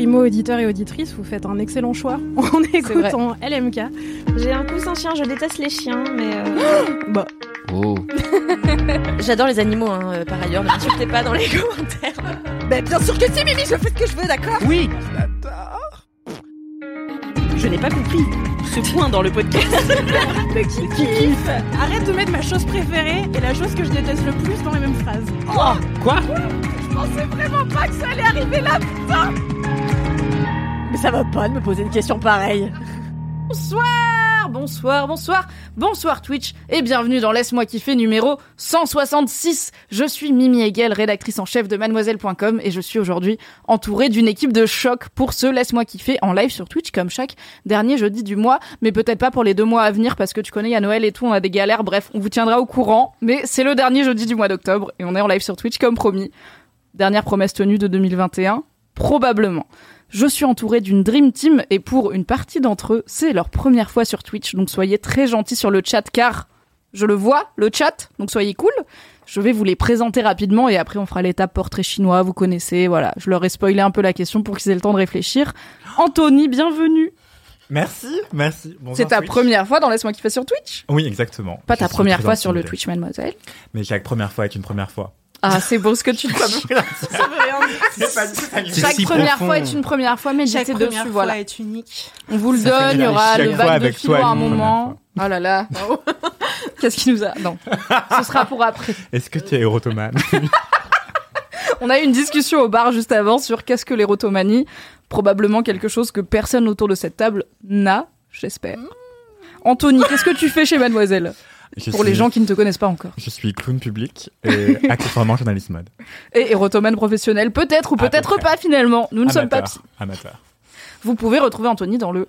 Primo auditeur et auditrice, vous faites un excellent choix en écoutant LMK. J'ai un coussin chien, je déteste les chiens, mais. euh, Bah, Oh. J'adore les animaux, hein, euh, par ailleurs, ne m'insultez pas dans les commentaires. bah, bien sûr que si, Mimi, je fais ce que je veux, d'accord? Oui Je n'ai pas compris ce point dans le podcast. Je kiffe Arrête de mettre ma chose préférée et la chose que je déteste le plus dans les mêmes phrases. Quoi? Je pensais vraiment pas que ça allait arriver là, putain Mais ça va pas de me poser une question pareille. Bonsoir, bonsoir, bonsoir, bonsoir Twitch et bienvenue dans Laisse-moi kiffer numéro 166. Je suis Mimi Hegel, rédactrice en chef de mademoiselle.com et je suis aujourd'hui entourée d'une équipe de choc pour ce Laisse-moi kiffer en live sur Twitch comme chaque dernier jeudi du mois, mais peut-être pas pour les deux mois à venir parce que tu connais, il y a Noël et tout, on a des galères, bref, on vous tiendra au courant, mais c'est le dernier jeudi du mois d'octobre et on est en live sur Twitch comme promis. Dernière promesse tenue de 2021, probablement. Je suis entourée d'une Dream Team et pour une partie d'entre eux, c'est leur première fois sur Twitch. Donc soyez très gentils sur le chat car je le vois, le chat, donc soyez cool. Je vais vous les présenter rapidement et après on fera l'étape portrait chinois, vous connaissez, voilà. Je leur ai spoilé un peu la question pour qu'ils aient le temps de réfléchir. Anthony, bienvenue. Merci, merci. C'est ta Twitch. première fois dans Laisse-moi kiffer sur Twitch? Oui, exactement. Pas Je ta première fois sur le. Twitch, mademoiselle. Mais chaque première fois est une première fois. Ah, c'est beau ce que tu dis. C'est Chaque si première profond. fois est une première fois, mais Chaque j'étais première dessus, fois voilà. est unique. On vous le donne, il y aura le bac de philo à un moment. Oh là là. Qu'est-ce qui nous a... Non, ce sera pour après. Est-ce que tu es érotomane On a eu une discussion au bar juste avant sur qu'est-ce que l'érotomanie. Probablement quelque chose que personne autour de cette table n'a, j'espère. Anthony, qu'est-ce que tu fais chez Mademoiselle? Je Pour les gens qui ne te connaissent pas encore. Je suis clown public et accessoirement journaliste mode. Et érotomane professionnel, peut-être ou peut-être pas finalement. Nous ne sommes pas psy. Amateur. Vous pouvez retrouver Anthony dans le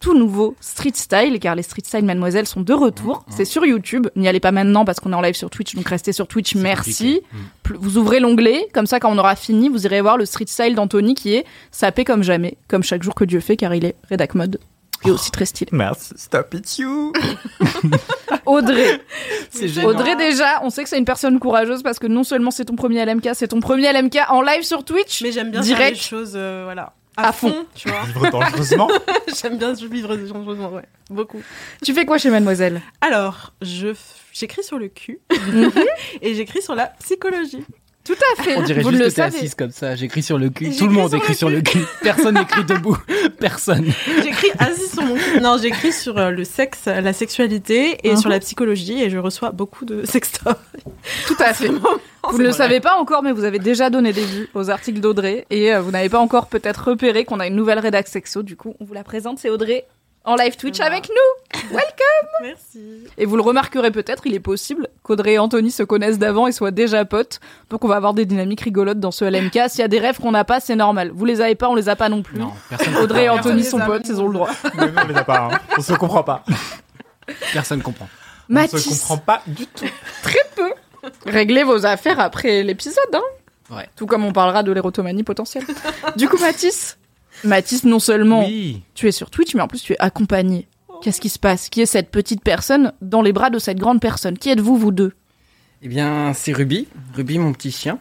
tout nouveau Street Style, car les Street Style Mademoiselle sont de retour. C'est sur YouTube. N'y allez pas maintenant parce qu'on est en live sur Twitch, donc restez sur Twitch. Merci. Pl- Vous ouvrez l'onglet, comme ça, quand on aura fini, vous irez voir le Street Style d'Anthony qui est sapé comme jamais, comme chaque jour que Dieu fait, car il est rédac mode. Et aussi très stylé. Merci, stop it you Audrey. C'est génial. Audrey, déjà, on sait que c'est une personne courageuse parce que non seulement c'est ton premier LMK, c'est ton premier LMK en live sur Twitch. Mais j'aime bien Direct. faire les choses, euh, voilà. À fond. tu vois. Vivre dangereusement j'aime bien vivre dangereusement, ouais. Beaucoup. Tu fais quoi chez Mademoiselle? Alors, je f- j'écris sur le cul et j'écris sur la psychologie. Tout à fait. On dirait Vous juste le que t'es assise comme ça. J'écris sur le cul. J'écris Tout le monde sur écrit le sur le cul. Personne n'écrit debout. Personne. J'écris assis sur mon cul. Non, j'écris sur euh, le sexe, la sexualité et sur la psychologie et je reçois beaucoup de sextoys. Tout à fait. Vous ne le savez pas encore, mais vous avez déjà donné des vues aux articles d'Audrey et euh, vous n'avez pas encore peut-être repéré qu'on a une nouvelle rédac sexo. Du coup, on vous la présente, c'est Audrey en live Twitch Voilà. avec nous. Merci. Et vous le remarquerez peut-être, il est possible qu'Audrey et Anthony se connaissent d'avant et soient déjà potes. Donc on va avoir des dynamiques rigolotes dans ce LMK. S'il y a des rêves qu'on n'a pas, c'est normal. Vous les avez pas, on les a pas non plus. Non, personne. Audrey et comprend. Anthony sont potes, ils ont le droit. Mais non, on les a pas, hein. On se comprend pas. Personne comprend. On se Mathis, comprend pas du tout. réglez vos affaires après l'épisode, hein. Ouais. Tout comme on parlera de l'érotomanie potentielle. du coup, Mathis, Mathis, non seulement Oui. tu es sur Twitch, mais en plus tu es accompagné. Qu'est-ce qui se passe? Qui est cette petite personne dans les bras de cette grande personne? Qui êtes-vous, vous deux? Eh bien, c'est Ruby. Ruby, mon petit chien.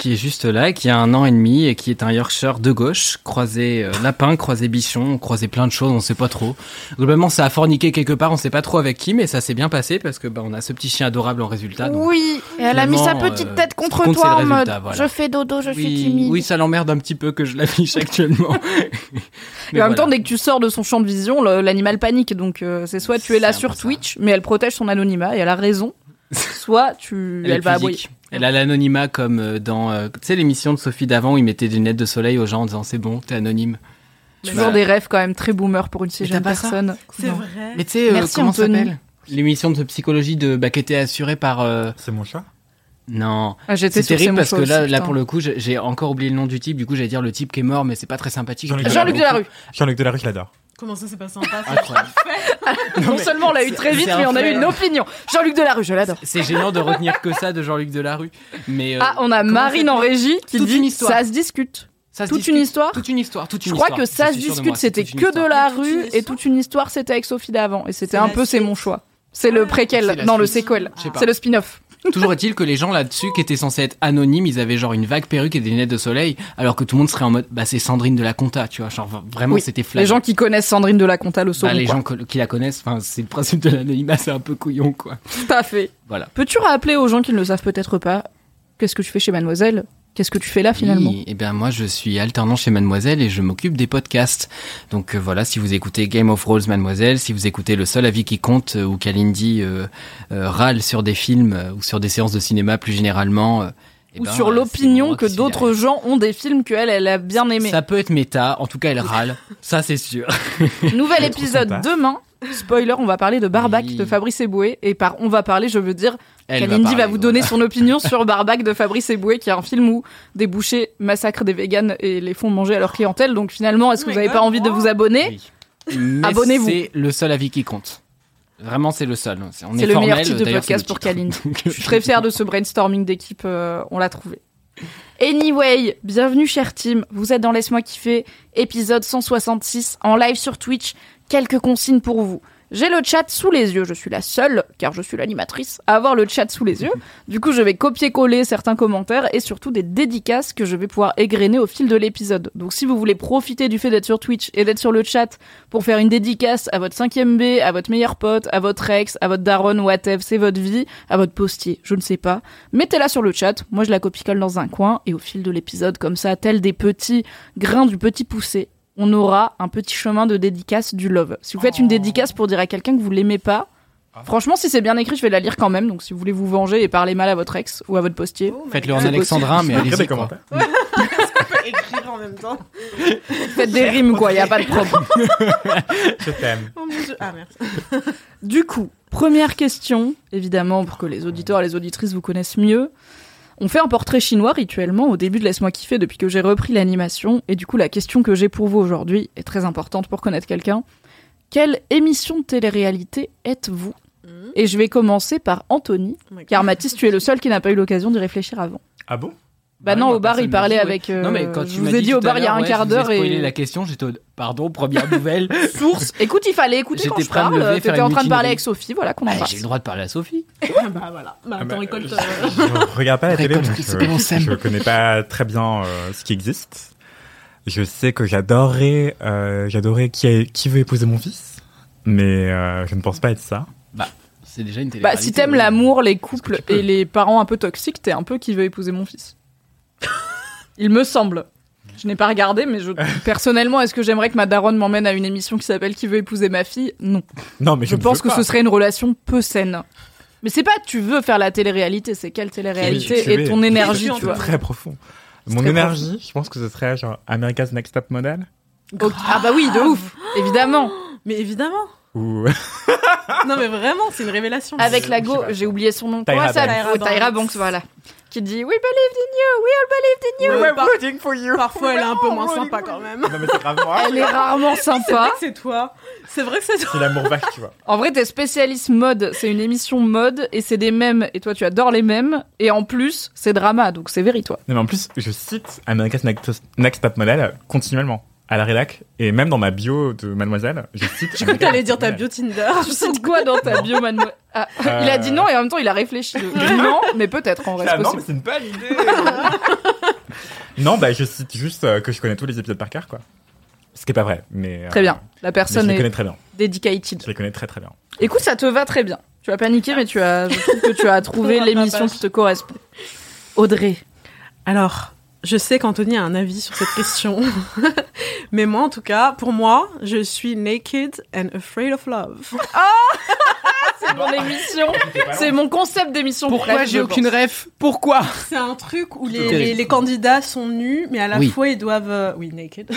Qui est juste là, qui a un an et demi et qui est un Yorkshire de gauche, croisé euh, lapin, croisé bichon, croisé plein de choses, on sait pas trop. Globalement, ça a forniqué quelque part, on sait pas trop avec qui, mais ça s'est bien passé parce que bah, on a ce petit chien adorable en résultat. donc- Oui, et elle a mis sa petite euh, tête contre compte, toi en mode voilà. je fais dodo, je suis timide. oui, ça l'emmerde un petit peu que je l'affiche actuellement. Et en même temps, dès que tu sors de son champ de vision, l'animal panique. Donc euh, c'est soit tu es là sur ça. Twitch, mais elle protège son anonymat et elle a raison. soit tu, elle, va aboyer. Elle a l'anonymat comme euh, dans, euh, tu sais, l'émission de Sophie d'avant où il mettait des lunettes de soleil aux gens en disant c'est bon, t'es anonyme. Toujours Bah, des rêves quand même très boomer pour une si jeune personne. C'est vrai. Mais tu sais, euh, comment s'appelle L'émission de psychologie de bah, qui était assurée par. euh, C'est mon chat. Non. Ah, J'étais C'est terrible parce que là, aussi, là pour le coup, j'ai encore oublié le nom du type. Du coup, j'allais dire le type qui est mort, mais c'est pas très sympathique. Jean-Luc Jean-Luc Delarue. Jean-Luc Delarue, je l'adore. Comment ça, c'est pas sympa Incroyable. Non seulement on l'a eu très vite, mais on a eu une opinion. Jean-Luc Delarue, je l'adore. C'est gênant de retenir que ça de Jean-Luc Delarue. Mais euh, Ah, on a Marine en régie qui Toute dit une histoire. ça se discute. ça se toute discute. une histoire Toute une histoire. Toute une Je crois histoire. que ça se discute, c'était que histoire. de la Et toute une rue et histoire toute une histoire, c'était avec Sophie d'avant. Et c'était un peu c'est mon choix. C'est le c'est préquel, non le pas. C'est le spin-off. Toujours est-il que les gens là-dessus, qui étaient censés être anonymes, ils avaient genre une vague perruque et des lunettes de soleil, alors que tout le monde serait en mode, bah c'est Sandrine de la Compta, tu vois, genre vraiment Oui. c'était flagrant. Les gens qui connaissent Sandrine de la Compta le sauront. Bah, les quoi. gens qui la connaissent, enfin c'est le principe de l'anonymat, c'est un peu couillon quoi. Tout à fait. Voilà. Peux-tu rappeler aux gens qui ne le savent peut-être pas qu'est-ce que tu fais chez Mademoiselle? Qu'est-ce que tu fais là finalement? Eh bien moi je suis alternant chez Mademoiselle et je m'occupe des podcasts. Donc euh, voilà, si vous écoutez Game of Thrones Mademoiselle, si vous écoutez Le Seul Avis qui compte euh, ou Kalindi euh, euh, râle sur des films ou sur des séances de cinéma plus généralement. Eh Ou ben, sur euh, l'opinion que d'autres gens ont des films qu'elle, elle a bien aimés. Ça peut être méta, en tout cas elle râle, ça c'est sûr. Nouvel épisode demain. Spoiler, on va parler de Barbac Oui. de Fabrice Eboué. Et par on va parler, je veux dire, Kalindi va, parler, vous voilà. donner son opinion sur Barbac de Fabrice Eboué, qui est un film où des bouchers massacrent des véganes et les font manger à leur clientèle. Donc finalement, est-ce que Oh vous my avez pas envie de vous abonner? Oui. Abonnez-vous. C'est le seul avis qui compte. Vraiment, c'est le seul. C'est le meilleur titre de podcast pour. Donc, Je suis très fière de ce brainstorming d'équipe, euh, on l'a trouvé. Anyway, bienvenue cher team, vous êtes dans Laisse-moi kiffer, épisode 166, en live sur Twitch, quelques consignes pour vous. J'ai le chat sous les yeux, je suis la seule, car je suis l'animatrice, à avoir le chat sous les yeux. Du coup, je vais copier-coller certains commentaires et surtout des dédicaces que je vais pouvoir égrener au fil de l'épisode. Donc si vous voulez profiter du fait d'être sur Twitch et d'être sur le chat pour faire une dédicace à votre 5ème B, à votre meilleur pote, à votre ex, à votre daronne, whatever, c'est votre vie, à votre postier, je ne sais pas. Mettez-la sur le chat, moi je la copie-colle dans un coin, et au fil de l'épisode, comme ça, tel des petits grains du petit poussé, on aura un petit chemin de dédicace du love. Si vous faites une dédicace pour dire à quelqu'un que vous l'aimez pas, franchement, si c'est bien écrit, je vais la lire quand même, donc si vous voulez vous venger et parler mal à votre ex ou à votre postier, Faites-le en alexandrin, mais allez-y. des quoi. commentaires. écrire en même temps. faites des rimes quoi, y a pas de problème. Je t'aime. Oh. Ah merde. Du coup, première question, évidemment, pour que les auditeurs et les auditrices vous connaissent mieux. On fait un portrait chinois rituellement au début de Laisse-moi kiffer depuis que j'ai repris l'animation. Et du coup, la question que j'ai pour vous aujourd'hui est très importante pour connaître quelqu'un. Quelle émission de télé-réalité êtes-vous Et je vais commencer par Anthony, car Mathis, tu es le seul qui n'a pas eu l'occasion d'y réfléchir avant. Ah bon? Bah non, au bar, il parlait avec. euh, Non, mais quand tu je m'as vous ai dit au bar il y a un ouais, quart d'heure spoilé et. la question, j'étais au... Pardon, première nouvelle. Source. Écoute, il fallait écouter quand J'étais je parle. T'étais en train de parler avec Sophie, voilà qu'on en Ah, passe. J'ai le droit de parler à Sophie. bah voilà. Bah Ah attends, bah, récolte. je- euh, Je regarde pas la télé, Récolte donc ce que l'on je, connais pas très bien euh, ce qui existe. Je sais que j'adorerais, euh, j'adorerais qui, qui veut épouser mon fils, mais euh, je ne pense pas être ça. C'est déjà une télé Bah, si t'aimes l'amour, les couples et les parents un peu toxiques, t'es un peu qui veut épouser mon fils. Il me semble. Je n'ai pas regardé, mais je, personnellement, est-ce que j'aimerais que ma daronne m'emmène à une émission qui s'appelle Qui veut épouser ma fille? Non. Non, mais je, pense que pas. ce serait une relation peu saine. Mais c'est pas tu veux faire la télé-réalité, c'est quelle télé-réalité et ton énergie, Je tu vois. Très profond. Mon très énergie, je pense que ce serait genre America's Next Top Model. Ah bah oui, de ouf, évidemment. Mais évidemment. ou Non mais vraiment, c'est une révélation. Avec la go, j'ai oublié son nom. Tyra Banks. Tyra. Banks, voilà. Qui dit We believed in you, we all believed in you. Par- rooting for you. Parfois, elle est un peu moins sympa quand même. Non, mais c'est grave moi. Elle est rarement C'est vrai sympa. que c'est toi. C'est vrai que c'est toi. C'est l'amour vache, tu vois. En vrai, t'es spécialiste mode. C'est une émission mode et c'est des mèmes. Et toi, tu adores les mèmes. Et en plus, c'est drama. Donc c'est véri, toi. Non, mais en plus, je cite America's Next Top Model continuellement à la rédac et même dans ma bio de Mademoiselle, je cite. Je crois que t'allais dire ta bio Tinder. Tu cites quoi dans ta bio, mademoiselle? Ah, Euh. Il a dit non et en même temps, il a réfléchi. non, mais peut-être en vrai. Ah non, mais c'est une bonne idée. non, bah je cite juste euh, que je connais tous les épisodes par cœur, quoi. Ce qui est pas vrai, mais. euh, Très bien. La personne je les est connais très bien. dedicated. Je les connais très très bien. Écoute, ça te va très bien. Tu as paniqué, mais tu as, je trouve que tu as trouvé l'émission qui te correspond. Audrey. Alors, je sais qu'Anthony a un avis sur cette question. Mais moi, en tout cas, pour moi, je suis naked and afraid of love. C'est mon émission. C'est mon concept d'émission. Pourquoi j'ai aucune ref? Pourquoi? C'est un truc où les, terrible. les, les candidats sont nus, mais à la Oui. fois ils doivent, euh, oui, naked,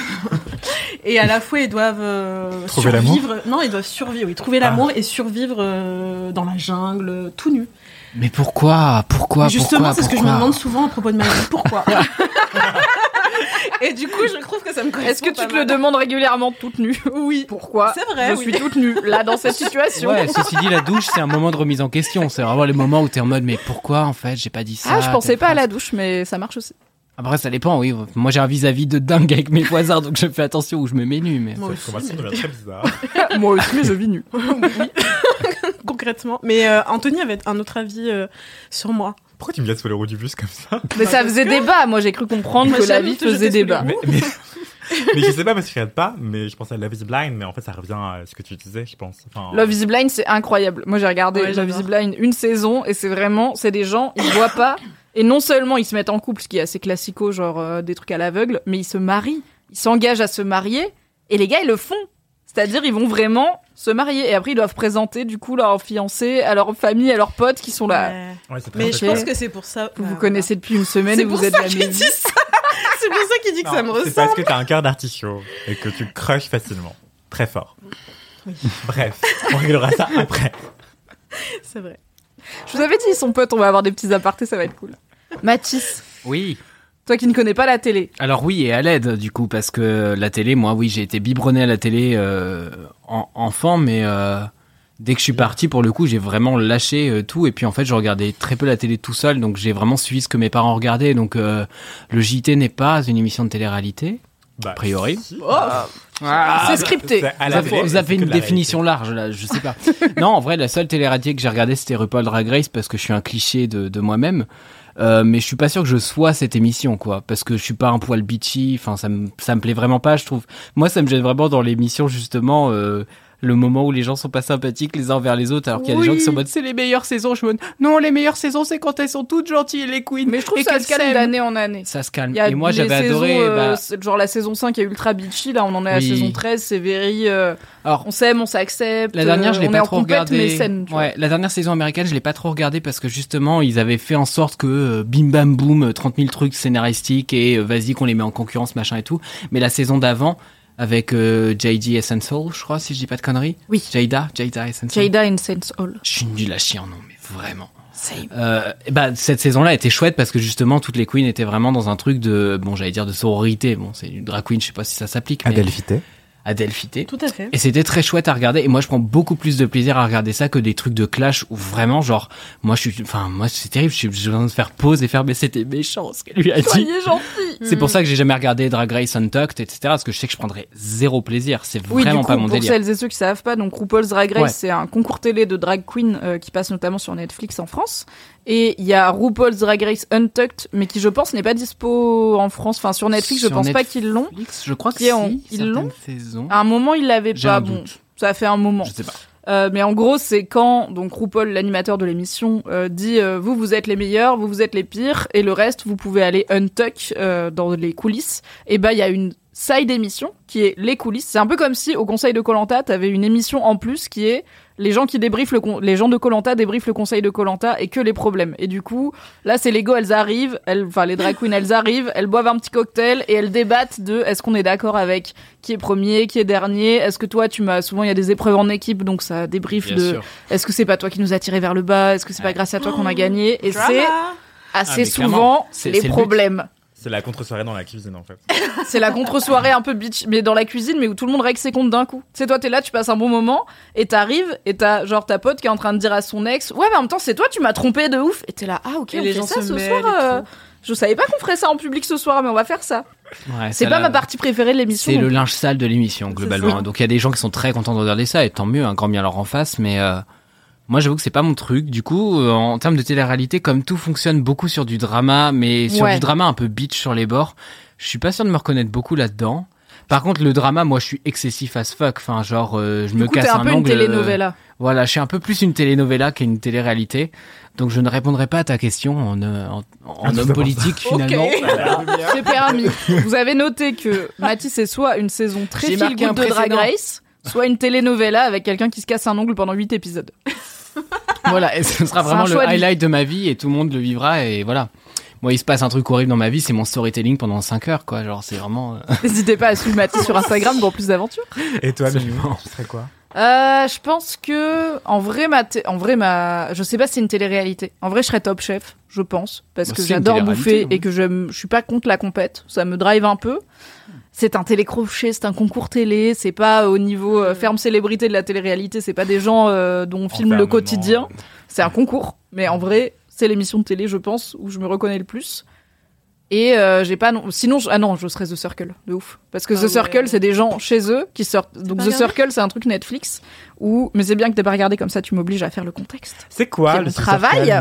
et à la fois ils doivent euh, Trouver l'amour survivre. Non, ils doivent survivre. Oui, trouver l'amour et survivre euh, dans la jungle, tout nu. Mais pourquoi? Pourquoi? Justement, c'est ce que je me demande souvent à propos de ma vie. Pourquoi? Et du coup, je trouve que ça me correspond Est-ce que tu pas te le demandes régulièrement toute nue? Oui. Pourquoi? C'est vrai, Je oui. suis toute nue là dans cette situation. Ouais, ceci dit, la douche, c'est un moment de remise en question. C'est vraiment les moments où t'es en mode, mais pourquoi en fait, j'ai pas dit ça Ah, je pensais pas à la douche, mais ça marche aussi. Après, ça dépend, oui. Moi, j'ai un vis-à-vis de dingue avec mes voisins, donc je fais attention où je me mets nu. Mais Moi aussi, mais- très bizarre. Moi aussi, mais je vis nue. concrètement. Mais euh, Anthony avait un autre avis euh, sur moi. Pourquoi tu me laisses sur les roues du bus comme ça Mais ça faisait débat. Moi, j'ai cru comprendre Moi, que la vie faisait débat. mais, mais, mais je sais pas parce que je regarde pas, mais je pensais à Love is Blind, mais en fait ça revient à ce que tu disais, je pense. Enfin, Love is Blind, c'est incroyable. Moi, j'ai regardé Ouais, Love is Blind une saison et c'est vraiment, c'est des gens, ils voient pas. Et non seulement ils se mettent en couple, ce qui est assez classico, genre euh, des trucs à l'aveugle, mais ils se marient. Ils s'engagent à se marier et les gars, ils le font. C'est-à-dire, ils vont vraiment se marier et après, ils doivent présenter du coup leur fiancé à leur famille, à leurs potes qui sont là. Ouais. ouais, c'est très Mais je pense que c'est pour ça. Vous vous Bah, connaissez depuis une semaine et vous pour êtes ça jamais dit ça. C'est pour ça qu'il dit que ça me Non, C'est ressemble. parce que t'as un cœur d'artichaut et que tu crushes facilement. Très fort. Bref, on réglera ça après. C'est vrai. Je vous avais dit, ils sont potes, on va avoir des petits apartés, ça va être cool. Mathis, oui. Toi qui ne connais pas la télé, Alors oui, et à l'aide du coup, parce que la télé, moi, oui, j'ai été biberonné à la télé euh, en, enfant, mais euh, dès que je suis parti, pour le coup, j'ai vraiment lâché euh, tout. Et puis en fait, je regardais très peu la télé tout seul, donc j'ai vraiment suivi ce que mes parents regardaient. Donc euh, le JT n'est pas une émission de télé-réalité. Bah, A priori. si. c'est scripté. C'est à Vous avez, vous une la définition large là, je sais pas. non, en vrai, la seule télé-réalité que j'ai regardée, c'était RuPaul Drag Race parce que je suis un cliché de, de moi-même. Euh, mais je suis pas sûr que je sois cette émission, quoi, parce que je suis pas un poil bitchy. Enfin, ça me ça me plaît vraiment pas, je trouve. Moi, ça me gêne vraiment dans l'émission justement. Euh, le moment où les gens sont pas sympathiques les uns envers les autres, alors qu'il y a des gens qui sont en mode c'est les meilleures saisons. Je me non, les meilleures saisons c'est quand elles sont toutes gentilles les queens. Mais je trouve et que ça se calme d'année en année. Ça se calme. Et moi, les j'avais adoré. euh, bah, genre la saison 5 est ultra bitchy, là on en est à la saison 13, c'est very. euh, alors, on s'aime, on s'accepte. La dernière, je euh, l'ai on pas trop compète, regardé. mais saine, tu vois. ouais, la dernière saison américaine, je l'ai pas trop regardé parce que justement, ils avaient fait en sorte que euh, bim bam boum, euh, 30 000 trucs scénaristiques et euh, vas-y qu'on les met en concurrence, machin et tout. Mais la saison d'avant, avec euh, JD Essential, je crois, si je dis pas de conneries. Oui. Jada, Jada Essential. Jada in Sense Hall. Je suis nul à chier en nom, mais vraiment. Euh, et bah, cette saison-là était chouette parce que justement, toutes les queens étaient vraiment dans un truc de, bon, j'allais dire de sororité. Bon, c'est une drag queen, je sais pas si ça s'applique, mais Adelphité. Adelphité. Tout à fait. Et c'était très chouette à regarder. Et moi, je prends beaucoup plus de plaisir à regarder ça que des trucs de clash où vraiment, genre, moi, je suis, enfin, moi, c'est terrible. Je suis besoin de faire pause et faire, mais c'était méchant ce qu'elle lui a dit. Soyez gentil. C'est pour ça que j'ai jamais regardé Drag Race Untucked, etc. Parce que je sais que je prendrais zéro plaisir. C'est Oui, vraiment du coup, pas mon pour délire. celles et ceux qui savent pas, donc RuPaul's Drag Race, Ouais. c'est un concours télé de drag queen euh, qui passe notamment sur Netflix en France. Et il y a RuPaul's Drag Race Untucked, mais qui je pense n'est pas dispo en France. Enfin, sur Netflix, je pense pas qu'ils l'ont. Je crois que si, ils l'ont. À un moment, ils l'avaient pas. un Bon, doute. ça fait un moment. Je sais pas. Euh, mais en gros, c'est quand donc RuPaul, l'animateur de l'émission, euh, dit euh, vous vous êtes les meilleurs, vous vous êtes les pires, et le reste vous pouvez aller untuck dans les coulisses. Et bah il y a une side émission qui est les coulisses. C'est un peu comme si au conseil de Colanta, t'avais une émission en plus qui est les gens qui débriefent le con- les gens de Colanta débriefent le conseil de Colanta et que les problèmes. Et du coup, là c'est les go, elles arrivent, elles, enfin les drag queens, elles arrivent, elles boivent un petit cocktail et elles débattent de est-ce qu'on est d'accord avec qui est premier, qui est dernier, est-ce que toi tu m'as souvent il y a des épreuves en équipe donc ça débrief Bien de est-ce que c'est pas toi qui nous a tiré vers le bas, est-ce que c'est pas grâce à toi qu'on a gagné? Et c'est assez mais souvent les but. C'est la contre-soirée dans la cuisine en fait. C'est la contre-soirée un peu bitch, mais dans la cuisine, mais où tout le monde règle ses comptes d'un coup. C'est toi, t'es là, tu passes un bon moment, et t'arrives, et t'as genre ta pote qui est en train de dire à son ex, ouais, mais en même temps, c'est toi, tu m'as trompé de ouf. Et t'es là, ah ok, Et on les fait gens ça se ce soir. euh. Je savais pas qu'on ferait ça en public ce soir, mais on va faire ça. Ouais, C'est pas la- ma partie préférée de l'émission. C'est le linge sale de l'émission globalement. Donc il y a des gens qui sont très contents de regarder ça et tant mieux, un grand bien leur en face. Mais euh, moi j'avoue que c'est pas mon truc. Du coup, euh, en termes de télé-réalité, comme tout fonctionne beaucoup sur du drama, mais sur Ouais. du drama un peu bitch sur les bords, je suis pas sûr de me reconnaître beaucoup là-dedans. Par contre, le drama, moi, je suis excessif as fuck. Enfin, genre, euh, je me Du coup, casse t'es un peu une ongle, euh, telenovela. Voilà, je suis un peu plus une telenovela qu'une télé-réalité. Donc, je ne répondrai pas à ta question en, euh, en, en tout homme ça politique finalement. C'est permis. Vous avez noté que Mathis est soit une saison très J'ai feel marqué good un de Drag précédent. Race, soit une telenovela avec quelqu'un qui se casse un ongle pendant 8 épisodes. voilà, et ce sera vraiment le de highlight de ma vie et tout le monde le vivra et voilà. Moi, il se passe un truc horrible dans ma vie, c'est mon storytelling pendant 5 heures, quoi. Genre, c'est vraiment. euh, N'hésitez pas à suivre Mathis sur Instagram pour plus d'aventures. Et toi, Mimi, Absolument. tu serais quoi? Euh, je pense que en vrai ma en vrai ma je sais pas si c'est une télé-réalité. En vrai, je serais top chef, je pense, parce Bah, que j'adore bouffer oui. et que je suis pas contre la compète, ça me drive un peu. C'est un télécrochet, c'est un concours télé, c'est pas au niveau euh, ferme célébrité de la télé-réalité, c'est pas des gens euh, dont on filme le quotidien. C'est un concours, mais en vrai, c'est l'émission de télé, je pense, où je me reconnais le plus. Et euh, j'ai pas non... sinon je... ah non je serais The Circle de ouf parce que Ah The Circle c'est des gens chez eux qui sortent donc The Circle c'est un truc Netflix où mais c'est bien que t'aies pas regardé comme ça tu m'obliges à faire le contexte C'est quoi C'est le travail.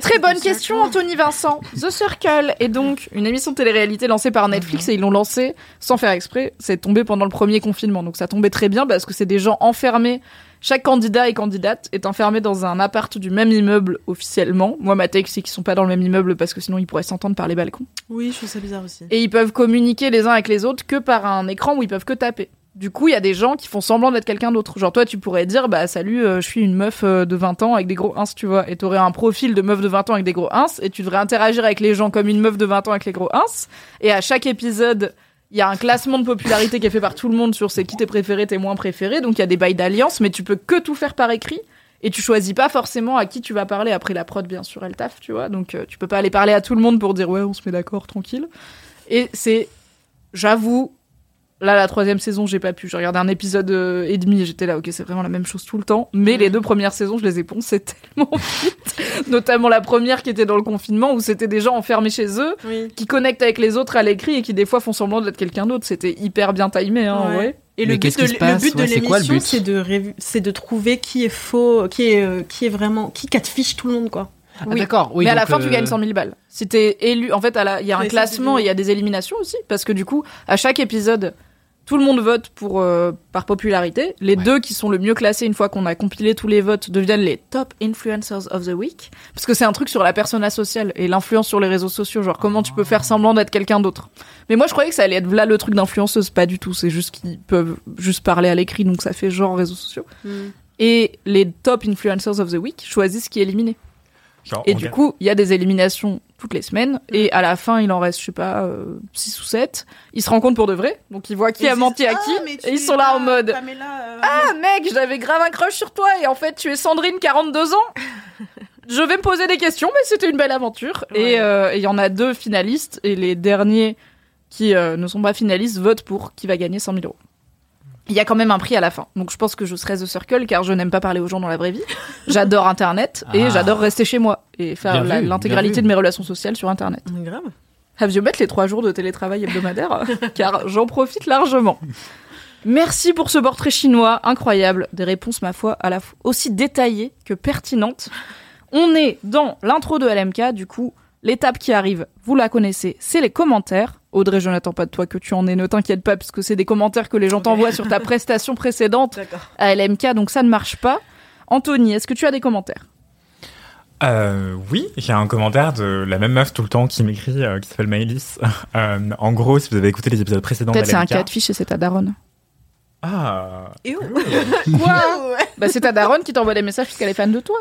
Très que bonne question, Anthony Vincent. The Circle est donc une émission de télé-réalité lancée par Netflix et ils l'ont lancée sans faire exprès. C'est tombé pendant le premier confinement, donc ça tombait très bien parce que c'est des gens enfermés. Chaque candidat et candidate est enfermé dans un appart du même immeuble officiellement. Moi, ma take, c'est qu'ils sont pas dans le même immeuble parce que sinon ils pourraient s'entendre par les balcons. Oui, je trouve ça bizarre aussi. Et ils peuvent communiquer les uns avec les autres que par un écran où ils peuvent que taper. Du coup, il y a des gens qui font semblant d'être quelqu'un d'autre. Genre toi, tu pourrais dire, bah salut, euh, je suis une meuf euh, de 20 ans avec des gros ins, tu vois. Et t'aurais un profil de meuf de 20 ans avec des gros ins, et tu devrais interagir avec les gens comme une meuf de 20 ans avec les gros ins. Et à chaque épisode, il y a un classement de popularité qui est fait par tout le monde sur c'est qui tes préférés, tes moins préférés. Donc il y a des bails d'alliance, mais tu peux que tout faire par écrit. Et tu choisis pas forcément à qui tu vas parler. Après la prod, bien sûr, elle taffe, tu vois. Donc euh, tu peux pas aller parler à tout le monde pour dire ouais, on se met d'accord, tranquille. Et c'est, j'avoue, là la troisième saison, j'ai pas pu. J'ai regardé un épisode euh, et demi et j'étais là, ok, c'est vraiment la même chose tout le temps. Mais les deux premières saisons, je les ai poncées tellement vite. Notamment la première qui était dans le confinement où c'était des gens enfermés chez eux Oui. qui connectent avec les autres à l'écrit et qui des fois font semblant d'être quelqu'un d'autre. C'était hyper bien timé, hein, Ouais. Et le but de, le but Ouais, l'émission, but c'est de, révu- c'est de trouver qui est faux, qui est, euh, qui est vraiment, qui catfish tout le monde, quoi. Ah, Oui. d'accord. Oui, mais à la fin, tu euh, gagnes 100 000 balles. Si t'es élu, en fait, il y a un classement et il y a des éliminations aussi, parce que du coup, à chaque épisode, tout le monde vote pour euh, par popularité. Les Ouais. deux qui sont le mieux classés une fois qu'on a compilé tous les votes deviennent les top influencers of the week, parce que c'est un truc sur la persona sociale et l'influence sur les réseaux sociaux, genre comment tu peux faire semblant d'être quelqu'un d'autre. Mais moi, je croyais que ça allait être là le truc d'influenceuse, pas du tout. C'est juste qu'ils peuvent juste parler à l'écrit, donc ça fait genre réseaux sociaux. Et les top influencers of the week choisissent qui est éliminé. Genre, Et du coup, il y a des éliminations toutes les semaines. Et à la fin, il en reste, je sais pas, 6 ou 7. Ils se rencontrent pour de vrai. Donc, ils voient qui Et a menti à Ah, qui. tu et ils sont là en mode Pamela, euh, Ah, mec, j'avais grave un crush sur toi. Et en fait, tu es Sandrine, 42 ans. Je vais me poser des questions, mais c'était une belle aventure. Ouais. Et euh, il y en a deux finalistes. Et les derniers qui euh, ne sont pas finalistes votent pour qui va gagner 100 000 euros. Il y a quand même un prix à la fin. Donc je pense que je serai The Circle car je n'aime pas parler aux gens dans la vraie vie. J'adore Internet et Ah. j'adore rester chez moi et faire l'intégralité de mes relations sociales sur Internet. Grave. Have you met les trois jours de télétravail hebdomadaire car j'en profite largement. Merci pour ce portrait chinois incroyable, des réponses ma foi à la fois aussi détaillées que pertinentes. On est dans l'intro de LMK, du coup, l'étape qui arrive, vous la connaissez, c'est les commentaires. Audrey, je n'attends pas de toi que tu en aies, ne t'inquiète pas, parce que c'est des commentaires que les gens t'envoient sur ta prestation précédente à LMK, donc ça ne marche pas. Anthony, est-ce que tu as des commentaires? Euh, oui, j'ai un commentaire de la même meuf tout le temps qui m'écrit, euh, qui s'appelle Maëlys. Euh, en gros, si vous avez écouté les épisodes précédents Peut-être c'est un catfish et c'est ta daronne. Ah, Et où Quoi? Bah c'est ta daronne qui t'envoie des messages parce qu'elle est fan de toi.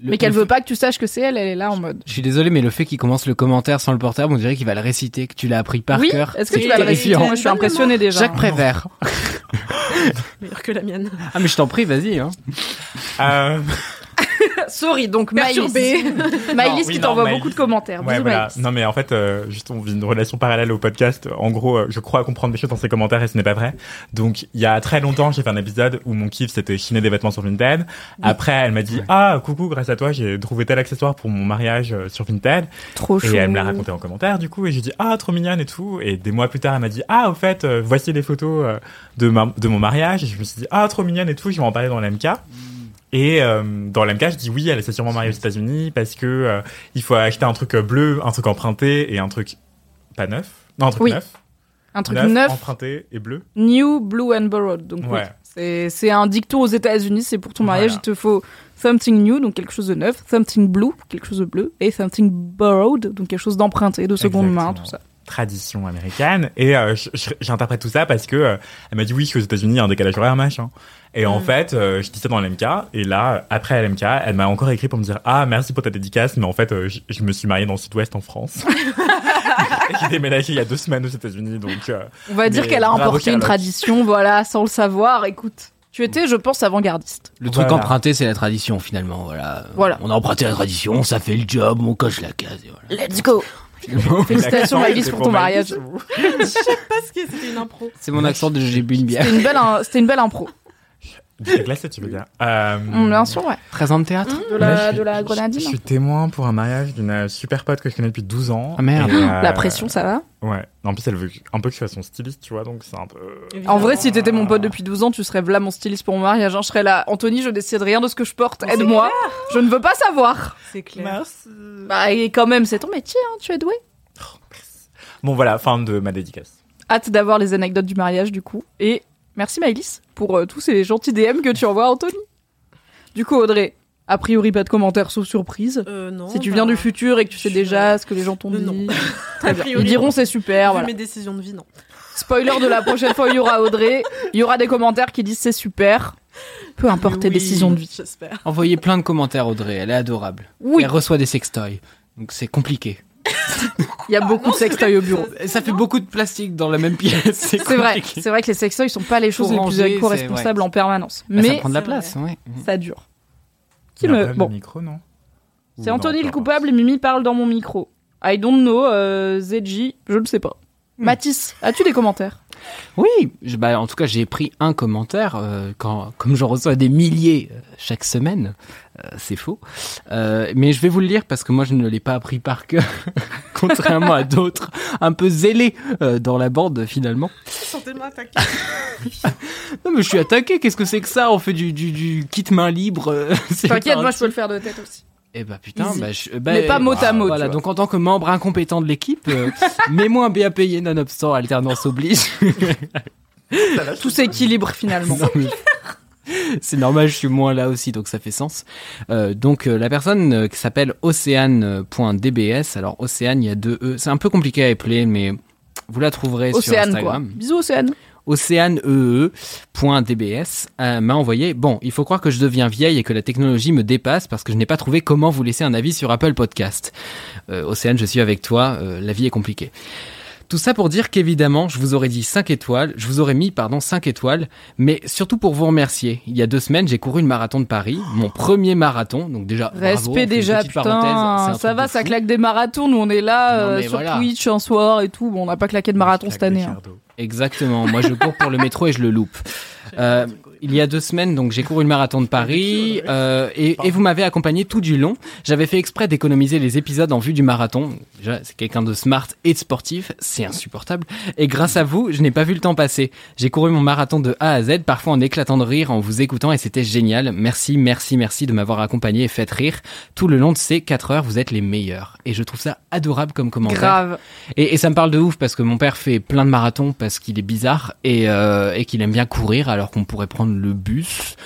Le- mais qu'elle le veut pas que tu saches que c'est elle, elle est là en mode. Je suis désolé, mais le fait qu'il commence le commentaire sans le portable, on dirait qu'il va le réciter, que tu l'as appris par oui, cœur. est-ce que tu vas le réciter. Moi je suis impressionnée déjà. Jacques Prévert. Meilleur que la mienne. Ah, mais je t'en prie, vas-y. Hein. euh, Sorry, donc Maïlis. Maïlis qui t'envoie beaucoup de commentaires. ouais, Bisous, voilà. Non, mais en fait, euh, juste on vit une relation parallèle au podcast. En gros, euh, je crois comprendre des choses dans ses commentaires et ce n'est pas vrai. Donc, il y a très longtemps, j'ai fait un épisode où mon kiff c'était chiner des vêtements sur Vinted. Après, elle m'a dit ah coucou, grâce à toi, j'ai trouvé tel accessoire pour mon mariage euh, sur Vinted. Trop. Et elle me l'a raconté en commentaire, du coup, et j'ai dit ah trop mignonne et tout. Et des mois plus tard, elle m'a dit ah au fait, euh, voici les photos euh, de ma, de mon mariage. Et je me suis dit ah trop mignonne et tout. Je vais en parler dans l'MK. Et euh, dans l'MK, je dis oui, elle s'est sûrement mariée aux États-Unis parce que euh, il faut acheter un truc euh, bleu, un truc emprunté et un truc pas neuf. Non, un truc Oui. neuf. Un truc neuf, emprunté et bleu. new, blue and borrowed. Donc oui, Ouais. c'est c'est un dicton aux États-Unis. C'est pour ton mariage, Voilà. il te faut something new, donc quelque chose de neuf, something blue, quelque chose de bleu, et something borrowed, donc quelque chose d'emprunté, de seconde main, tout ça. Tradition américaine. Et euh, j'interprète tout ça parce que euh, elle m'a dit oui qu'aux États-Unis il y a un décalage horaire machin. Et en fait, euh, je dis ça dans l'MK. Et là, après l'MK, elle m'a encore écrit pour me dire ah merci pour ta dédicace, mais en fait euh, je, me suis mariée dans le Sud-Ouest en France. et j'ai déménagé il y a deux semaines aux États-Unis, donc. euh, On va dire qu'elle a emporté une tradition, voilà, sans le savoir. Écoute, tu étais, je pense, avant-gardiste. Le truc Voilà. emprunté, c'est la tradition finalement. Voilà. Voilà. On a emprunté la tradition, ça fait le job, on coche la case. Et voilà. Let's go. Félicitations, Maëlys, pour ton mariage. Parce que c'était une impro. C'est mon accent de j'ai bu une bière. C'était une belle, c'était une belle impro. J'étais glacé, tu veux dire. Euh, Mm, Bien sûr, ouais. 13 ans de théâtre De Là, la, je de la Je grenadine. suis témoin pour un mariage d'une euh, super pote que je connais depuis 12 ans. Ah, merde. Et, euh, La pression, ça va Ouais. En plus, elle veut un peu que je sois son styliste, tu vois, donc c'est un peu. En vrai, si t'étais mon pote depuis 12 ans, tu serais là mon styliste pour mon mariage. hein. Je serais là, Anthony, je décide rien de ce que je porte. Aide-moi. Je ne veux pas savoir. C'est clair. Merci. Bah, et quand même, c'est ton métier, hein, tu es doué. Bon, voilà, fin de ma dédicace. Hâte d'avoir les anecdotes du mariage, du coup. Et merci, Maëlys, pour euh, tous ces gentils DM que tu envoies à Anthony. Du coup, Audrey, a priori, pas de commentaires sauf surprise. Euh, non. si tu bah, viens du futur et que tu sais déjà ce que les gens t'ont Euh, dit. non. Très bien. priori, Ils diront c'est super. Voilà. mes décisions de vie, non. Spoiler de la prochaine fois, il y aura Audrey. Il y aura des commentaires qui disent c'est super. Peu importe tes Oui, décisions de vie. J'espère. Envoyez plein de commentaires, Audrey. Elle est adorable. Oui, Elle reçoit des sextoys. Donc c'est compliqué. Il y a beaucoup de sextoys au bureau. Ça fait beaucoup de plastique dans la même pièce. C'est vrai, c'est vrai que les sextoys sont pas les choses Faut les plus éco-responsables en permanence. Bah, ça Mais prend de la place, ouais. ça dure. Qui me bon, micro, non c'est Anthony non, le coupable et Mimi parle dans mon micro. I don't know, euh, ZJ, je ne sais pas. Hmm. Mathis, as-tu des commentaires? Oui, je- bah, en tout cas, j'ai pris un commentaire. euh, quand, comme j'en reçois des milliers euh, chaque semaine, euh, c'est faux. Euh, mais je vais vous le lire parce que moi, je ne l'ai pas appris par cœur, contrairement à d'autres un peu zélés euh, dans la bande finalement. Sentez-moi attaqué. Non, mais je suis attaqué. Qu'est-ce que c'est que ça? On fait du, du, du kit main libre. euh, c'est T'inquiète, moi je peux le faire de tête aussi. Eh bah putain, bah, je- bah, Mais pas mot à mot, Voilà, donc en tant que membre incompétent de l'équipe, euh, mets-moi un BA payé nonobstant alternance oblige. Tout s'équilibre finalement. Non, mais- C'est normal, je suis moins là aussi, donc ça fait sens. Euh, donc euh, la personne euh, qui s'appelle océane.dbs, alors Océane, il y a deux E, c'est un peu compliqué à appeler, mais vous la trouverez sur Océane quoi. Instagram. Bisous Océane. océane.dbs euh, m'a envoyé Bon, il faut croire que je deviens vieille et que la technologie me dépasse parce que je n'ai pas trouvé comment vous laisser un avis sur Apple Podcast. Euh, Océane, je suis avec toi, euh, la vie est compliquée. Tout ça pour dire qu'évidemment, je vous aurais dit 5 étoiles, je vous aurais mis, pardon, 5 étoiles, mais surtout pour vous remercier. Il y a deux semaines, j'ai couru le marathon de Paris, mon premier marathon, donc déjà, Respect déjà, putain. Ça va, ça claque des marathons. Nous on est là euh, sur voilà. Twitch un soir et tout. Bon, on n'a pas claqué de marathon cette année. hein. Exactement. Moi, je cours pour le métro et je le loupe. Euh, il y a deux semaines, donc j'ai couru le marathon de Paris euh, et, et vous m'avez accompagné tout du long. J'avais fait exprès d'économiser les épisodes en vue du marathon. Déjà, c'est quelqu'un de smart et de sportif, c'est insupportable. Et grâce à vous, je n'ai pas vu le temps passer. J'ai couru mon marathon de A à Z, parfois en éclatant de rire en vous écoutant et c'était génial. Merci, merci, merci de m'avoir accompagné et fait rire. Tout le long de ces quatre heures, vous êtes les meilleurs. Et je trouve ça adorable comme commentaire. Grave. Et, et ça me parle de ouf parce que mon père fait plein de marathons parce qu'il est bizarre et, euh, et qu'il aime bien courir alors qu'on pourrait prendre le bus.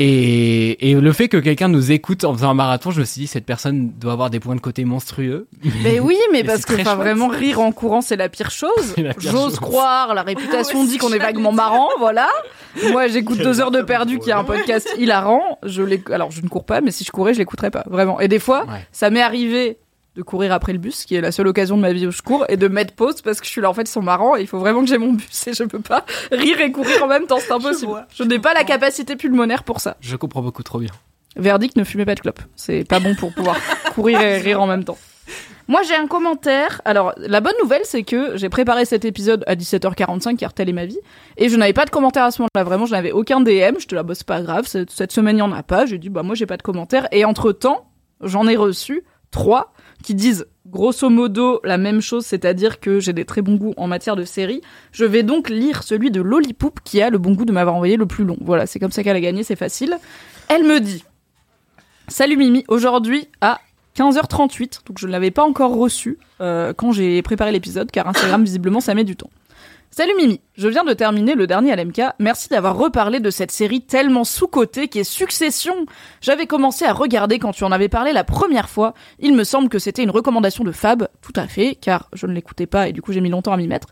Et, et le fait que quelqu'un nous écoute en faisant un marathon, je me suis dit cette personne doit avoir des points de côté monstrueux. Mais oui, mais Mais parce que enfin, vraiment rire en courant c'est la pire chose. J'ose croire, la réputation Ouais, dit qu'on est vaguement marrant, voilà. Moi j'écoute deux heures de perdu qui est un podcast hilarant. Je alors je ne cours pas, mais si je courais je l'écouterais pas vraiment. Et des fois Ouais. ça m'est arrivé de courir après le bus, qui est la seule occasion de ma vie où je cours, et de mettre pause parce que je suis là en fait ils sont marrants et il faut vraiment que j'ai mon bus et je peux pas rire et courir en même temps, c'est impossible. vois, Je, n'ai pas la capacité pulmonaire pour ça. Je comprends beaucoup trop bien. Verdict, ne fumez pas de clope. C'est pas bon pour pouvoir courir et rire en même temps. Moi, j'ai un commentaire. Alors, la bonne nouvelle, c'est que j'ai préparé cet épisode à 17h45, car telle est ma vie. Et je n'avais pas de commentaire à ce moment-là. Vraiment, je n'avais aucun DM. Je te la bosse pas grave. Cette, cette semaine, il n'y en a pas. J'ai dit, bah, moi, j'ai pas de commentaire. Et entre temps, j'en ai reçu trois qui disent grosso modo la même chose, c'est-à-dire que j'ai des très bons goûts en matière de série. Je vais donc lire celui de Lollipop qui a le bon goût de m'avoir envoyé le plus long. Voilà, c'est comme ça qu'elle a gagné, c'est facile. Elle me dit Salut Mimi, aujourd'hui à 15h38, donc je ne l'avais pas encore reçu euh, quand j'ai préparé l'épisode, car Instagram visiblement ça met du temps. Salut Mimi, je viens de terminer le dernier LMK, merci d'avoir reparlé de cette série tellement sous-cotée qui est Succession. J'avais commencé à regarder quand tu en avais parlé la première fois, il me semble que c'était une recommandation de Fab, tout à fait, car je ne l'écoutais pas et du coup j'ai mis longtemps à m'y mettre.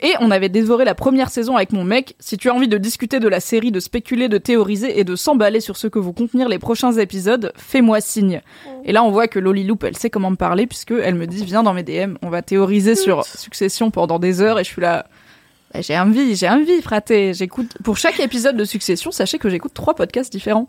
Et on avait dévoré la première saison avec mon mec. Si tu as envie de discuter de la série, de spéculer, de théoriser et de s'emballer sur ce que vont contenir les prochains épisodes, fais-moi signe. Et là on voit que Loli Loop, elle sait comment me parler puisque elle me dit viens dans mes DM, on va théoriser sur Succession pendant des heures et je suis là. Bah, j'ai envie, j'ai envie, fraté. J'écoute pour chaque épisode de Succession, sachez que j'écoute trois podcasts différents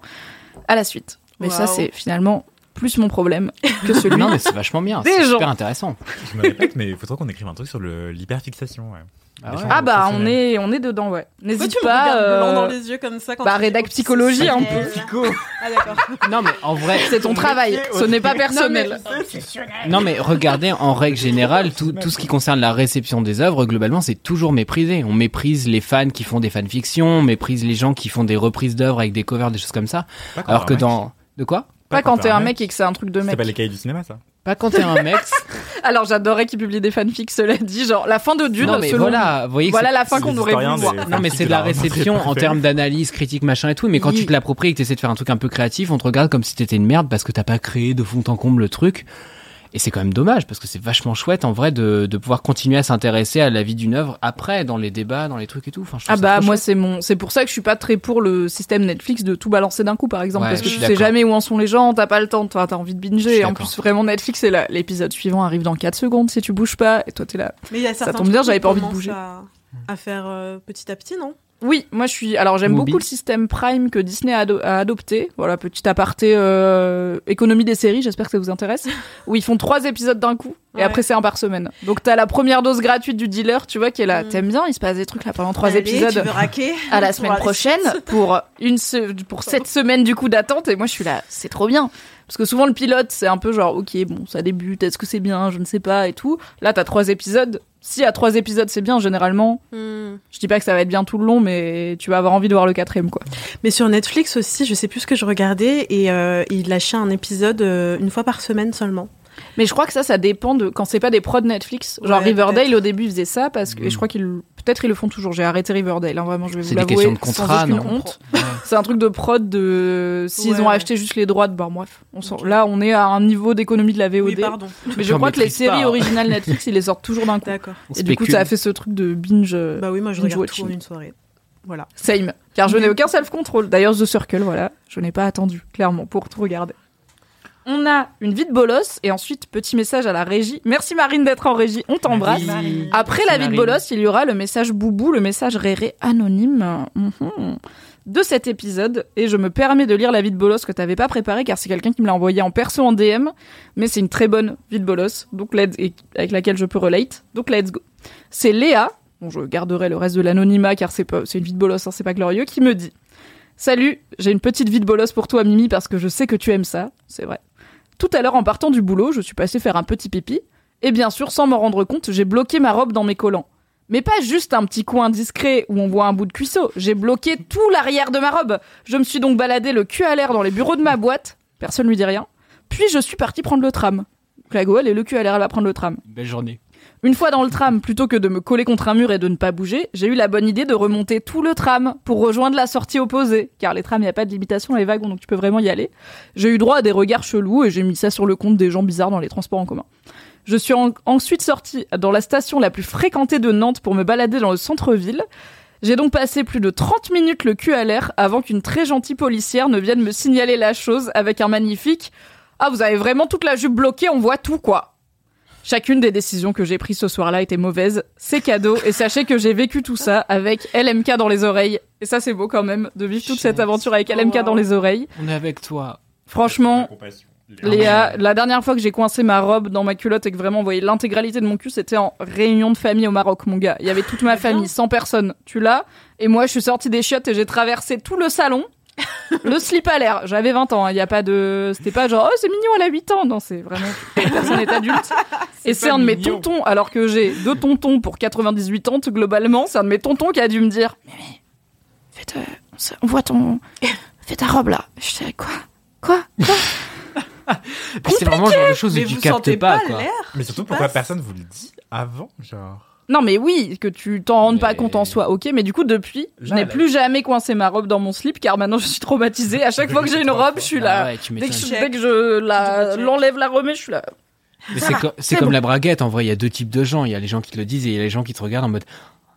à la suite. Mais ça, c'est finalement plus mon problème que celui Non, mais c'est vachement bien. C'est super intéressant. Je me répète, mais il faudrait qu'on écrive un truc sur le- l'hyperfixation. Ouais. Ah ouais. Ah bah on est on est dedans ouais. N'hésite tu me pas. blanc euh, dans les yeux comme ça quand bah, rédac psychologie, un peu. Ah d'accord. Non, mais en vrai. C'est ton travail, ce n'est pas personnel. Non, mais regardez, en règle générale, tout, tout ce qui concerne la réception des œuvres, globalement, c'est toujours méprisé. On méprise les fans qui font des fanfictions, on méprise les gens qui font des reprises d'œuvres avec des covers, des choses comme ça. Pas Alors que dans. De quoi Pas quand t'es un mec et que c'est un truc de C'est mec. pas les cahiers du cinéma, ça. Pas quand t'es un mec. Alors j'adorais qu'il publie des fanfics, cela dit, genre la fin de Dune, non, mais selon voilà, vous voyez Voilà la fin qu'on aurait voulu voir. Non mais c'est de la réception en termes d'analyse, critique, machin et tout. Mais quand Oui. tu te l'appropries et que t'essaies de faire un truc un peu créatif, on te regarde comme si t'étais une merde parce que t'as pas créé de fond en comble le truc. Et c'est quand même dommage parce que c'est vachement chouette en vrai de, de pouvoir continuer à s'intéresser à la vie d'une œuvre après dans les débats, dans les trucs et tout. Enfin, je trouve Ah ça bah moi c'est mon c'est pour ça que je suis pas très pour le système Netflix de tout balancer d'un coup par exemple Ouais, parce que je tu sais jamais où en sont les gens, t'as pas le temps, t'as t'as envie de binger en plus vraiment Netflix c'est là l'épisode suivant arrive dans 4 secondes si tu bouges pas et toi t'es là. Mais il y a certains tombe bien, trucs j'avais pas envie de bouger. À, à faire euh, petit à petit, non? Oui, moi je suis. Alors j'aime beaucoup le système Prime que Disney a, ado- a adopté. Voilà, petit aparté euh, économie des séries. J'espère que ça vous intéresse. où ils font trois épisodes d'un coup et Ouais. après c'est un par semaine. Donc t'as la première dose gratuite du dealer, tu vois, qui est là. Mm. T'aimes bien Il se passe des trucs là pendant trois Allez, épisodes. Tu veux raquer À la semaine prochaine pour une se- pour cette semaine du coup d'attente et moi je suis là c'est trop bien parce que souvent le pilote c'est un peu genre ok bon ça débute est-ce que c'est bien je ne sais pas et tout là t'as trois épisodes si à trois épisodes c'est bien généralement Hmm. je dis pas que ça va être bien tout le long, mais tu vas avoir envie de voir le quatrième, quoi. Mais sur Netflix aussi, je sais plus ce que je regardais et euh, il lâchait un épisode euh, une fois par semaine seulement. Mais je crois que ça, ça dépend de quand c'est pas des prods Netflix. Genre Ouais, Riverdale, au début, ils faisaient ça parce que, et je crois qu'ils, peut-être ils le font toujours. J'ai arrêté Riverdale, hein, vraiment, je vais vous C'est des l'avouer. questions de contrat, non honte. C'est un truc de prod de, s'ils Ouais, ont acheté juste les droits de, bah, bref. On Ok. Là, on est à un niveau d'économie de la VOD. Oui, pardon. mais je crois que les séries pas. originales Netflix, ils les sortent toujours d'un coup. D'accord. Et du coup, ça a fait ce truc de binge. euh, Bah oui, moi je regarde tout en une soirée. Voilà. Same. Car je n'ai aucun self-control. D'ailleurs, The Circle, voilà. Je n'ai pas attendu, clairement, pour tout regarder. On a une vie de bolos et ensuite petit message à la régie. Merci Marine d'être en régie, on t'embrasse. Après la vie de bolos, il y aura le message boubou, le message réré anonyme mhm, de cet épisode. Et je me permets de lire la vie de bolos que t'avais pas préparé car c'est quelqu'un qui me l'a envoyé en perso en DM. Mais c'est une très bonne vie de bolos, donc let's, et avec laquelle je peux relate. Donc let's go. C'est Léa, bon je garderai le reste de l'anonymat car c'est pas, c'est une vie de bolos, hein, c'est pas glorieux, qui me dit Salut, j'ai une petite vie de bolos pour toi Mimi parce que je sais que tu aimes ça, c'est vrai. Tout à l'heure en partant du boulot, je suis passée faire un petit pipi et bien sûr, sans m'en rendre compte, j'ai bloqué ma robe dans mes collants. Mais pas juste un petit coin discret où on voit un bout de cuisseau. J'ai bloqué tout l'arrière de ma robe. Je me suis donc baladé le cul à l'air dans les bureaux de ma boîte. Personne lui dit rien. Puis je suis partie prendre le tram. Clago, elle est le cul à l'air, elle va prendre le tram. Belle journée. Une fois dans le tram, plutôt que de me coller contre un mur et de ne pas bouger, j'ai eu la bonne idée de remonter tout le tram pour rejoindre la sortie opposée. Car les trams, il n'y a pas de limitation, les wagons, donc tu peux vraiment y aller. J'ai eu droit à des regards chelous et j'ai mis ça sur le compte des gens bizarres dans les transports en commun. Je suis en- ensuite sortie dans la station la plus fréquentée de Nantes pour me balader dans le centre-ville. J'ai donc passé plus de 30 minutes le cul à l'air avant qu'une très gentille policière ne vienne me signaler la chose avec un magnifique Ah, vous avez vraiment toute la jupe bloquée, on voit tout, quoi. Chacune des décisions que j'ai prises ce soir-là était mauvaise. C'est cadeau. Et sachez que j'ai vécu tout ça avec LMK dans les oreilles. Et ça, c'est beau quand même de vivre toute cette aventure avec LMK dans les oreilles. On est avec toi. Franchement. Léa, la dernière fois que j'ai coincé ma robe dans ma culotte et que vraiment on voyait l'intégralité de mon cul, c'était en réunion de famille au Maroc, mon gars. Il y avait toute ma famille, 100 personnes. Tu l'as Et moi, je suis sortie des chiottes et j'ai traversé tout le salon. le slip à l'air. J'avais 20 ans. hein. Il y a pas de. C'était pas genre, oh, c'est mignon, elle a 8 ans. Non, c'est vraiment. La personne est adulte. et c'est un de mes mignon. tontons, alors que j'ai deux tontons pour 98 ans, globalement. C'est un de mes tontons qui a dû me dire, mais, mais, fais ta- on se- on voit ton. Fais ta robe là. Je disais, quoi? Quoi? Quoi? C'est vraiment le genre de choses Mais que tu captes pas, pas quoi. Mais surtout, pourquoi passe personne vous le dit avant Genre? Non, mais oui, que tu t'en rendes pas compte en soi, ok. Mais du coup, depuis, je n'ai plus jamais coincé ma robe dans mon slip, car maintenant je suis traumatisée. À chaque fois que j'ai une robe, je suis Ah là. ouais, tu Dès que, je, dès que je la- l'enlève, la remets, je suis là. Mais c'est co- c'est comme la braguette, en vrai, il y a deux types de gens. Il y a les gens qui te le disent et il y a les gens qui te regardent en mode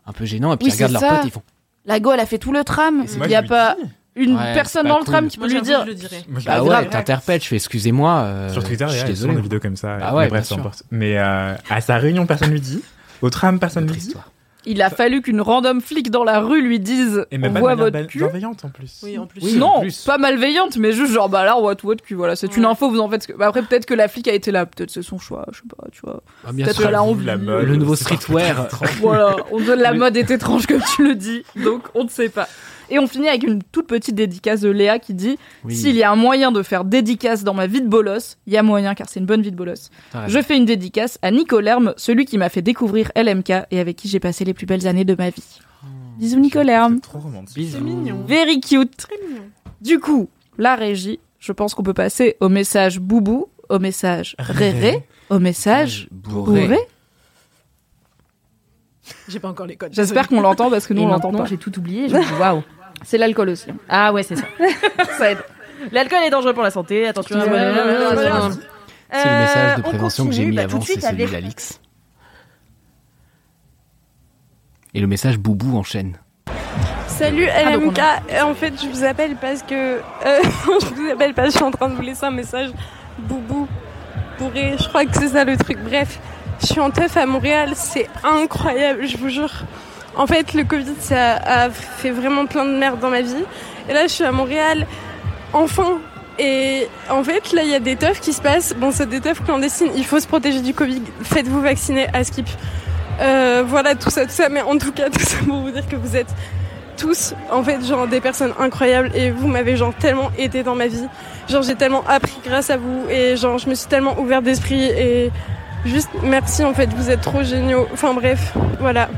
un peu gênant et puis Oui, ils regardent c'est leur ça. pote et ils font. La go, elle a fait tout le tram. Il n'y a pas une Ouais, personne dans le tram qui peut lui dire. je le dirais. Moi, je- Bah Bah, ouais, t'interpelles, je fais excusez-moi. euh, Sur Twitter, je il y suis a désolé. souvent des vidéos comme ça. Ah ouais, mais bref, peu importe. Mais euh, à sa réunion, personne lui dit. Au tram, personne dit. histoire. Il a fallu qu'une random flic dans la rue lui dise Et même on voit votre cul. bienveillante en plus. Oui, en plus. Oui, en non, plus. pas malveillante, mais juste genre bah là on voit tout votre cul. Voilà, c'est une info, vous en faites ce que. Bah, après peut-être que la flic a été là, peut-être c'est son choix, je sais pas, tu vois. Ah, Peut-être qu'elle a envie. La mode, Le nouveau streetwear. Voilà, on donne la mode est étrange comme tu le dis, donc on ne sait pas. Et on finit avec une toute petite dédicace de Léa qui dit Oui, S'il y a un moyen de faire dédicace dans ma vie de bolos, il y a moyen car c'est une bonne vie de bolos. raison. Je fais une dédicace à Nico Lerme, celui qui m'a fait découvrir LMK et avec qui j'ai passé les plus belles années de ma vie. Bisous Nico Lerme. C'est trop romantique. Bisous. C'est mignon. Very cute. Très mignon. Du coup, la régie, je pense qu'on peut passer au message boubou, au message réré, au message bourré. bourré. J'ai pas encore les codes. J'espère qu'on l'entend parce que nous Et on l'entend pas. j'ai tout oublié. Waouh. C'est l'alcool aussi. hein. Ah ouais, c'est ça. ça aide. L'alcool est dangereux pour la santé. Attention. Ouais. C'est le message Euh, de on prévention que j'ai mis bah, avant, c'est celui d'Alix. Et le message boubou enchaîne. Salut Ah, LMK, Euh, en fait je vous appelle parce que euh, je vous appelle parce que je suis en train de vous laisser un message boubou bourré, je crois que c'est ça le truc. Bref, je suis en teuf à Montréal, c'est incroyable, je vous jure. En fait, le Covid ça a fait vraiment plein de merde dans ma vie. Et là, je suis à Montréal, enfin. Et en fait, là, il y a des teufs qui se passent. Bon, c'est des teufs clandestines. Il faut se protéger du Covid. Faites-vous vacciner à Skip. Euh, voilà, tout ça, tout ça. Mais en tout cas, tout ça pour vous dire que vous êtes tous, en fait, genre des personnes incroyables et vous m'avez genre tellement aidé dans ma vie. Genre j'ai tellement appris grâce à vous et genre je me suis tellement ouvert d'esprit et juste merci en fait, vous êtes trop géniaux. Enfin bref, voilà.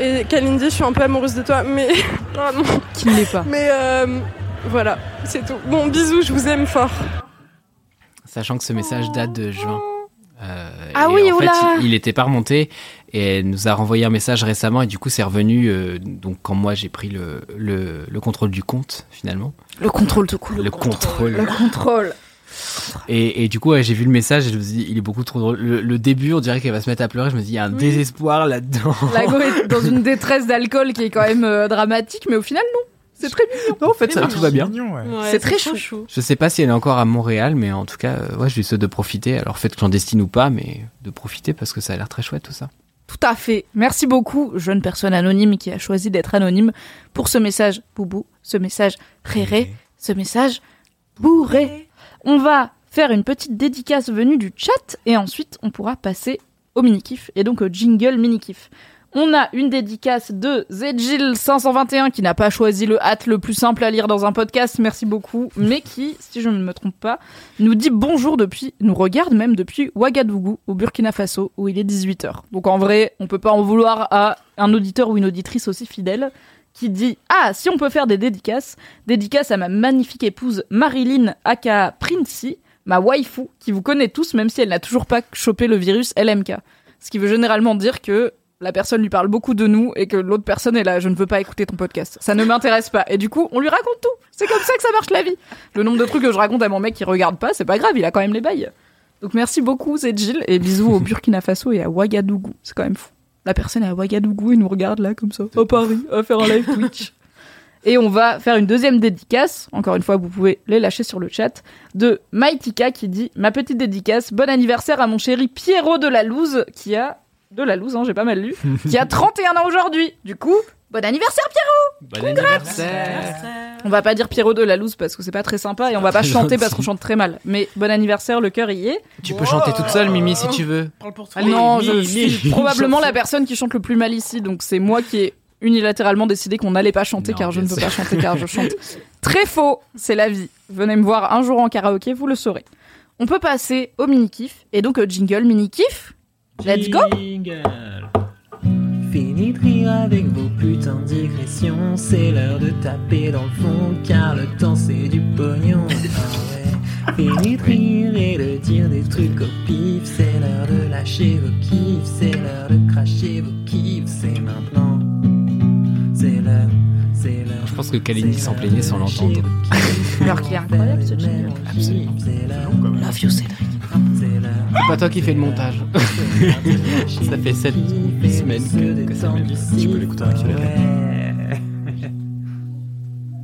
Et Kalindi, je suis un peu amoureuse de toi, mais pardon. Qui ne l'est pas. Mais euh, voilà, c'est tout. Bon, bisous, je vous aime fort. Sachant que ce message date de juin. Euh, Ah et oui, en fait, oula il, il était pas remonté et elle nous a renvoyé un message récemment et du coup c'est revenu euh, donc quand moi j'ai pris le, le, le contrôle du compte finalement. Le contrôle tout cool. Le, contrôle. Le contrôle. Et, et du coup ouais, j'ai vu le message et je me suis dit il est beaucoup trop drôle. Le, le début on dirait qu'elle va se mettre à pleurer. Je me dis il y a un désespoir là-dedans. La go est dans une détresse d'alcool qui est quand même euh, dramatique, mais au final non. C'est très mignon. Non, en fait ça, tout va bien. Ouais. C'est très trop chou. Je sais pas si elle est encore à Montréal mais en tout cas euh, ouais je lui souhaite de profiter. Alors faites clandestine ou pas mais de profiter parce que ça a l'air très chouette tout ça. Tout à fait. Merci beaucoup, jeune personne anonyme qui a choisi d'être anonyme, pour ce message boubou, ce message réré, ce message bourré. On va faire une petite dédicace venue du chat et ensuite on pourra passer au mini-kiff et donc au jingle mini-kiff. On a une dédicace de Zedgil521 qui n'a pas choisi le hâte le plus simple à lire dans un podcast, merci beaucoup, mais qui, si je ne me trompe pas, nous dit bonjour depuis, nous regarde même depuis Ouagadougou, au Burkina Faso, où il est 18h. Donc en vrai, on peut pas en vouloir à un auditeur ou une auditrice aussi fidèle qui dit Ah, si on peut faire des dédicaces, dédicace à ma magnifique épouse Marilyn aka Princey, ma waifu, qui vous connaît tous, même si elle n'a toujours pas chopé le virus LMK. Ce qui veut généralement dire que la personne lui parle beaucoup de nous et que l'autre personne est là, je ne veux pas écouter ton podcast. Ça ne m'intéresse pas. Et du coup, on lui raconte tout. C'est comme ça que ça marche la vie. Le nombre de trucs que je raconte à mon mec qui regarde pas, c'est pas grave, il a quand même les bails. Donc merci beaucoup, c'est Jill, et bisous au Burkina Faso et à Ouagadougou. C'est quand même fou. La personne est à Ouagadougou et nous regarde là, comme ça, à Paris, à faire un live Twitch. Et on va faire une deuxième dédicace, encore une fois, vous pouvez les lâcher sur le chat, de Maitika qui dit « Ma petite dédicace, bon anniversaire à mon chéri Pierrot de la Louse, qui a... De la Louse, hein, j'ai pas mal lu, qui a 31 ans aujourd'hui. Du coup, bon anniversaire Pierrot Bon anniversaire. On va pas dire Pierrot de la Louse parce que c'est pas très sympa et on va pas chanter parce qu'on chante très mal. Mais bon anniversaire, le cœur y est. Tu peux chanter toute seule Mimi si tu veux. Parle pour toi. Allez, non, Mi, je suis probablement la personne qui chante le plus mal ici, donc c'est moi qui ai unilatéralement décidé qu'on n'allait pas chanter Non, car je bien ne veux sûr. pas chanter car je chante. Très faux, c'est la vie. Venez me voir un jour en karaoké, vous le saurez. On peut passer au mini-kiff et donc au jingle mini-kiff. Let's go Fini de rire avec vos putains de digressions, c'est l'heure de taper dans le fond, car le temps c'est du pognon. Ah ouais. Fini de rire et de dire des trucs au pif, c'est l'heure de lâcher vos kiffs, c'est l'heure de cracher vos kiffs, c'est maintenant. C'est l'heure, c'est l'heure. Je pense que Kalindi s'en plaignait sans l'entendre. Alors qu'il est incroyable, ce jingle. Absolument. Love you Cédric. C'est pas toi qui fais le montage. ça fait 7 semaines que ça m'aide. Tu peux l'écouter avec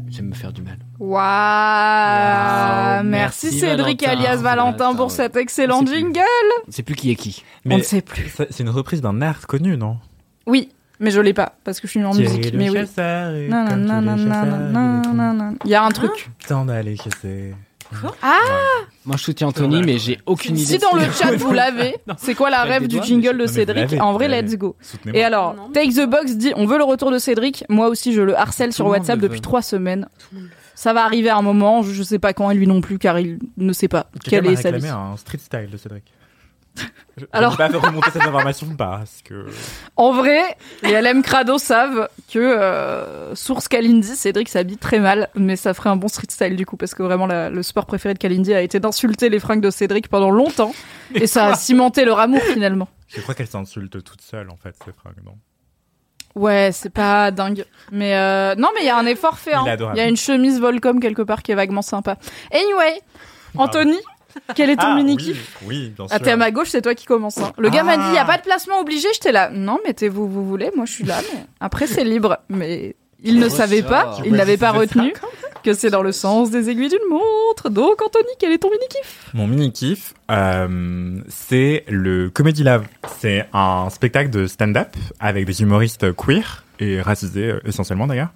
J'aime me faire du mal. Waouh Merci, merci, Cédric Valentin. alias Valentin pour cet excellent jingle. On sait plus qui est qui. On ne sait plus. ça- C'est une reprise d'un air connu, non? Oui, mais je l'ai pas parce que je suis en musique. Mais oui. Non, non, non, non, non, non, non, non. Il y a un truc. Temps d'aller chasser. Ah Moi, je soutiens Anthony, mais j'ai aucune idée. Si dans le chat vous l'avez, c'est quoi la rêve du jingle de Cédric En vrai, let's go. Et alors. Take the Box dit on veut le retour de Cédric. Moi aussi, je le harcèle sur WhatsApp depuis trois semaines. Ça va arriver à un moment, je, sais pas quand, et lui non plus, car il ne sait pas quelle est sa vie. un street style de Cédric. Je Alors- ne vais pas faire remonter cette information parce que. En vrai, les LM Crado savent que, euh, source Kalindi, Cédric s'habille très mal, mais ça ferait un bon street style du coup, parce que vraiment la- le sport préféré de Kalindi a été d'insulter les fringues de Cédric pendant longtemps, et ça a cimenté leur amour finalement. Je crois qu'elle s'insulte toute seule en fait, ces fringues, non? Ouais, c'est pas dingue. Mais euh, non, mais il y a un effort fait. hein. Il. Il y a une chemise Volcom quelque part qui est vaguement sympa. Anyway, Anthony, quel est ton Ah, mini oui, Oui, bien sûr. Ah, t'es à ma gauche, c'est toi qui commence. hein. Le gars m'a dit, Ah. il y a pas de placement obligé. J'étais là. Non, mettez-vous, vous voulez. Moi, je suis là. Mais après, c'est libre. Mais il ne Oh, savait ça. pas, il n'avait pas retenu que c'est dans le sens des aiguilles d'une montre. Donc, Anthony, quel est ton mini kiff? Mon mini kiff, euh, c'est le Comedy Love. C'est un spectacle de stand-up avec des humoristes queer et racisés euh, essentiellement d'ailleurs.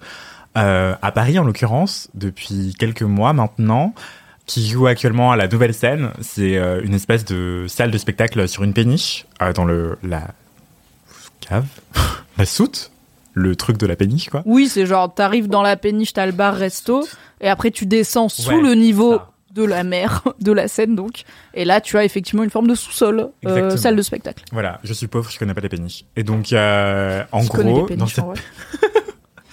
Euh, à Paris en l'occurrence, depuis quelques mois maintenant, qui joue actuellement à la nouvelle scène. C'est euh, une espèce de salle de spectacle sur une péniche euh, dans le la cave, la soute, le truc de la péniche quoi. Oui, c'est genre, t'arrives dans la péniche, t'as le bar resto, et après tu descends sous Ouais, le niveau de la mer, de la Seine donc. Et là, tu as effectivement une forme de sous-sol, euh, salle de spectacle. Voilà, je suis pauvre, je connais pas les péniches. Et donc, euh, en Je gros, dans péniches, cette.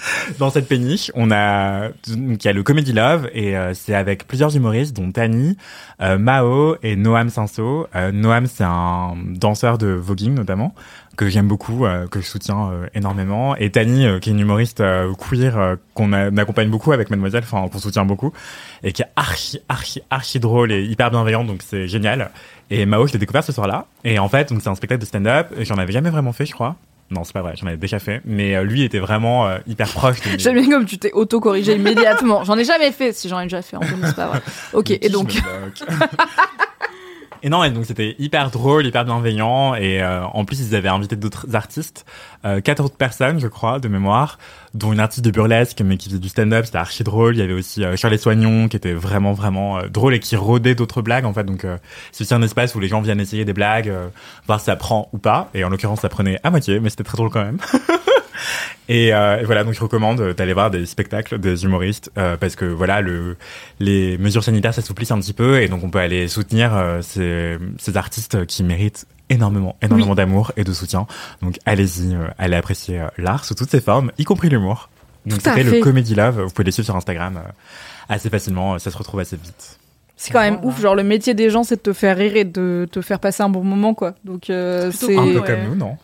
dans cette péniche, on a, donc il y a le Comedy Love et euh, c'est avec plusieurs humoristes, dont Tani, euh, Mao et Noam Sinso. Euh, Noam, c'est un danseur de voguing notamment que j'aime beaucoup, euh, que je soutiens euh, énormément. Et Tani, euh, qui est une humoriste queer qu'on accompagne beaucoup avec Mademoiselle, enfin qu'on soutient beaucoup, et qui est archi, archi, archi drôle et hyper bienveillante, donc c'est génial. Et Mao, je l'ai découvert ce soir-là. Et en fait, donc c'est un spectacle de stand-up. J'en avais jamais vraiment fait, je crois. Non, c'est pas vrai, j'en avais déjà fait. Mais euh, lui était vraiment euh, hyper proche de J'aime bien comme tu t'es auto-corrigé immédiatement. J'en ai jamais fait, si j'en ai déjà fait, Anthony, c'est pas vrai. Ok, et donc, Et non, et donc c'était hyper drôle, hyper bienveillant, et euh, en plus ils avaient invité d'autres artistes, euh, quatre autres personnes, je crois, de mémoire, dont une artiste de burlesque, mais qui faisait du stand-up, c'était archi drôle. Il y avait aussi euh, Charlie Soignon, qui était vraiment vraiment euh, drôle et qui rodait d'autres blagues en fait. Donc euh, c'est aussi un espace où les gens viennent essayer des blagues, euh, voir si ça prend ou pas. Et en l'occurrence, ça prenait à moitié, mais c'était très drôle quand même. Et, euh, et voilà, donc je recommande euh, d'aller voir des spectacles des humoristes euh, parce que voilà, le, les mesures sanitaires s'assouplissent un petit peu et donc on peut aller soutenir euh, ces, ces artistes qui méritent énormément, énormément d'amour et de soutien. Donc allez-y, euh, allez apprécier l'art sous toutes ses formes, y compris l'humour. Donc fait. le Comedy Love, vous pouvez les suivre sur Instagram euh, assez facilement, ça se retrouve assez vite. c'est quand même ouf. Genre, le métier des gens, c'est de te faire rire et de te faire passer un bon moment, quoi. Donc, euh, c'est. Un peu ouais. comme nous, non?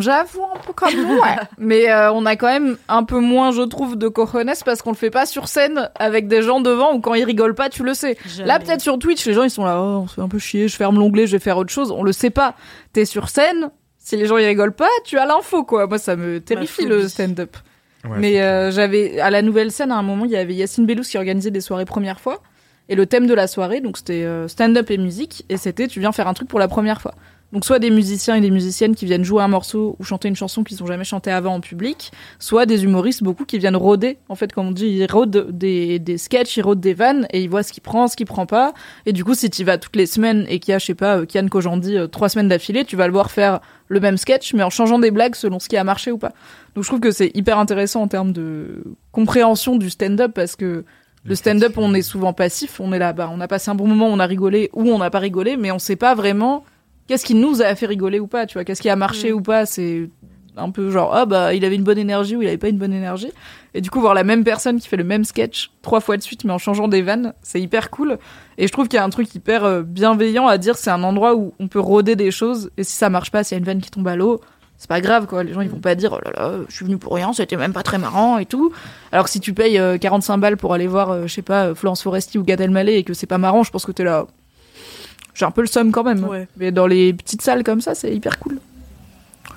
J'avoue, un peu comme nous, ouais. Mais euh, on a quand même un peu moins, je trouve, de cojones parce qu'on le fait pas sur scène avec des gens devant ou quand ils rigolent pas, tu le sais. Là, peut-être sur Twitch, les gens ils sont là, oh, on se fait un peu chier, je ferme l'onglet, je vais faire autre chose. On le sait pas. T'es sur scène, si les gens ils rigolent pas, tu as l'info, quoi. Moi, ça me terrifie le stand-up. Ouais, Mais euh, j'avais à la nouvelle scène à un moment, il y avait Yacine Bellous qui organisait des soirées première fois. Et le thème de la soirée, donc c'était euh, stand-up et musique, et c'était tu viens faire un truc pour la première fois. Donc soit des musiciens et des musiciennes qui viennent jouer un morceau ou chanter une chanson qu'ils n'ont jamais chanté avant en public, soit des humoristes beaucoup qui viennent rôder. En fait, comme on dit, ils rôdent des, des sketchs, ils rôdent des vannes et ils voient ce qui prend, ce qui prend pas. Et du coup, si tu vas toutes les semaines et qu'il y a, je sais pas, euh, Kian Kojandi euh, trois semaines d'affilée, tu vas le voir faire le même sketch, mais en changeant des blagues selon ce qui a marché ou pas. Donc je trouve que c'est hyper intéressant en termes de compréhension du stand-up parce que le stand-up, on est souvent passif, on est là, bah, on a passé un bon moment, on a rigolé ou on n'a pas rigolé, mais on sait pas vraiment qu'est-ce qui nous a fait rigoler ou pas, tu vois, qu'est-ce qui a marché ou pas, c'est un peu genre, ah bah, il avait une bonne énergie ou il avait pas une bonne énergie. Et du coup, voir la même personne qui fait le même sketch trois fois de suite, mais en changeant des vannes, c'est hyper cool. Et je trouve qu'il y a un truc hyper euh, bienveillant à dire, c'est un endroit où on peut rôder des choses, et si ça marche pas, s'il y a une vanne qui tombe à l'eau, c'est pas grave quoi. Les gens ils vont pas dire oh là là je suis venu pour rien c'était même pas très marrant et tout. Alors que si tu payes euh, 45 balles pour aller voir euh, je sais pas euh, Florence Foresti ou Gad Elmaleh et que c'est pas marrant je pense que t'es là j'ai un peu le somme quand même. Ouais. Mais dans les petites salles comme ça, c'est hyper cool.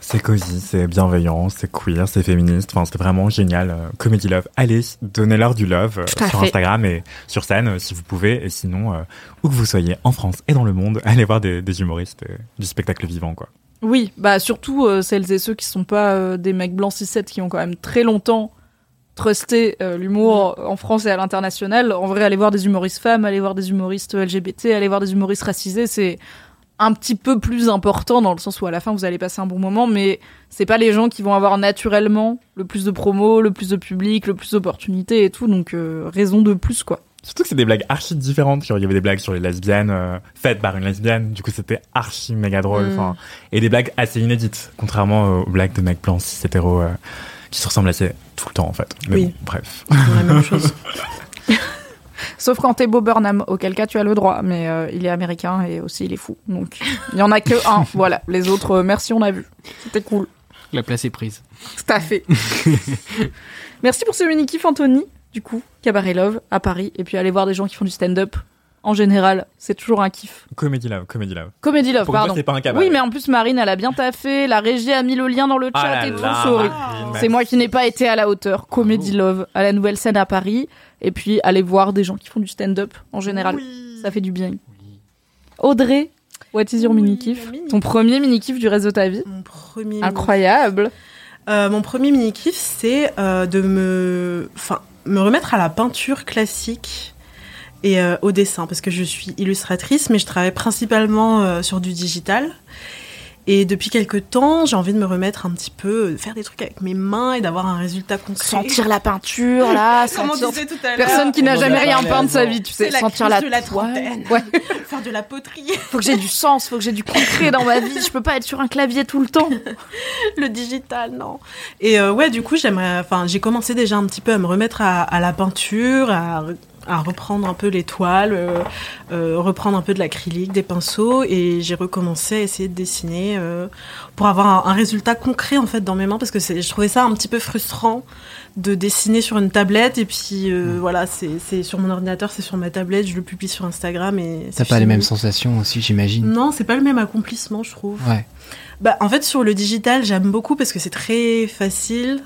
C'est cosy, c'est bienveillant, c'est queer, c'est féministe. Enfin, c'est vraiment génial. Euh, Comedy Love. Allez, donnez-leur du love euh, sur. Instagram et sur scène euh, si vous pouvez. Et sinon, euh, où que vous soyez, en France et dans le monde, allez voir des, des humoristes euh, du spectacle vivant, quoi. Oui, bah surtout euh, celles et ceux qui sont pas euh, des mecs blancs 6-7 qui ont quand même très longtemps trusté euh, l'humour en France et à l'international. En vrai, aller voir des humoristes femmes, aller voir des humoristes LGBT, aller voir des humoristes racisés, c'est un petit peu plus important dans le sens où à la fin vous allez passer un bon moment, mais c'est pas les gens qui vont avoir naturellement le plus de promos, le plus de public, le plus d'opportunités et tout, donc euh, raison de plus quoi. Surtout que c'est des blagues archi différentes. Genre, il y avait des blagues sur les lesbiennes euh, faites par une lesbienne. Du coup, c'était archi méga drôle. Mm. Et des blagues assez inédites, contrairement aux blagues de mecs blancs cis euh, qui se ressemblent assez tout le temps, en fait. Mais Oui. bon, bref. C'est la même chose. Sauf quand t'es Bob Burnham, auquel cas tu as le droit, mais euh, il est américain et aussi il est fou. Donc il y en a que un. Voilà, les autres, euh, merci, on a vu. C'était cool. La place est prise. Tout à fait. merci pour ce mini kiff, Anthony. Du coup, Cabaret Love à Paris, et puis aller voir des gens qui font du stand-up. En général, c'est toujours un kiff. Comedy Love, Comedy Love. Comedy Love, Pour pardon. c'est pas un cabaret. Oui, mais en plus, Marine, elle a bien taffé. La régie a mis le lien dans le chat Ah là et tout. sorry. C'est moi qui n'ai pas été à la hauteur. Comedy Love, à la nouvelle scène à Paris. Et puis, aller voir des gens qui font du stand-up en général. Ça fait du bien. Audrey, what is your Oui, mini-kiff mini- Ton premier mini-kiff du reste de ta vie Mon premier Incroyable. Euh, mon premier mini kiff, c'est euh, de me, enfin, me remettre à la peinture classique et euh, au dessin, parce que je suis illustratrice, mais je travaille principalement euh, sur du digital. Et depuis quelques temps, j'ai envie de me remettre un petit peu, de faire des trucs avec mes mains et d'avoir un résultat concret. Sentir la peinture, là. Comme on disait tout à l'heure. Personne qui n'a jamais rien peint de sa vie, tu sais. La sentir crise la de la toile. trentaine. Ouais. faire de la poterie. Faut que j'ai du sens, faut que j'ai du concret dans ma vie. Je peux pas être sur un clavier tout le temps. le digital, non. Et euh, ouais, du coup, j'aimerais. Enfin, j'ai commencé déjà un petit peu à me remettre à, à la peinture, à, à reprendre un peu les toiles, euh, euh, reprendre un peu de l'acrylique, des pinceaux, et j'ai recommencé à essayer de dessiner euh, pour avoir un, un résultat concret en fait dans mes mains, parce que je trouvais ça un petit peu frustrant de dessiner sur une tablette et puis euh, voilà c'est sur mon ordinateur c'est sur ma tablette je le publie sur Instagram et T'as pas les mêmes sensations aussi, j'imagine. non c'est pas le même accomplissement je trouve Ouais. bah, en fait, sur le digital, j'aime beaucoup parce que c'est très facile.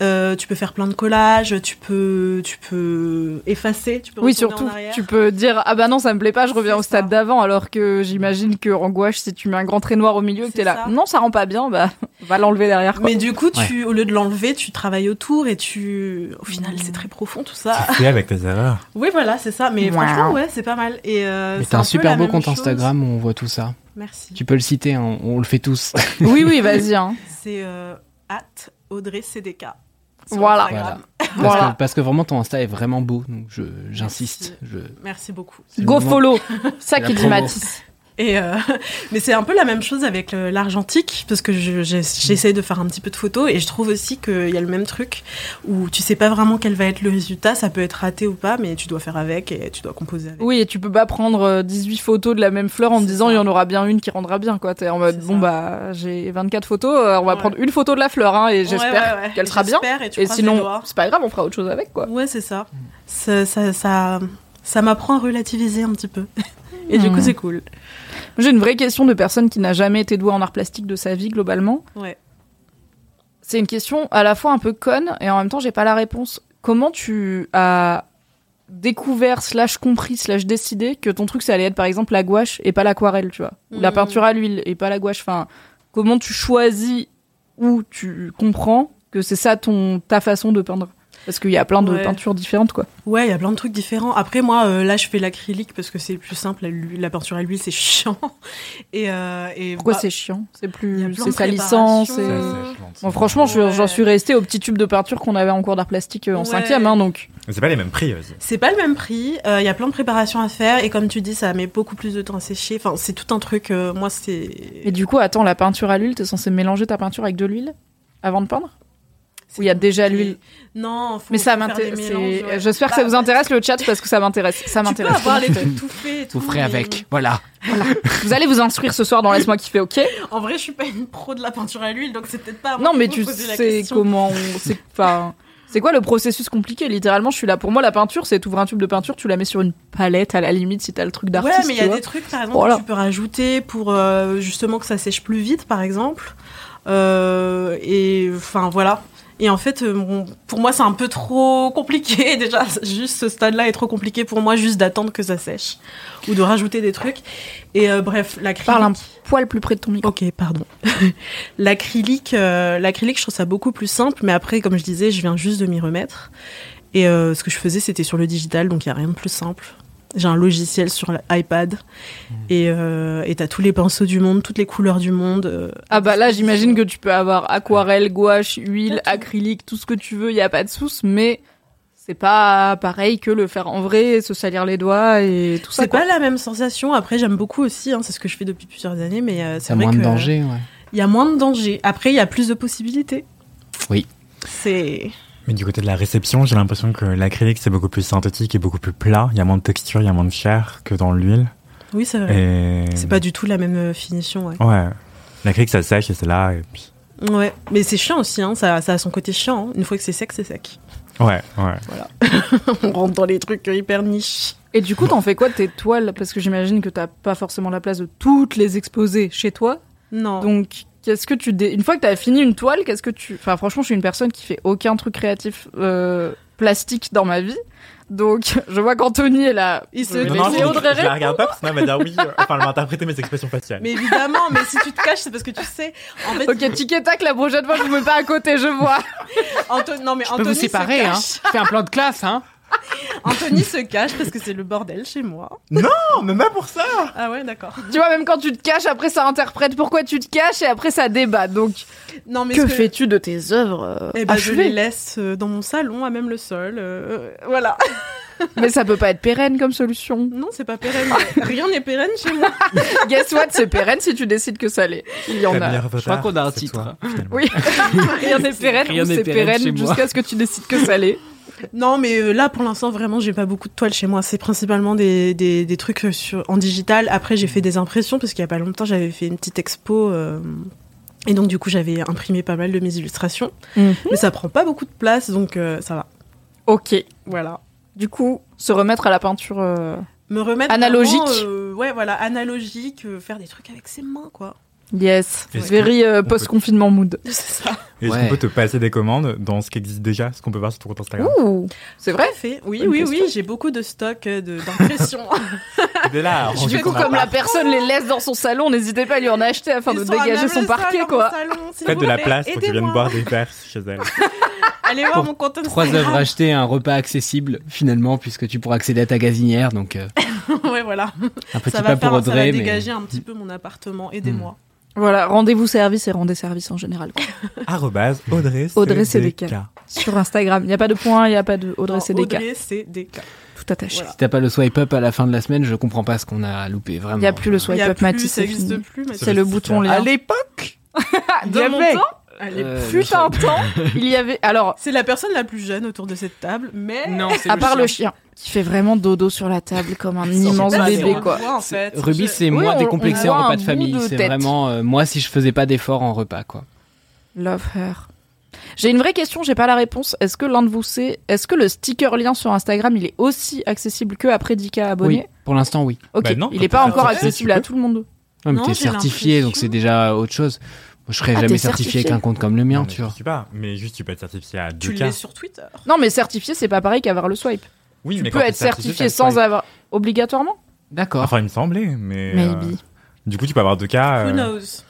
Euh, tu peux faire plein de collages, tu peux, tu peux effacer, tu peux Oui, surtout, en arrière. tu peux dire ah bah non, ça me plaît pas, je reviens au stade d'avant, alors que j'imagine que en gouache, si tu mets un grand trait noir au milieu et que t'es là, non, ça rend pas bien, bah va l'enlever derrière. Quoi. Mais du coup, tu, au lieu de l'enlever, tu travailles autour et tu, au final, c'est très profond tout ça. Fais avec tes erreurs. oui, voilà, c'est ça. Mais Wow. franchement, ouais, c'est pas mal. Et euh, Mais t'as un super beau compte chose. Instagram où on voit tout ça. Merci. Tu peux le citer, hein, on le fait tous. oui, oui, vas-y. Hein. C'est euh, at Audrey CDK. sur Voilà. Parce, Voilà. que, parce que vraiment ton Insta est vraiment beau, donc je- j'insiste. Je... Merci beaucoup. Go follow, ça qui dit. Matisse. Et euh, mais c'est un peu la même chose avec l'argentique parce que je- j'ai- j'essaye de faire un petit peu de photos et je trouve aussi qu'il y a le même truc où tu sais pas vraiment quel va être le résultat, ça peut être raté ou pas, mais tu dois faire avec et tu dois composer avec. Oui, et tu peux pas prendre euh, 18 photos de la même fleur en te disant il y en aura bien une qui rendra bien quoi. T'es en mode bon ça. bah j'ai 24 photos, euh, on va Ouais. prendre une photo de la fleur hein, et j'espère ouais, ouais. qu'elle sera bien. Et, tu Et sinon c'est pas grave, on fera autre chose avec quoi. Ouais, c'est ça. Ça, ça, ça, ça m'apprend à relativiser un petit peu. Et du Hmm. coup, c'est cool. J'ai une vraie question de personne qui n'a jamais été douée en art plastique de sa vie globalement. Ouais. C'est une question à la fois un peu conne et en même temps j'ai pas la réponse. Comment tu as découvert slash compris slash décidé que ton truc ça allait être par exemple la gouache et pas l'aquarelle, tu vois, ou la Mhm. peinture à l'huile et pas la gouache. Enfin, comment tu choisis ou tu comprends que c'est ça ton ta façon de peindre? Parce qu'il y a plein de Ouais. peintures différentes quoi. Ouais, il y a plein de trucs différents. Après, moi, euh, là, je fais l'acrylique parce que c'est plus simple. La, peinture à l'huile, c'est chiant. Et, euh, et Pourquoi bah, c'est chiant? C'est plus c'est salissant, c'est Bon, franchement, Ouais. j'en suis restée au petit tube de peinture qu'on avait en cours d'art plastique euh, en Ouais. cinquième, hein, donc. C'est pas les mêmes prix. C'est pas le même prix. euh, Il y a plein de préparations à faire et comme tu dis, ça met beaucoup plus de temps à sécher. Enfin, c'est tout un truc. euh, moi, c'est. Et du coup, attends, la peinture à l'huile, t'es censé mélanger ta peinture avec de l'huile avant de peindre? Ou il y a déjà l'huile Non, faut, Mais ça m'intéresse. ouais. J'espère que Bah, ça vous intéresse le chat parce que ça m'intéresse. Ça Tu peux m'intéresse. avoir les trucs tout faits tout. Vous ferez mais- avec, voilà. Vous allez vous instruire ce soir dans Laisse-moi kiffer, ok En vrai, je suis pas une pro de la peinture à l'huile, donc c'est peut-être pas. Non, mais tu sais comment on. c'est- Enfin, C'est quoi le processus compliqué Littéralement, je suis là. Pour moi, la peinture, c'est t'ouvres un tube de peinture, tu la mets sur une palette à la limite si t'as le truc Ouais, d'artiste. mais il y a vois. des trucs, par exemple, Voilà. que tu peux rajouter pour euh, justement que ça sèche plus vite, par exemple. Euh, et enfin, voilà. Et en fait, euh, bon, pour moi, c'est un peu trop compliqué. Déjà, juste ce stade-là est trop compliqué pour moi, juste d'attendre que ça sèche. Ou de rajouter des trucs. Et euh, bref, l'acrylique. Parle un poil plus près de ton micro. Ok, pardon. l'acrylique, euh, l'acrylique, je trouve ça beaucoup plus simple. Mais après, comme je disais, je viens juste de m'y remettre. Et euh, ce que je faisais, c'était sur le digital, donc il n'y a rien de plus simple. J'ai un logiciel sur l'iPad et euh, et t'as tous les pinceaux du monde, toutes les couleurs du monde. euh, Ah bah là, j'imagine que tu peux avoir aquarelle, gouache, huile, acrylique, tout ce que tu veux, il y a pas de souci, mais c'est pas pareil que le faire en vrai, se salir les doigts et tout ça. C'est pas la même sensation. Après, j'aime beaucoup aussi. hein, c'est ce que je fais depuis plusieurs années, mais euh, c'est vrai moins que de danger, ouais. Il y a moins de danger. Après, il y a plus de possibilités. Oui. C'est Mais du côté de la réception, j'ai l'impression que l'acrylique c'est beaucoup plus synthétique et beaucoup plus plat. Il y a moins de texture, il y a moins de chair que dans l'huile. oui, c'est vrai. Et C'est pas du tout la même euh, finition. Ouais. ouais, l'acrylique ça sèche et c'est là. Et puis... Ouais, mais c'est chiant aussi. Hein. Ça, ça a son côté chiant. hein. Une fois que c'est sec, c'est sec. Ouais, ouais. On rentre dans les trucs hyper niches. Et du coup, t'en fais quoi de tes toiles? Parce que j'imagine que t'as pas forcément la place de toutes les exposer chez toi. Non. Donc, qu'est-ce que tu dé- une fois que t'as fini une toile, qu'est-ce que tu Enfin, franchement, je suis une personne qui fait aucun truc créatif euh, plastique dans ma vie. Donc, je vois qu'Anthony est là. Il se Non, mais non, je, Audrey je la regarde pas parce que elle va dire oui. euh, Enfin, elle va interpréter mes expressions faciales. Mais évidemment, mais si tu te caches, c'est parce que tu sais. En fait, Ok, tic et tac, la prochaine fois, je vous mets pas à côté, je vois. Anto- non, mais Je peux Anthony vous se séparer, hein. cache. Fais un plan de classe, hein. Anthony se cache parce que c'est le bordel chez moi. Non, mais même pour ça. Ah ouais, d'accord. Tu vois, même quand tu te caches, après ça interprète pourquoi tu te caches et après ça débat. Donc, Non, mais que fais-tu de tes œuvres euh, Eh ben, je les laisse euh, dans mon salon, à même le sol. euh, voilà. Mais ça peut pas être pérenne comme solution. Non, c'est pas pérenne. Rien n'est pérenne chez moi. Guess what, c'est pérenne si tu décides que ça l'est. Il y en a. Je crois qu'on a un titre. toi. Oui. Rien n'est pérenne Rien ou n'est c'est pérenne pérenne chez moi. jusqu'à ce que tu décides que ça l'est. Non, mais euh, là, pour l'instant, vraiment, j'ai pas beaucoup de toiles chez moi. C'est principalement des, des, des trucs euh, sur, en digital. Après, j'ai fait des impressions parce qu'il y a pas longtemps, j'avais fait une petite expo. euh, et donc, du coup, j'avais imprimé pas mal de mes illustrations. Mhm. Mais ça prend pas beaucoup de place, donc euh, ça va. Ok. Voilà. Du coup, se remettre à la peinture. euh, Me remettre Analogique. vraiment, ouais, voilà, analogique, faire des trucs avec ses mains, quoi. Yes. Est-ce Very euh, post-confinement mood. C'est ça. Est-ce Ouais. qu'on peut te passer des commandes dans ce qui existe déjà, ce qu'on peut voir sur ton compte Instagram? Ouh. C'est vrai? Fait. Oui, Bonne oui, question. oui, j'ai beaucoup de stock euh, de- d'impressions. Et là, Du coup, comme la personne les laisse dans son salon, n'hésitez pas à lui en acheter afin de Ils dégager son parquet, quoi. salon, Faites de la place pour viennent aidez-moi. boire des verres chez elle. Allez voir Pour mon compte Trois Instagram. œuvres achetées, un repas accessible, finalement, puisque tu pourras accéder à ta gazinière, donc euh, ouais, voilà. un petit ça pas va, pour faire, ça va Audrey, mais dégager un petit peu mon appartement. Aidez-moi. Voilà, rendez-vous service et rendez service en général. quoi. Arrobase Audrey Audrey CDK. Sur Instagram, il n'y a pas de point, il n'y a pas de Audrey Non, CDK. Audrey CDK. Tout attaché. Voilà. si t'as pas le swipe up à la fin de la semaine, je comprends pas ce qu'on a loupé, vraiment. Il n'y a plus le swipe Il y a up plus, Matisse, ça c'est existe fini. plus. C'est le bouton lien. À l'époque de mon temps, Allez, Euh, fut un temps, il y avait... Alors, C'est la personne la plus jeune autour de cette table, mais Non, à part le chien, qui fait vraiment dodo sur la table comme un immense pas, bébé, quoi. voit, en fait. Ruby, c'est Oui, moi on- décomplexé on en repas de famille. C'est vraiment euh, moi si je faisais pas d'efforts en repas, quoi. Love her. J'ai une vraie question, j'ai pas la réponse. Est-ce que l'un de vous sait, est-ce que le sticker lien sur Instagram, il est aussi accessible que après 10K abonnés? Oui, pour l'instant, oui. Ok, Bah non, il est pas encore accessible à tout le monde. Ouais, mais Non, t'es certifié, donc c'est déjà autre chose. Je serais Ah, jamais certifié avec un compte comme le mien, Non, tu je vois. suis pas, mais juste tu peux être certifié à Tu 2K. l'es sur Twitter. Non, mais certifié, c'est pas pareil qu'avoir le swipe. Oui, tu mais peux quand être certifié sans avoir obligatoirement. D'accord. Enfin, il me semblait, mais. euh, Maybe. du coup, tu peux avoir 2K. Who euh, knows?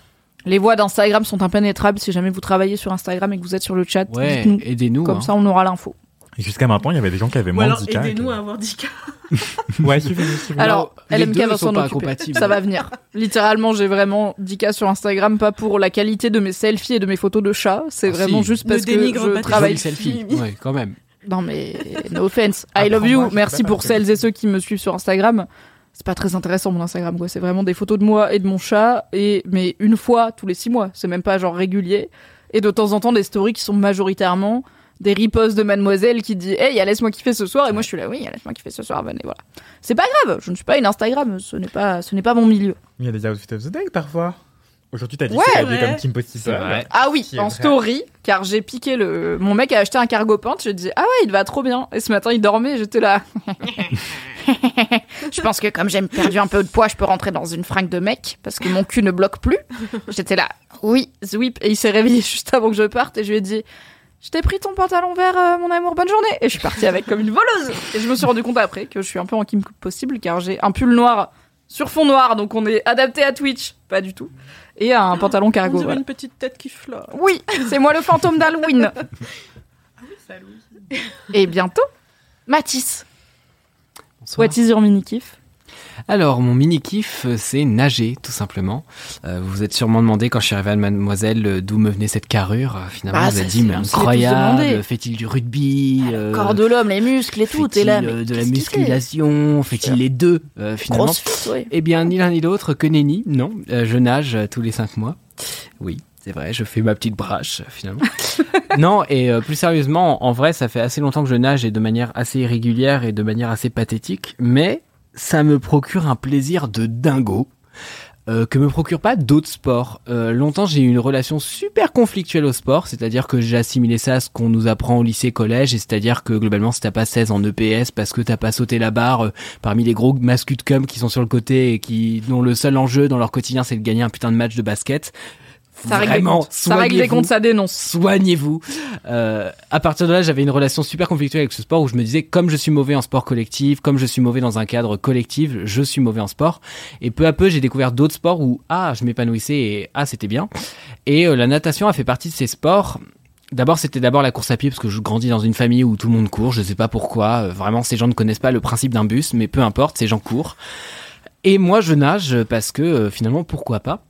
Les voix d'Instagram sont impénétrables. Si jamais vous travaillez sur Instagram et que vous êtes sur le chat, Ouais, dites-nous. aidez-nous. Comme hein. ça, on aura l'info. Et jusqu'à maintenant, il y avait des gens qui avaient Ou moins alors de 10K. et aidez-nous que- à avoir 10K. Ouais, suffisez, suffisez. Alors, les LMK va s'en occuper. Ça va venir. Littéralement, j'ai vraiment 10K sur Instagram, pas pour la qualité de mes selfies et de mes photos de chats. C'est Ah, vraiment si. juste parce que je travaille. Selfie. Ouais, quand même. Non mais no offense. I Après, love you. Merci pour celles et ceux qui me suivent sur Instagram. C'est pas très intéressant mon Instagram quoi. C'est vraiment des photos de moi et de mon chat et mais une fois tous les six mois. C'est même pas genre régulier. Et de temps en temps des stories qui sont majoritairement des ripostes de Mademoiselle qui dit Hey, laisse-moi kiffer ce soir. Et moi je suis là, oui, laisse-moi kiffer ce soir. Venez, voilà. C'est pas grave. Je ne suis pas une Instagram. Ce n'est pas, ce n'est pas mon milieu. Il y a des outfits of the day parfois. Aujourd'hui, t'as dit Ouais. que Ouais. comme Kim Possible. Ah oui, en vrai. story, car j'ai piqué le. Mon mec a acheté un cargo pant, je dis ah ouais, il va trop bien. Et ce matin, il dormait, j'étais là. je pense que comme j'ai perdu un peu de poids, je peux rentrer dans une fringue de mec parce que mon cul ne bloque plus. J'étais là, oui, zwip. Et il s'est réveillé juste avant que je parte et je lui ai dit. Je t'ai pris ton pantalon vert, euh, mon amour, bonne journée. Et je suis partie avec comme une voleuse. Et je me suis rendu compte après que je suis un peu en Kim possible, car j'ai un pull noir sur fond noir, donc on est adapté à Twitch, pas du tout. Et un pantalon On cargo. dirait voilà. une petite tête qui flotte. Oui, c'est moi le fantôme d'Halloween. Et bientôt, Mathis. Bonsoir. What is your mini kiff Alors, mon mini kiff, euh, c'est nager, tout simplement. Euh, vous vous êtes sûrement demandé quand je suis arrivé à Mademoiselle euh, d'où me venait cette carrure. Euh, Finalement, Bah, vous avez dit, mais incroyable, fait-il du rugby euh, Corps de l'homme, les muscles et tout, t'es là. Mais de la musculation, fait-il les deux, euh, finalement ouais. Eh bien, ni l'un ni l'autre que nenni, non. Euh, je nage tous les cinq mois. Oui, c'est vrai, je fais ma petite brache, finalement. non, et euh, plus sérieusement, en vrai, ça fait assez longtemps que je nage et de manière assez irrégulière et de manière assez pathétique, mais ça me procure un plaisir de dingo. euh, que me procure pas d'autres sports. Euh, longtemps, j'ai eu une relation super conflictuelle au sport, c'est-à-dire que j'ai assimilé ça à ce qu'on nous apprend au lycée, collège, et c'est-à-dire que globalement, si t'as pas 16 en EPS parce que t'as pas sauté la barre euh, parmi les gros mascus de cum qui sont sur le côté et qui dont le seul enjeu dans leur quotidien c'est de gagner un putain de match de basket. Ça règle Vraiment, comptes. Ça règle les comptes, ça dénonce. Soignez-vous. Euh, à partir de là, j'avais une relation super conflictuelle avec ce sport où je me disais, comme je suis mauvais en sport collectif, comme je suis mauvais dans un cadre collectif, je suis mauvais en sport. Et peu à peu, j'ai découvert d'autres sports où, ah, je m'épanouissais et, ah, c'était bien. Et euh, la natation a fait partie de ces sports. D'abord, c'était d'abord la course à pied parce que je grandis dans une famille où tout le monde court. Je sais pas pourquoi. Euh, Vraiment, ces gens ne connaissent pas le principe d'un bus, mais peu importe, ces gens courent. Et moi, je nage parce que euh, finalement, pourquoi pas.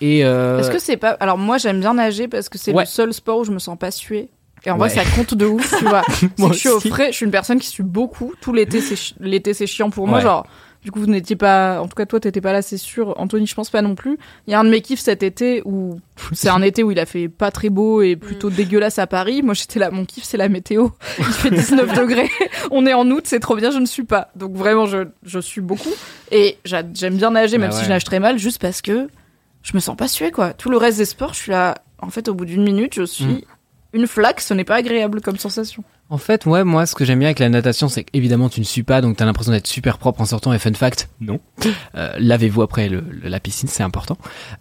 Et euh, Est-ce que c'est pas. Alors, moi, j'aime bien nager parce que c'est Ouais. le seul sport où je me sens pas suer. Et en vrai, Ouais. ça compte de ouf, tu vois. C'est Moi que je suis au aussi. frais, je suis une personne qui sue beaucoup. Tout l'été, c'est chi- l'été, c'est chiant pour moi. Ouais. Genre, du coup, vous n'étiez pas. En tout cas, toi, t'étais pas là, c'est sûr. Anthony, je pense pas non plus. Il y a un de mes kiffs cet été où c'est un été où il a fait pas très beau et plutôt dégueulasse à Paris. Moi, j'étais là. Mon kiff, c'est la météo. Il fait 19 degrés. On est en août, c'est trop bien. Je ne suis pas. Donc vraiment, je, je suis beaucoup. Et j'a- j'aime bien nager, même Bah si ouais. je nage très mal, juste parce que je me sens pas suer, quoi. Tout le reste des sports, je suis là. En fait, au bout d'une minute, je suis Mm. une flaque. Ce n'est pas agréable comme sensation. En fait, ouais, moi, ce que j'aime bien avec la natation, c'est qu'évidemment, tu ne suis pas, donc t'as l'impression d'être super propre en sortant. Et fun fact, non. Euh, Lavez-vous après le- le- la piscine, c'est important.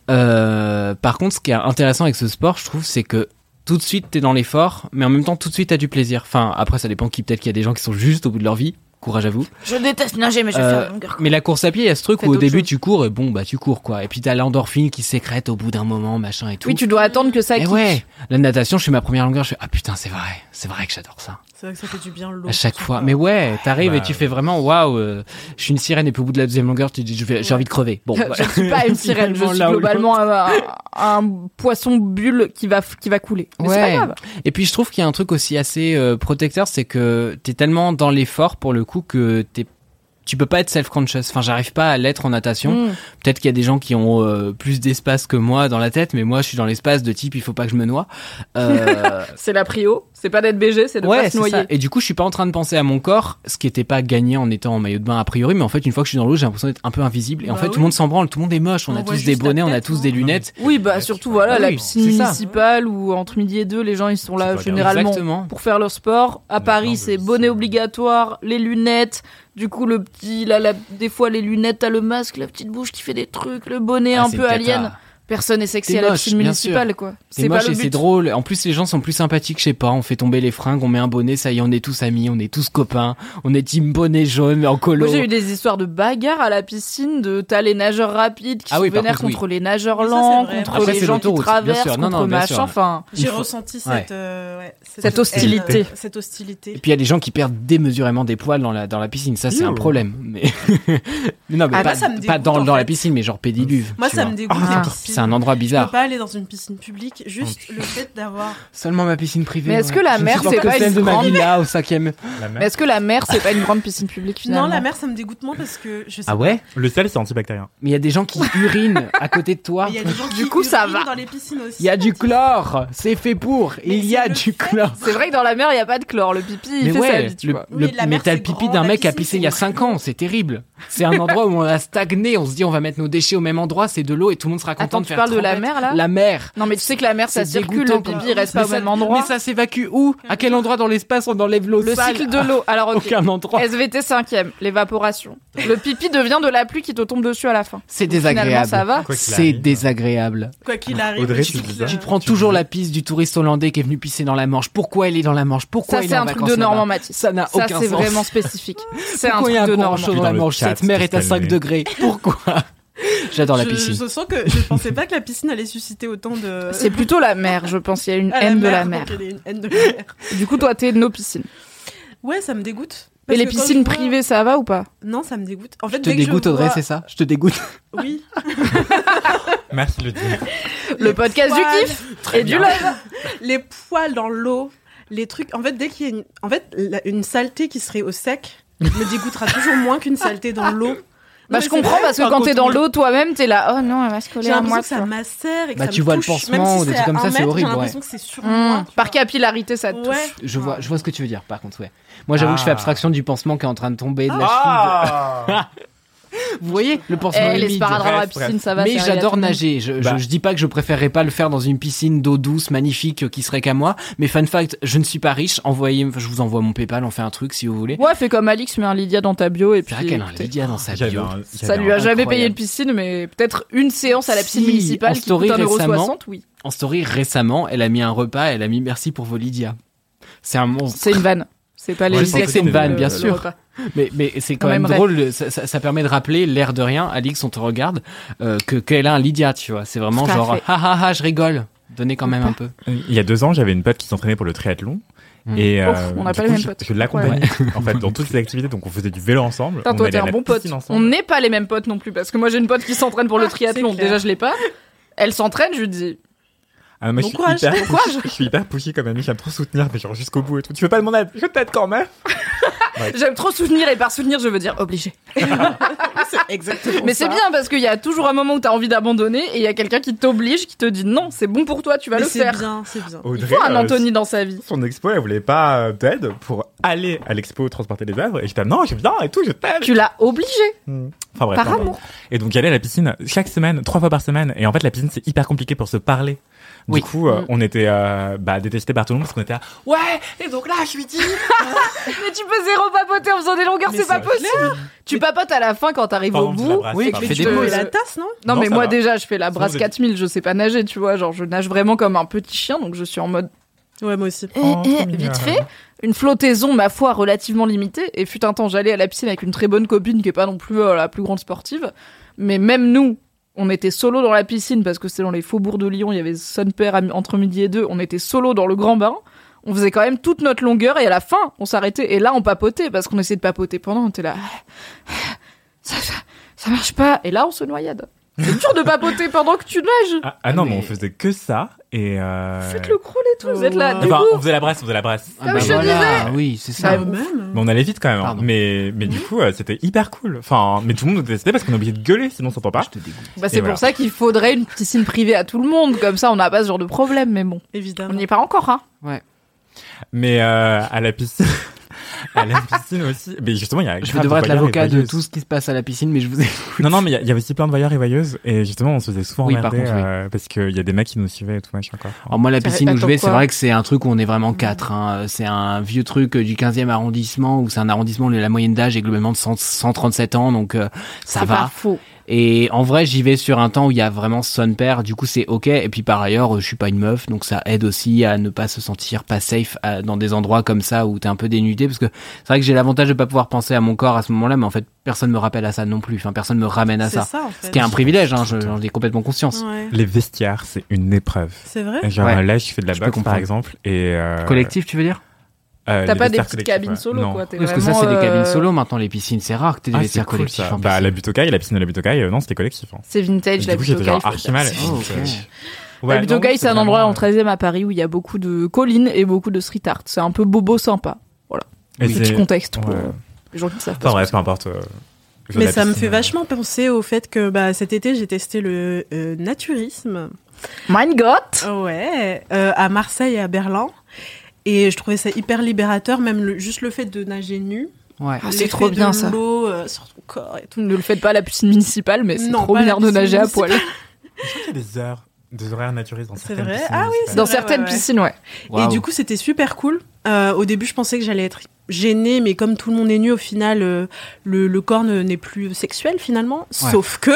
Euh, par contre, ce qui est intéressant avec ce sport, je trouve, c'est que tout de suite, t'es dans l'effort, mais en même temps, tout de suite, t'as du plaisir. Enfin, après, ça dépend qui. Peut-être qu'il y a des gens qui sont juste au bout de leur vie. Courage à vous. Je déteste nager, mais je vais Euh, faire la longueur. mais la course à pied, il y a ce truc Faites où au début chose. tu cours et bon bah tu cours quoi. Et puis t'as l'endorphine qui sécrète au bout d'un moment, machin et tout. Oui, tu dois attendre que ça Et kick. ouais, la natation, je fais ma première longueur, je fais ah putain c'est vrai, c'est vrai que j'adore ça. C'est vrai que ça fait du bien l'eau. À chaque fois. Mais ouais, t'arrives Bah, et tu fais vraiment waouh, euh, je suis une sirène et puis au bout de la deuxième longueur, tu te dis je vais- j'ai envie de crever. Bon, je ne suis pas une sirène, je suis globalement un, un poisson bulle qui va, qui va couler. Mais c'est Ouais. pas grave. Et puis je trouve qu'il y a un truc aussi assez euh, protecteur, c'est que t'es tellement dans l'effort pour le coup que t'es tu peux pas être self-conscious. Enfin, j'arrive pas à l'être en natation. Mm. Peut-être qu'il y a des gens qui ont euh, plus d'espace que moi dans la tête, mais moi, je suis dans l'espace de type, il faut pas que je me noie. Euh, C'est la prio, c'est pas d'être BG, c'est de ouais, pas se noyer. ça. Et du coup, je suis pas en train de penser à mon corps, ce qui était pas gagné en étant en maillot de bain a priori, mais en fait, une fois que je suis dans l'eau, j'ai l'impression d'être un peu invisible. Et en Bah fait, oui. tout le monde s'en branle, tout le monde est moche, on, On a tous des bonnets, on a tous hein. des lunettes. Oui, bah surtout voilà, Ah la oui, piscine municipale où entre midi et deux, les gens ils sont là généralement Exactement. pour faire leur sport. À Paris, c'est- bonnet obligatoire, les lunettes. Du coup, le petit, là, la- des fois les lunettes, t'as le masque, la petite bouche qui fait des trucs, le bonnet Ah, un peu alien. Personne n'est sexy à la piscine municipale, quoi. C'est pas le et c'est drôle. En plus, les gens sont plus sympathiques, je sais pas. On fait tomber les fringues, on met un bonnet, ça y est, on est tous amis, on est tous copains. On est team bonnet jaune en colo. Moi, j'ai eu des histoires de bagarres à la piscine, de t'as les nageurs rapides qui Ah sont oui, par vénères contre, oui. contre les nageurs lents, contre Après, les gens qui traversent, sûr. Non, contre non, bien machin. sûr. Enfin, J'ai faut- ressenti Ouais. cette, euh, ouais, Cette hostilité. haine, euh, cette hostilité. Et puis il y a des gens qui perdent démesurément des poils dans la dans la piscine, ça c'est un problème. Mais mais non, mais Ah, pas, dans, la piscine, mais genre pédiluve. Moi, ça me dégoûte Un endroit Je peux bizarre. pas aller dans une piscine publique, juste le fait d'avoir. Seulement ma piscine privée. Mais est-ce ouais. que la Je mer, supporte c'est que pas celle une de ma grande- villa au cinquième. Mais est-ce que la mer, c'est pas une grande piscine publique finalement Non, la mer, ça me dégoûte moins parce que je sais Ah ouais Le sel, c'est antibactérien. Mais il y a des gens qui urinent à côté de toi. Mais il y a des gens Du coup, ça urinent va. dans les piscines aussi. Il y a du chlore, c'est fait pour. Mais Il y a le du fait- chlore. C'est vrai que dans la mer, il y a pas de chlore. Le pipi, il Mais fait sa ouais, vie, tu le, vois. le- Oui, la mais mer, t'as le c'est pipi grand, d'un la mec qui a piscine, pissé il y a c'est 5 ans, c'est terrible. C'est un endroit où on a stagné, on se dit on va mettre nos déchets au même endroit, c'est de l'eau et tout le monde sera content de Tu faire parles de la mer, là La mer. Non, mais tu sais que la mer, ça C'est circule, le pipi il reste pas au ça- même endroit. Mais ça s'évacue où? À quel endroit dans l'espace on enlève l'eau Le cycle de l'eau. Alors, ok. Aucun endroit. SVT 5ème, l'évaporation. Le pipi devient de la pluie qui te tombe dessus à la fin. C'est désagréable. ça va. C'est désagréable. Quoi qu'il arrive. Audrey, tu- ça prends toujours la piste du touriste hollandais qui est venu pisser dans la Manche. Pourquoi il est dans la Manche? Pourquoi Ça, c'est est en un truc de Normand Mathis. Ça n'a Ça, aucun c'est sens. vraiment spécifique. C'est un Pourquoi il y truc a un de Normand. Cette mer est à c'est 5 calmé. degrés. Pourquoi? J'adore la je, piscine. Je sens que je pensais pas que la piscine allait susciter autant de. C'est plutôt la mer, je pense. Il y a une haine de la mer. il y a une haine de la mer. Du coup, toi, t'es nos piscines. Ouais, ça me dégoûte. Et les piscines je vois- privées, ça va ou pas? Non, ça me dégoûte. En fait, Je te dès que je dégoûte Audrey, vois- c'est ça? Je te dégoûte. Oui. Merci de le dire. Le podcast du poils, kiff et du love. Les poils dans l'eau, les trucs. En fait, dès qu'il y a une, en fait, la- une saleté qui serait au sec me dégoûtera toujours moins qu'une saleté dans l'eau. Bah, je comprends parce que quand t'es dans l'eau, toi-même, t'es là, oh non, elle va se coller à moi. que ça macère et que Bah, ça tu me vois le pansement ou des c'est trucs comme ça, c'est horrible, J'ai l'impression ouais. que c'est sur Mmh. moi. Par vois. capillarité, ça te touche. Je vois, je vois ce que tu veux dire, par contre, ouais. Moi, j'avoue que je fais Ah. abstraction du pansement qui est en train de tomber de la Ah cheville. Vous voyez le pansement Eh, les humide. sparadraps dans la piscine, ça va. Mais à j'adore nager. Je, Bah. je dis pas que je préférerais pas le faire dans une piscine d'eau douce, magnifique, qui serait qu'à moi. Mais fun fact, je ne suis pas riche. Envoyez, je vous envoie mon PayPal, on fait un truc si vous voulez. Ouais, fais comme Alix, mets un Lydia dans ta bio et C'est puis. vrai qu'elle a un Lydia dans sa bio. un- Ça lui a jamais incroyable. payé de piscine, mais peut-être une séance à la piscine Si, municipale en qui story coûte 1,60€, récemment. oui. En story récemment, elle a mis un repas, elle a mis merci pour vos Lydia. C'est un monstre. C'est une vanne. C'est pas les. Je sais que c'est une vanne, bien le- le sûr. Mais, mais c'est quand même drôle, ça, ça- ça permet de rappeler, l'air de rien, Alix, on te regarde, euh, que qu'elle a un Lydia, tu vois. C'est vraiment Tout genre, fait. ha ha ha, je rigole. Donnez quand même un peu. Il y a deux ans, j'avais une pote qui s'entraînait pour le triathlon. Mm. Et Ouf, euh, on n'a pas les mêmes potes. Je l'accompagnais en fait dans toutes ces activités. Donc on faisait du vélo ensemble. On allait un bon pote. On n'est pas les mêmes potes non plus, parce que moi j'ai une pote qui s'entraîne pour le triathlon. c'est clair. Déjà, je l'ai pas. Elle s'entraîne, je lui dis. Ah, moi, Bon je suis courage, hyper bon pushy. courage. Je suis hyper pushy comme ami. J'aime trop soutenir, mais genre jusqu'au bout et tout. Tu veux pas de mon aide Je t'aide quand même? J'aime trop soutenir et par soutenir, je veux dire obligé. C'est exactement Mais c'est bien parce qu'il y a toujours un moment où t'as envie d'abandonner et il y a quelqu'un qui t'oblige, qui te dit non, c'est bon pour toi, tu vas Mais le c'est faire. bien, c'est bien. Il Audrey, faut un euh, Anthony dans sa vie. Son expo, elle voulait pas euh, d'aide pour aller à l'expo transporter les œuvres. Et j'étais non, je viens et tout, je t'aide. Tu l'as obligé Hmm. Enfin bref. par pardon. amour. Et donc j'allais à la piscine chaque semaine, trois fois par semaine. Et en fait, la piscine c'est hyper compliqué pour se parler. Du Oui. coup, euh, Mm. on était euh, bah, détestés par tout le monde parce qu'on était là, ouais. Et donc là, je lui dis, Mais tu peux zéro papoter en faisant des longueurs, c'est pas possible. Tu papotes à la fin quand t'arrives au bout. Oui, tu fais des pauses. la tasse, non? Non, Non, mais moi va. déjà, je fais la brasse vous êtes- 4000, je sais pas nager, tu vois. Genre, je nage vraiment comme un petit chien, donc je suis en mode Ouais, moi aussi. Oh, eh, vite fait. Une flottaison, ma foi, relativement limitée. Et fut un temps, j'allais à la piscine avec une très bonne copine qui est pas non plus euh, la plus grande sportive. Mais même nous, on était solo dans la piscine parce que c'était dans les faubourgs de Lyon, il y avait Son Père entre midi et deux. On était solo dans le grand bain. On faisait quand même toute notre longueur et à la fin, on s'arrêtait. Et là, on papotait parce qu'on essayait de papoter pendant. On était là. Ça, ça, ça marche pas. Et là, on se noyade. C'est dur de papoter pendant que tu nages. Ah, ah non, Mais- mais on faisait que ça. Et euh... Faites le crawl et tout, vous êtes là. Ouais. Du Enfin, coup, on faisait la brasse, on faisait la brasse. Ah Comme bah je te voilà, disais. oui, c'est Bah, ça. Quand même. Mais on allait vite quand même. hein. Pardon. Mais, mais du coup, euh, c'était hyper cool. Enfin, mais tout le monde nous détestait parce qu'on obligé de gueuler, sinon on s'entend pas. Je te dégoûte. Bah, c'est pour voilà. ça qu'il faudrait une piscine privée à tout le monde. Comme ça, on n'a pas ce genre de problème. Mais bon, on Évidemment. n'y est pas encore, hein. Mais euh, à la piscine, à la piscine aussi. Mais justement, il y a. Je devrais de être l'avocat de tout ce qui se passe à la piscine, mais je vous ai. Non, non, mais il y a- il y, a aussi plein de voyeurs et voyeuses. Et justement, on se faisait souvent Oui, par emmerder contre, oui. euh, parce qu'il y a des mecs qui nous suivaient et tout machin quoi. Alors moi, la piscine où je vais, c'est vrai que c'est un truc où on est vraiment quatre. Hein. C'est un vieux truc euh, du 15e arrondissement où c'est un arrondissement où la moyenne d'âge est globalement de 100 137 ans, donc euh, ça C'est va. pas faux. Et en vrai, j'y vais sur un temps où il y a vraiment son père, du coup c'est ok. Et puis par ailleurs, euh, je suis pas une meuf, donc ça aide aussi à ne pas se sentir pas safe à- dans des endroits comme ça où t'es un peu dénudé, parce que c'est vrai que j'ai l'avantage de pas pouvoir penser à mon corps à ce moment-là, mais en fait personne me rappelle à ça non plus. Enfin, personne me ramène à C'est ça. ça, en fait. Ce qui est un privilège, hein, je- j'en ai complètement conscience. Ouais. Les vestiaires, c'est une épreuve. C'est vrai Genre Ouais. là, je fais de la boxe par exemple et euh, Collectif, tu veux dire? Euh, T'as pas des petites cabines solo, Non. quoi. Parce que ça, c'est des cabines euh, solo maintenant, les piscines. C'est rare que t'aies des Ah, vestiaires cool, collectifs. en Bah, la butokai, la piscine de la butokai, euh, non, c'était collectif. Hein. C'est vintage, la du coup, j'étais Butokai, genre faut archi dire. mal. C'est- donc, ok. euh, ouais, la Butokai, c'est un endroit en euh, 13e à Paris où il y a beaucoup de collines et beaucoup de street art. C'est un peu bobo sympa. et Petit c'est- contexte pour ouais. les gens qui ne savent pas. Enfin bref, peu importe. Mais ça me fait vachement penser au fait que bah, cet été, j'ai testé le euh, naturisme. Mein Gott Ouais, euh, à Marseille et à Berlin. Et je trouvais ça hyper libérateur, même le- juste le fait de nager nu. Ouais. Ah, c'est trop bien, de ça. l'eau euh, sur ton corps et tout. Ne le faites pas à la piscine municipale, mais c'est trop bizarre de nager à poil. Je crois qu'il y a des heures, des horaires naturistes dans C'est certaines vrai? piscines Ah oui, Dans vrai, certaines ouais, ouais. piscines, ouais. Et du coup, c'était super cool. Euh, au début, je pensais que j'allais être gênée, mais comme tout le monde est nu, au final, euh, le, le corps ne- n'est plus sexuel finalement. Ouais. Sauf que,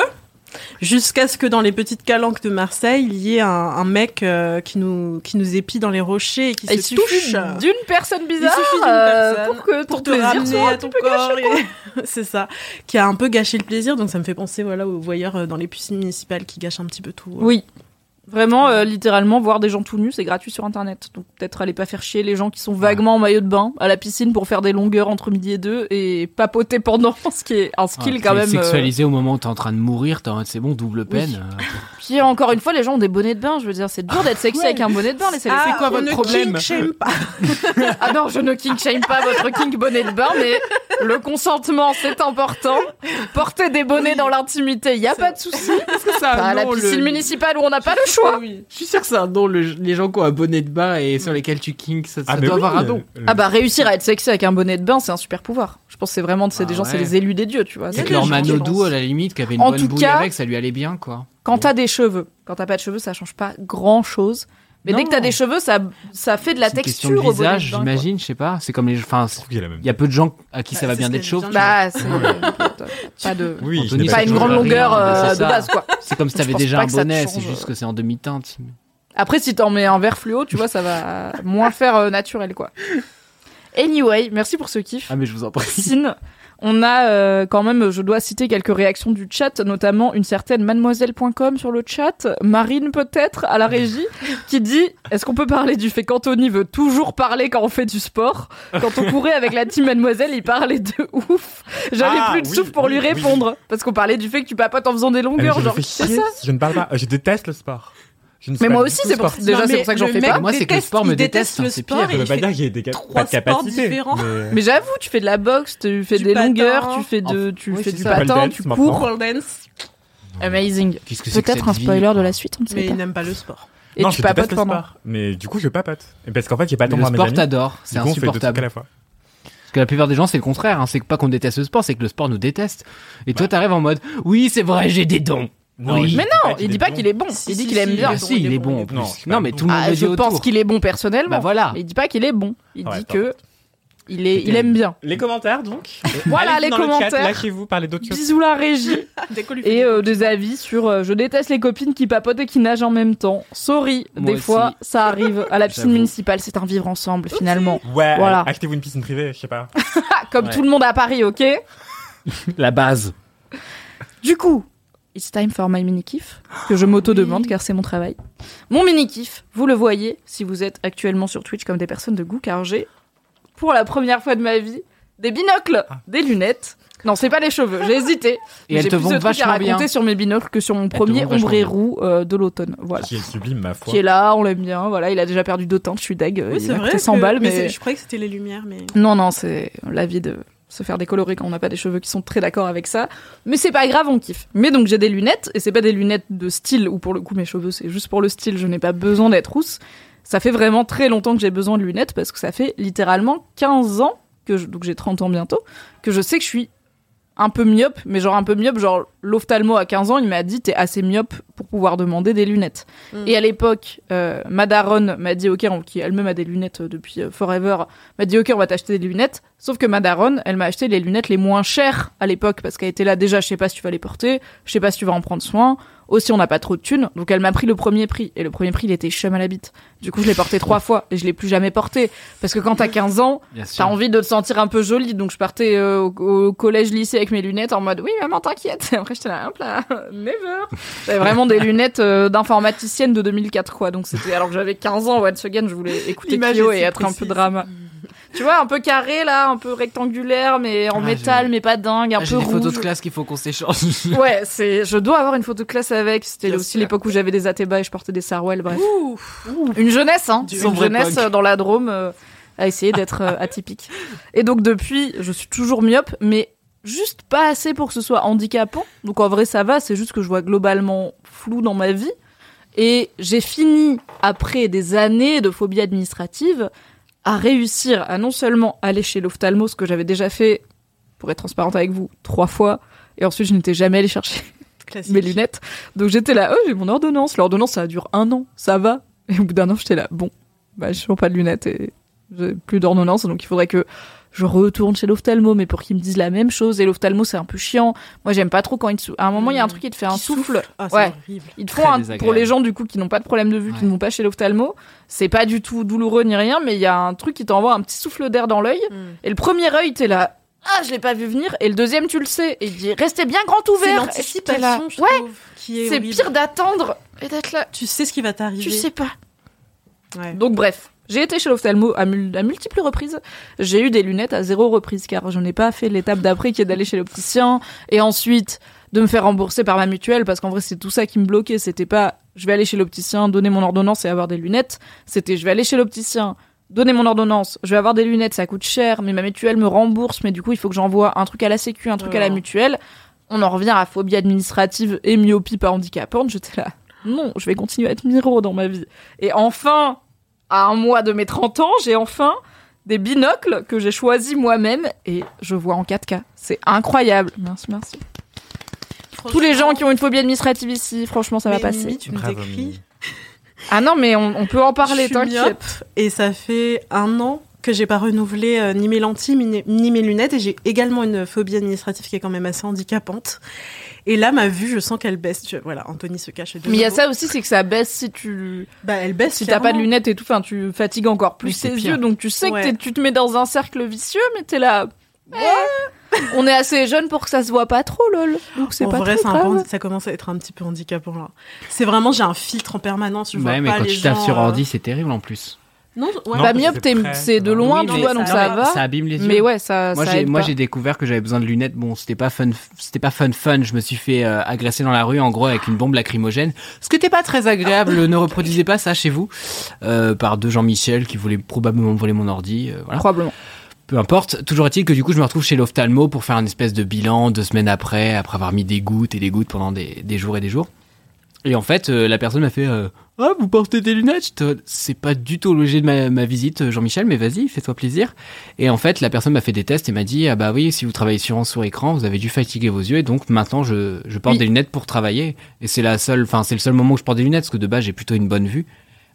jusqu'à ce que dans les petites calanques de Marseille, il y ait un, un mec euh, qui nous qui nous épie dans les rochers et qui se touche. d'une personne bizarre Il suffit d'une euh, personne pour que pour te ramener à ton corps. C'est ça. Qui a un peu gâché le plaisir, donc ça me fait penser voilà aux voyeurs euh, dans les piscines municipales qui gâchent un petit peu tout. Oui. Vraiment, euh, littéralement, voir des gens tout nus, c'est gratuit sur Internet. Donc peut-être allez pas faire chier les gens qui sont vaguement en maillot de bain à la piscine pour faire des longueurs entre midi et deux et papoter pendant, ce qui est un skill quand même. euh, Sexualisé au moment où t'es en train de mourir, c'est bon, double peine. euh. Puis encore une fois, les gens ont des bonnets de bain. Je veux dire, c'est dur d'être sexy avec un bonnet de bain. Laissez-les Ah, faire. quoi votre problème kink shame pas. Ah non, je ne kink shame pas votre kink bonnet de bain, mais le consentement, c'est important. Porter des bonnets dans l'intimité, il y a pas de souci. ça Pas à la piscine municipale où on n'a pas le choix. Je suis sûr que c'est un le- les gens qui ont un bonnet de bain et sur lesquels tu kinks, ça, ça Ah, mais doit oui, avoir un le- Ah bah réussir à être sexy avec un bonnet de bain, c'est un super pouvoir. Je pense que c'est vraiment c'est des Ah gens, c'est les élus des dieux, tu vois. Des leur Manodou à la limite qui avait une En bonne tout bouille cas- avec, ça lui allait bien quoi. Quand t'as des cheveux, quand t'as pas de cheveux, ça change pas grand chose. Mais dès que t'as des cheveux, ça, ça fait de la C'est une question texture de au bonnet visage, j'imagine, je sais pas. C'est comme les, enfin, y il y a peu de gens à qui ça Bah, va c'est bien d'être chauve. Bah, c'est pas de, Oui, Anthony, pas ça une grande longueur euh, de ça. base, quoi. C'est comme si t'avais déjà un ça bonnet, c'est juste que c'est en demi-teinte. Après, si t'en mets un vert fluo, tu vois, ça va moins faire euh, naturel, quoi. Anyway, merci pour ce kiff. Ah mais je vous en prie. On a euh, quand même, je dois citer quelques réactions du chat, notamment une certaine mademoiselle.com sur le chat, Marine peut-être à la régie, qui dit Est-ce qu'on peut parler du fait qu'Anthony veut toujours parler quand on fait du sport? Quand on courait avec la team Mademoiselle, il parlait de ouf. J'avais Ah, plus de oui, souffle pour oui, lui oui, répondre. Parce qu'on parlait du fait que tu papotes en faisant des Ah, longueurs, genre, c'est ça? Je ne parle pas. Je déteste le sport. Je Mais moi aussi, c'est pour, déjà, c'est pour ça que j'en fais pas. Moi, c'est que le sport me déteste déteste, le hein, c'est pire. veut il pas fait dire qu'il y ait des pas de capacité. sports différents. mais- Mais j'avoue, tu fais de la boxe, tu fais Du des patin. longueurs, tu fais de, tu Oui, fais du ça. patin, tu cours. Amazing. Peut-être un spoiler de la suite, on ne Mais il n'aime pas le sport. Et non, tu je papotes le pendant. sport. Mais du coup, je papote. Parce qu'en fait, j'ai pas tant Le sport t'adore, c'est trucs à insupportable. la fois. Parce que la plupart des gens, c'est le contraire. Hein. C'est pas qu'on déteste le sport, c'est que le sport nous déteste. Et toi, t'arrives en mode, oui, c'est vrai, j'ai des dons. Oui. Mais non, il dit pas qu'il est bon. Si, Il dit si, qu'il aime si, bien. est si, il est bon en Non, plus. mais tout le monde Ah, le dit je autour. pense qu'il est bon personnellement. Bah voilà. Mais il dit pas qu'il est bon. Il Ouais, dit que il est, il aime bien. Les commentaires, donc. Voilà les dans le commentaires. Lâchez-vous, parlez d'autres choses. Bisous la régie et des euh, des avis sur euh, je déteste les copines qui papotent et qui nagent en même temps. Sorry, Moi des aussi. fois ça arrive à la piscine municipale, c'est un vivre ensemble finalement. Ouais, Voilà. achetez-vous une piscine privée, je sais pas. Comme Ouais. tout le monde à Paris, OK La base. Du coup, it's time for my mini kiff que je m'auto-demande car c'est mon travail. Mon mini kiff, vous le voyez si vous êtes actuellement sur Twitch comme des personnes de goût car j'ai pour la première fois de ma vie des binocles, des lunettes. Non, c'est pas les cheveux, j'ai hésité. Et Mais elles te vont vachement raconter bien. sur mes binocles que sur mon premier ombré roux euh, de l'automne. Voilà. Qui est sublime, ma foi. Qui est là, on l'aime bien. Voilà, il a déjà perdu deux teintes, je suis deg. Oui, c'est a vrai. coûté 100 que- balles, mais, c'est- Je croyais que c'était les lumières, mais. non, non, c'est la vie de se faire décolorer quand on n'a pas des cheveux qui sont très d'accord avec ça. Mais c'est pas grave, on kiffe. Mais donc j'ai des lunettes, et c'est pas des lunettes de style, où pour le coup mes cheveux c'est juste pour le style, je n'ai pas besoin d'être rousse. Ça fait vraiment très longtemps que j'ai besoin de lunettes, parce que ça fait littéralement 15 ans, que donc j'ai 30 ans bientôt, que je sais que je suis un peu myope, mais genre un peu myope, genre l'ophtalmo à 15 ans, il m'a dit t'es assez myope pour pouvoir demander des lunettes. Mm. Et à l'époque, euh, Madaron m'a dit ok, on- qui elle-même a des lunettes euh, depuis euh, forever, m'a dit ok, on va t'acheter des lunettes. Sauf que Madaron, elle m'a acheté les lunettes les moins chères à l'époque parce qu'elle était là déjà, je sais pas si tu vas les porter, je sais pas si tu vas en prendre soin. Aussi, on n'a pas trop de thunes, donc elle m'a pris le premier prix. Et le premier prix, il était chum à la bite. Du coup, je l'ai porté trois fois et je l'ai plus jamais porté. Parce que quand t'as 15 ans, T'as envie de te sentir un peu jolie, donc je partais euh, au, au collège lycée avec mes lunettes en mode oui maman t'inquiète. Et après j'étais là hop là never. J'avais vraiment des lunettes euh, d'informaticienne de 2004 quoi, donc c'était alors que j'avais 15 ans once again je voulais écouter Kyo et être un peu drama. Tu vois un peu carré là, un peu rectangulaire mais en Ah, métal j'ai- mais pas dingue, un Ah, J'ai peu des photos rouge. de classe qu'il faut qu'on s'échange. Ouais, c'est je dois avoir une photo de classe avec. C'était aussi l'époque où j'avais des Athéba et je portais des Sarwell, bref. Ouh. Une jeunesse, hein. Du Une jeunesse dans la Drôme euh, à essayer d'être euh, atypique. Et donc depuis, je suis toujours myope, mais juste pas assez pour que ce soit handicapant. Donc en vrai, ça va. C'est juste que je vois globalement flou dans ma vie. Et j'ai fini, après des années de phobie administrative, à réussir à non seulement aller chez l'ophtalmo, ce que j'avais déjà fait, pour être transparente avec vous, trois fois, et ensuite je n'étais jamais allée chercher Classique. mes lunettes. Donc j'étais là, oh j'ai mon ordonnance. L'ordonnance ça dure un an, ça va. Et au bout d'un an j'étais là, bon, bah j'ai toujours pas de lunettes et j'ai plus d'ordonnance, donc il faudrait que je retourne chez l'ophtalmo, mais pour qu'ils me disent la même chose. Et l'ophtalmo c'est un peu chiant. Moi j'aime pas trop quand ils te sou- À un moment il y a un truc qui te fait un Qui souffle. Ah, c'est ouais. horrible. Ils te font un, pour les gens du coup qui n'ont pas de problème de vue, qui ne vont pas chez l'ophtalmo, c'est pas du tout douloureux ni rien, mais il y a un truc qui t'envoie un petit souffle d'air dans l'œil. Mm. Et le premier œil t'es là, ah je l'ai pas vu venir. Et le deuxième tu le sais, et il dit restez bien grand C'est ouvert. T'es là, l'anticipation, je ouais, trouve, qui est c'est pire d'attendre et d'être là. Tu sais ce qui va t'arriver. Tu sais pas. Ouais. Donc bref, j'ai été chez l'ophtalmo à, mul- à multiples reprises. J'ai eu des lunettes à zéro reprise car je n'ai pas fait l'étape d'après qui est d'aller chez l'opticien et ensuite de me faire rembourser par ma mutuelle parce qu'en vrai c'est tout ça qui me bloquait. C'était pas je vais aller chez l'opticien, donner mon ordonnance et avoir des lunettes. C'était je vais aller chez l'opticien, donner mon ordonnance, je vais avoir des lunettes, ça coûte cher, mais ma mutuelle me rembourse, mais du coup il faut que j'envoie un truc à la sécu, un truc à la Oh. mutuelle. On en revient à phobie administrative et myopie pas handicapante. J'étais là, non, je vais continuer à être miro dans ma vie. Et enfin, à un mois de mes 30 ans, j'ai enfin des binocles que j'ai choisis moi-même et je vois en 4K. C'est incroyable. Merci, merci. Tous les gens qui ont une phobie administrative ici, franchement, ça va passer. Mimi, tu me. Ah non, mais on, on peut en parler, t'inquiète. Et ça fait un an que j'ai pas renouvelé euh, ni mes lentilles ni, ni mes lunettes et j'ai également une phobie administrative qui est quand même assez handicapante. Et là, ma vue, je sens qu'elle baisse. Tu- Voilà, Anthony se cache. Mais il y a ça aussi, c'est que ça baisse si tu Bah, elle baisse. si t'as pas de lunettes et tout. Enfin, tu fatigues encore plus pire. yeux, donc tu sais Ouais. que tu te mets dans un cercle vicieux, mais t'es là. Ouais. On est assez jeune pour que ça se voit pas trop, lol. Donc c'est en pas vrai, très c'est un peu grave. handi- ça commence à être un petit peu handicapant là. C'est vraiment, j'ai un filtre en permanence. Je vois Ouais, mais pas quand les tu tapes sur euh, ordi, c'est terrible en plus. Non, ouais. Non, Bah myope, c'est de loin, Oui, tu vois, donc ça ça va. Ça abîme les yeux. Mais ouais, ça, Moi, ça j'ai, aide moi, pas. j'ai découvert que j'avais besoin de lunettes. Bon, c'était pas fun, c'était pas fun fun. Je me suis fait euh, agresser dans la rue, en gros, avec une bombe lacrymogène. Ce qui était pas très agréable. ne reproduisez pas ça chez vous. Euh, par deux Jean-Michel qui voulaient probablement voler mon ordi. euh, voilà. Probablement. Peu importe. Toujours est-il que du coup, je me retrouve chez l'ophtalmo pour faire un espèce de bilan deux semaines après, après avoir mis des gouttes et des gouttes pendant des, des jours et des jours. Et en fait, euh, la personne m'a fait euh, Ah, vous portez des lunettes? C'est pas du tout l'objet de ma, ma visite, euh, Jean-Michel, mais vas-y, fais-toi plaisir. Et en fait, la personne m'a fait des tests et m'a dit Ah, bah oui, si vous travaillez sur un sur-écran, vous avez dû fatiguer vos yeux, et donc maintenant, je, je porte Oui. des lunettes pour travailler. Et c'est la seule, enfin, c'est le seul moment où je porte des lunettes, parce que de base, j'ai plutôt une bonne vue.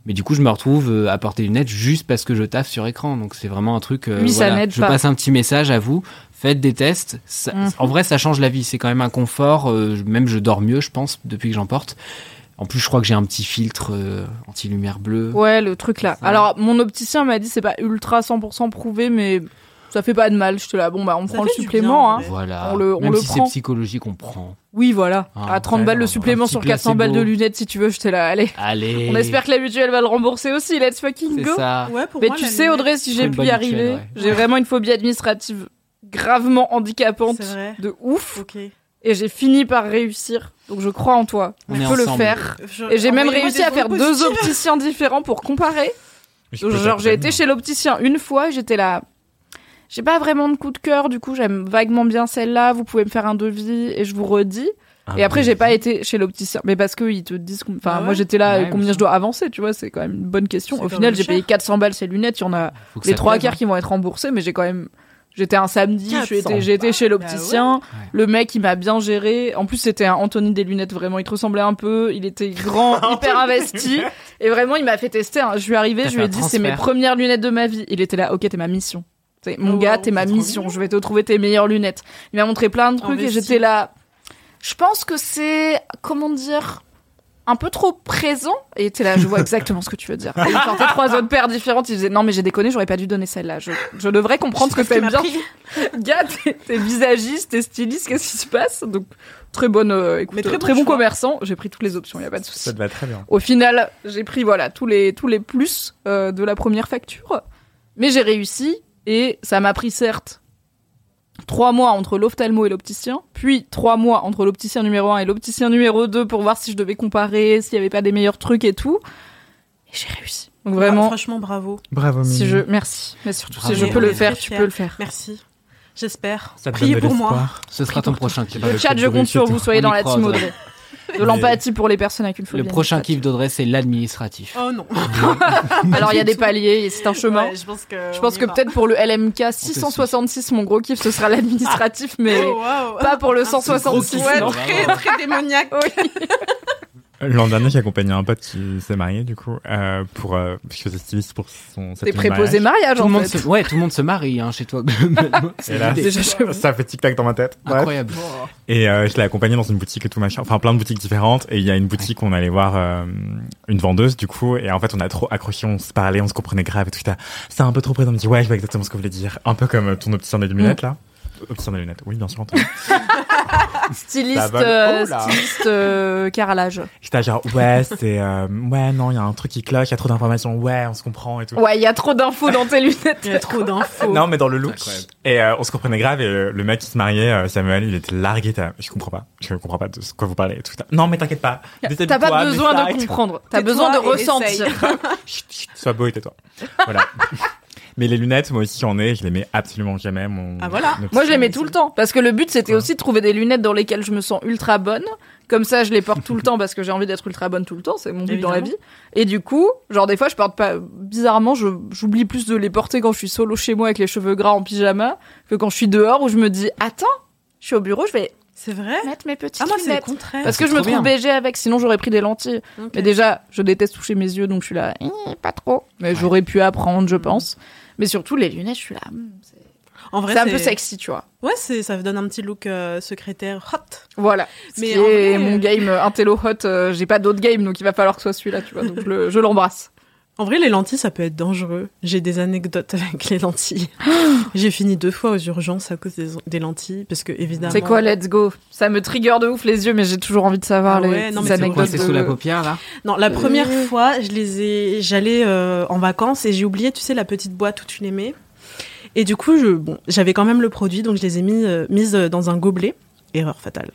Mais du coup, je me retrouve euh, à porter des lunettes juste parce que je taffe sur écran. Donc c'est vraiment un truc. euh, Oui, ça voilà. n'aide Je pas. passe un petit message à vous. Faites des tests. Ça- Mhm. En vrai, ça change la vie. C'est quand même un confort. euh, même je dors mieux, je pense, depuis que j'en porte. En plus, je crois que j'ai un petit filtre euh, anti-lumière bleue. Ouais, le truc là. Alors, mon opticien m'a dit c'est pas ultra 100% prouvé, mais ça fait pas de mal. J'étais là, bon, bah, on Ça prend le supplément, bien, hein. Voilà. On le- on même le si prend. c'est psychologique, on prend. Oui, voilà. Ah, à 30 ouais, balles le supplément sur 400 placebo. balles de lunettes si tu veux, j'étais là, allez. Allez. On espère que la mutuelle va le rembourser aussi, let's fucking C'est go. ça. Ouais, pour Mais moi, tu la sais, lunette- Audrey, si j'ai pu y arriver, mutuelle, ouais. j'ai vraiment une phobie administrative gravement handicapante C'est vrai. de ouf. Ok. Et j'ai fini par réussir. Donc je crois en toi. On Tu peux le faire. Je- Et j'ai même envoyez-moi réussi à faire deux opticiens différents pour comparer. Genre, j'ai été chez l'opticien une fois, et j'étais là. J'ai pas vraiment de coup de cœur, du coup, j'aime vaguement bien celle-là. Vous pouvez me faire un devis et je vous redis. Ah, et après, oui. j'ai pas été chez l'opticien. Mais parce qu'ils te disent. Enfin, Ah ouais moi, j'étais là, Ouais, combien je dois avancer, tu vois, c'est quand même une bonne question. Au final, même j'ai payé 400 balles ces lunettes. Il y en a Faut que les trois quarts hein. qui vont être remboursés, mais j'ai quand même. J'étais un samedi, j'ai 400 été, j'ai été chez l'opticien. Bah ouais. Le mec, il m'a bien géré. En plus, c'était un Anthony des lunettes, vraiment. Il te ressemblait un peu. Il était grand, hyper investi. Et vraiment, il m'a fait tester. hein. Je suis arrivée, je lui ai dit, c'est mes premières lunettes de ma vie. Il était là, ok, t'es ma mission. C'est mon Oh, gars, wow, t'es ma mission. Je vais te trouver tes meilleures lunettes. Il m'a montré plein de trucs et j'étais là. Je pense que c'est, comment dire, un peu trop présent. Et t'es là, je vois exactement ce que tu veux dire. Et il sortait trois autres paires différentes. Il disait, non, mais j'ai déconné, j'aurais pas dû donner celle-là. Je, je devrais comprendre ce que t'aimes bien. Gars, t'es- t'es visagiste, t'es styliste, qu'est-ce qui se passe? Donc, très bonne, euh, écoute, Mais très bon très bon commerçant. J'ai pris toutes les options, y a pas de souci. Ça te va très bien. Au final, j'ai pris voilà tous les tous les plus euh, de la première facture, mais j'ai réussi et ça m'a pris certes trois mois entre l'ophtalmo et l'opticien, puis trois mois entre l'opticien numéro 1 et l'opticien numéro 2 pour voir si je devais comparer, s'il y avait pas des meilleurs trucs et tout. Et j'ai réussi. Donc Ah, vraiment, franchement, bravo. Bravo, si Mimi. je merci, mais surtout Bravo. si je peux le faire, tu peux le faire. Merci. J'espère. Priez pour moi. Ce sera ton prochain clip. Le chat, je compte sur vous, soyez dans la team Audrey. de l'empathie pour les personnes avec une phobie. Le prochain kiff d'Audrey, c'est l'administratif. Oh non. Alors il y a des paliers, et c'est un chemin. Ouais, je pense que. Je pense que peut-être pour le LMK 666, mon gros kiff, ce sera l'administratif, mais Oh, pas pour le gros 166. kiff, Ouais, très, très démoniaque. L'an dernier, j'ai accompagné un pote qui s'est marié, du coup, euh, pour, euh, parce que c'est styliste pour son, T'es préposé mariage. mariage Tout en monde fait. se... Ouais, tout le monde se marie hein, chez toi. Et là, ça fait tic-tac dans ma tête. Bref. Incroyable. Et euh, je l'ai accompagné dans une boutique et tout machin, enfin plein de boutiques différentes. Et il y a une boutique où on allait voir euh, une vendeuse du coup. Et en fait, on a trop accroché, on se parlait, on se comprenait grave et tout. C'est un peu trop présent. On me dit ouais, je vois exactement ce que vous voulez dire. Un peu comme euh, ton opticien des lunettes là. Opticien des lunettes, oui bien sûr. Styliste, euh, Oh styliste euh, carrelage. J'étais genre ouais, c'est euh, ouais non, il y a un truc qui cloche, il y a trop d'informations. Ouais, on se comprend et tout. Ouais, il y a trop d'infos dans tes lunettes. Il y a trop d'infos. Non, mais dans le look. incroyable. Et euh, on se comprenait grave. Et euh, le mec qui se mariait, euh, Samuel, il était largué. t'as- Je comprends pas. Je comprends pas de ce quoi vous parlez. Et tout. Non, mais t'inquiète pas. T'as pas besoin de comprendre. T'as Tais-toi besoin de et ressentir. essaye. Chut, chut, sois beau et tais-toi. Voilà. Mais les lunettes, moi aussi j'en ai, je les mets absolument jamais. Mon, Ah, voilà. Moi, je les mets tout le temps. Parce que le but, c'était aussi de trouver des lunettes dans lesquelles je me sens ultra bonne. Comme ça, je les porte tout le temps parce que j'ai envie d'être ultra bonne tout le temps. C'est mon but dans la vie. Et du coup, genre, des fois, je porte pas. Bizarrement, je- j'oublie plus de les porter quand je suis solo chez moi avec les cheveux gras en pyjama que quand je suis dehors où je me dis, attends, je suis au bureau, je vais C'est vrai? mettre mes petites Ah, moi, c'est le lunettes. contraire. Parce que c'est je me trouve bien. BG avec, sinon j'aurais pris des lentilles. Mais déjà, je déteste toucher mes yeux, donc je suis là, pas trop. Mais j'aurais pu apprendre, je pense. Mais surtout, les lunettes, je suis là, hmm, c'est En vrai, c'est un peu sexy, tu vois. Ouais, c'est, ça donne un petit look euh, secrétaire hot. Voilà. Mais est vrai- mon game euh, Intello Hot, euh, j'ai pas d'autre game, donc il va falloir que ce soit celui-là, tu vois. Donc le- je l'embrasse. En vrai, les lentilles, ça peut être dangereux. J'ai des anecdotes avec les lentilles. J'ai fini deux fois aux urgences à cause des, des lentilles, parce que évidemment. C'est quoi, let's go? Ça me trigger de ouf les yeux, mais j'ai toujours envie de savoir Ah les ouais, non, Quoi, anecdotes. c'est de- sous la paupière là? Non, la première Euh. fois, je les ai, j'allais euh, en vacances et j'ai oublié, tu sais, la petite boîte où tu les mets. Et du coup, je, bon, j'avais quand même le produit, donc je les ai mis, euh, mises dans un gobelet. Erreur fatale.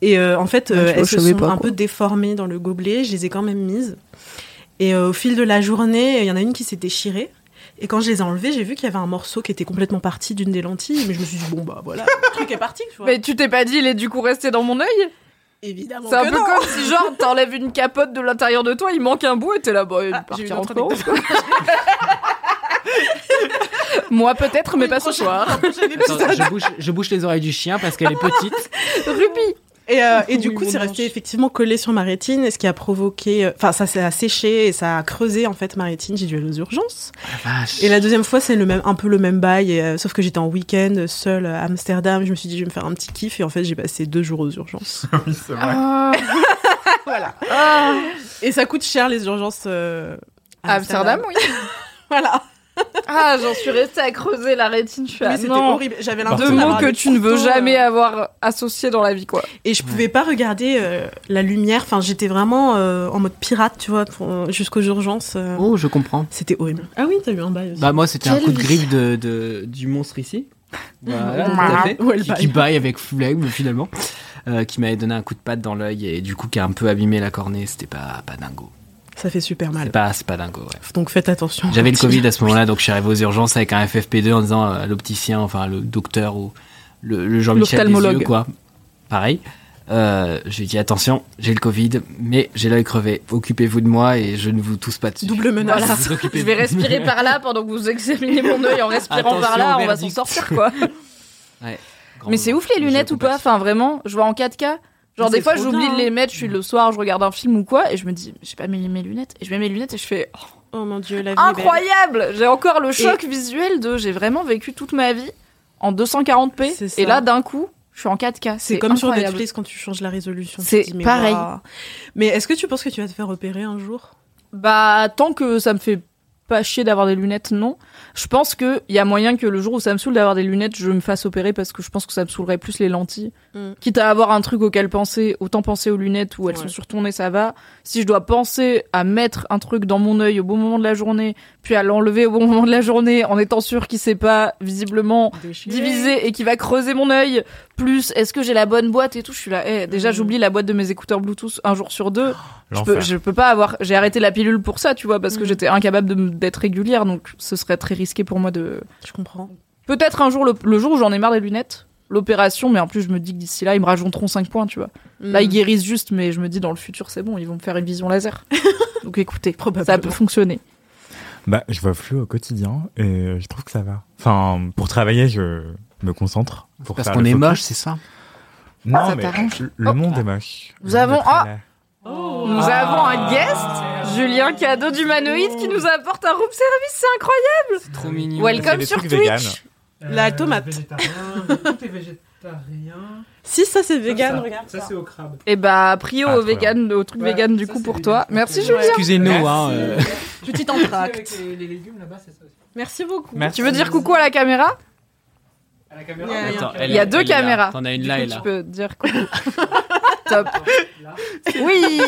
Et euh, en fait, Ouais, euh, je elles se sont pas, un peu déformées dans le gobelet. Je les ai quand même mises. Et euh, au fil de la journée, il y en a une qui s'est déchirée. Et quand je les ai enlevées, j'ai vu qu'il y avait un morceau qui était complètement parti d'une des lentilles. Mais je me suis dit, bon, bah voilà, le truc est parti, tu vois. Mais tu t'es pas dit, il est du coup resté dans mon œil? Évidemment. C'est un que peu non. comme si, genre, t'enlèves une capote de l'intérieur de toi, il manque un bout et t'es là, bah, il Ah, autre en France. Moi, peut-être, mais pas ce soir. Attends, je, bouge, je bouge les oreilles du chien parce qu'elle est petite. Ruby Et, euh, et du coup, c'est resté effectivement collé sur ma rétine, et ce qui a provoqué, euh, enfin, ça s'est asséché et ça a creusé en fait ma rétine. J'ai dû aller aux urgences. Vache. Et la deuxième fois, c'est le même, un peu le même bail, et, euh, sauf que j'étais en week-end seule à Amsterdam. Je me suis dit, je vais me faire un petit kiff, et en fait, j'ai passé deux jours aux urgences. Oui, c'est vrai. Ah. voilà. Ah. Et ça coûte cher les urgences. euh, à À Amsterdam, oui. Voilà. Ah, j'en suis restée à creuser la rétine. Je suis Oui, là, c'était horrible. J'avais Deux Deux l'impression mots que tu ne veux jamais euh, avoir associés dans la vie, quoi. Et je pouvais pas regarder euh, la lumière. Enfin, j'étais vraiment euh, en mode pirate, tu vois, pour- jusqu'aux urgences. euh, Oh, je comprends. C'était horrible. Ah oui, t'as eu un bail aussi. Bah moi c'était un coup de griffe de, de- du monstre ici. Voilà, tout à fait. Ouais, qui, bail. qui baille avec flegme finalement. Euh, qui m'avait donné un coup de patte dans l'œil et du coup qui a un peu abîmé la cornée. C'était pas, pas dingo. Ça fait super C'est mal. pas, c'est pas dingo, ouais. Donc faites attention. J'avais le Covid à ce moment-là, donc je suis arrivé aux urgences avec un FFP2 en disant à l'opticien, enfin le docteur ou le, le Jean-Michel yeux, quoi. Pareil. Euh, j'ai dit attention, j'ai le Covid, mais j'ai l'œil crevé. Occupez-vous de moi et je ne vous tousse pas dessus. Double menace. Voilà. Vous Je vais respirer par là pendant que vous examinez mon œil en respirant par là, on va s'en sortir, quoi. Ouais. Mais c'est ouf les lunettes ou pas. Enfin vraiment, je vois en 4K. Genre des fois j'oublie de les hein. mettre, je suis le soir, je regarde un film ou quoi, et je me dis j'ai pas mis mes lunettes. Et je mets mes lunettes et je fais oh, Oh mon dieu, la vie incroyable. J'ai encore le choc visuel de j'ai vraiment vécu toute ma vie en 240p C'est ça. et là d'un coup je suis en 4K. C'est comme sur incroyable. Netflix quand tu changes la résolution. C'est pareil. Mais est-ce que tu penses que tu vas te faire opérer un jour? Bah tant que ça me fait pas chier d'avoir des lunettes, non. Je pense que il y a moyen que le jour où ça me saoule d'avoir des lunettes, je me fasse opérer parce que je pense que ça me saoulerait plus les lentilles. Mm. Quitte à avoir un truc auquel penser, autant penser aux lunettes où elles Ouais. sont sur ton nez, ça va. Si je dois penser à mettre un truc dans mon œil au bon moment de la journée, puis à l'enlever au bon moment de la journée, en étant sûr qu'il s'est pas visiblement divisé et qui va creuser mon œil, plus est-ce que j'ai la bonne boîte et tout, je suis là. Eh, déjà Mm. j'oublie la boîte de mes écouteurs Bluetooth un jour sur deux. Je peux, L'enfer. je peux pas avoir. J'ai arrêté la pilule pour ça, tu vois, parce que Mm. j'étais incapable d'être régulière, donc ce serait très risqué pour moi de. Je comprends. Peut-être un jour, le, le jour où j'en ai marre des lunettes, l'opération, mais en plus je me dis que d'ici là ils me rajouteront 5 points, tu vois. Là ils guérissent juste, mais je me dis dans le futur c'est bon, ils vont me faire une vision laser. Donc écoutez, ça peut fonctionner. Bah, je vois flou au quotidien et je trouve que ça va. Enfin, pour travailler, je me concentre. Pour Parce qu'on est moche, c'est ça? Non, Ça mais le- le monde est moche. Nous Le monde très ah. Nous avons un guest, Julien Cadeau d'humanoïde qui nous apporte un room service, c'est incroyable. C'est trop mignon. Welcome sur Twitch. véganes. La tomate. Tout est végétarien. Si ça c'est vegan, regarde. Ça, c'est au crabe. Et bah prio Ah, au bien. vegan, au truc Ouais, vegan du ça, coup pour toi. Merci Julien. Excusez-nous, Merci. hein. euh, Petit Avec entracte. les, les légumes là-bas, c'est ça aussi. Merci beaucoup. Merci. Tu veux dire coucou à la caméra? À la caméra. Il y a- Attends, Il y a elle- deux caméras. T'en as une là et là. Tu peux dire coucou. Top. Oui,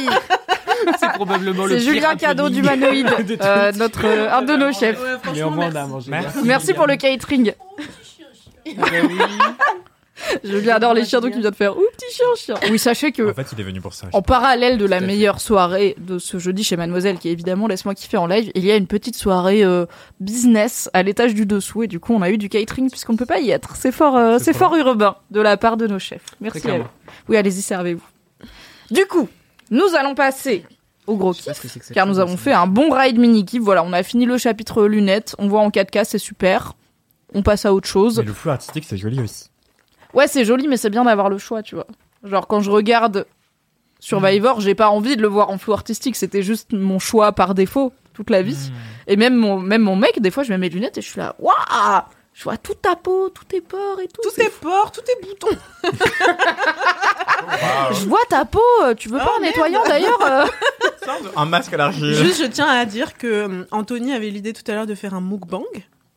C'est probablement le c'est Julien Cadeau d'humanoïde, de euh, notre euh, un de nos chefs. Ouais, Mais franchement, au moins, on a merci. mangé. Merci. Merci pour le catering. Julien adore les chiens donc il vient de faire ouh petit chien chien. Oui, sachez que En fait, il est venu pour ça. En parallèle de la meilleure soirée de ce jeudi chez Mademoiselle, qui est évidemment Laisse-moi kiffer en live, il y a une petite soirée euh, business à l'étage du dessous et du coup on a eu du catering puisqu'on ne peut pas y être. C'est fort, euh, C'est fort urbain de la part de nos chefs. Merci. À. Oui, allez-y, servez-vous. Du coup, nous allons passer au gros kiff. que Car nous avons fait un bon ride mini kiff. Voilà, on a fini le chapitre lunettes. On voit en 4K, c'est super. On passe à autre chose. Mais le flou artistique, c'est joli aussi. Ouais, c'est joli, mais c'est bien d'avoir le choix, tu vois. Genre, quand je regarde Survivor, j'ai pas envie de le voir en flou artistique. C'était juste mon choix par défaut toute la vie. Et même mon, même mon mec, des fois, je mets mes lunettes et je suis là, waouh Je vois toute ta peau, tous tes pores et tout. Tout c'est est pores, tout est boutons. Je vois ta peau, euh, tu veux pas Oh, en merde. nettoyant d'ailleurs euh Un masque à l'argile. Juste, je tiens à dire que hum, Anthony avait l'idée tout à l'heure de faire un mukbang.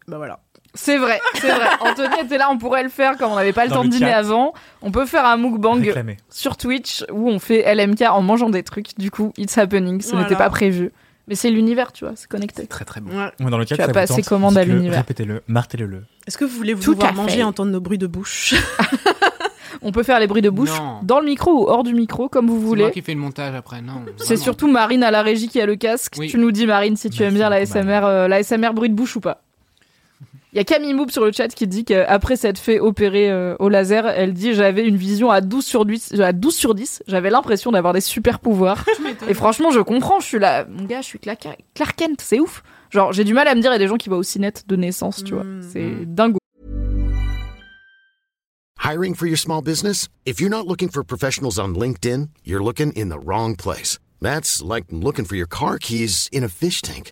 Bah voilà. C'est vrai, c'est vrai. Anthony était là, on pourrait le faire comme on n'avait pas le Dans temps le de dîner chat. avant. On peut faire un mukbang Réclamé. sur Twitch où on fait LMK en mangeant des trucs. Du coup, it's happening. Ce Voilà. n'était pas prévu. Mais c'est l'univers, tu vois, c'est connecté. C'est très très bon. Ouais. Dans le chat, Tu as passé commande à l'univers. Répétez-le, martelez-le. Est-ce que vous voulez vous Tout voir manger et entendre nos bruits de bouche? On peut faire les bruits de bouche Non. dans le micro ou hors du micro, comme vous C'est moi voulez. qui fais le montage après, non. C'est surtout Marine à la régie qui a le casque. Oui. Tu nous dis, Marine, si tu Merci aimes bien la SMR, euh, la SMR bruit de bouche ou pas. Il y a Camille Moub sur le chat qui dit qu'après s'être fait opérer euh, au laser, elle dit j'avais une vision à 12 sur 10, à 12 sur 10. J'avais l'impression d'avoir des super pouvoirs. Et franchement, je comprends. Je suis là, mon gars, je suis Clark, Clark Kent, c'est ouf. Genre, j'ai du mal à me dire, il y a des gens qui voient aussi net de naissance, tu vois. Mm. C'est dingo. Hiring for your small business? If you're not looking for professionals on LinkedIn, you're looking in the wrong place. That's like looking for your car keys in a fish tank.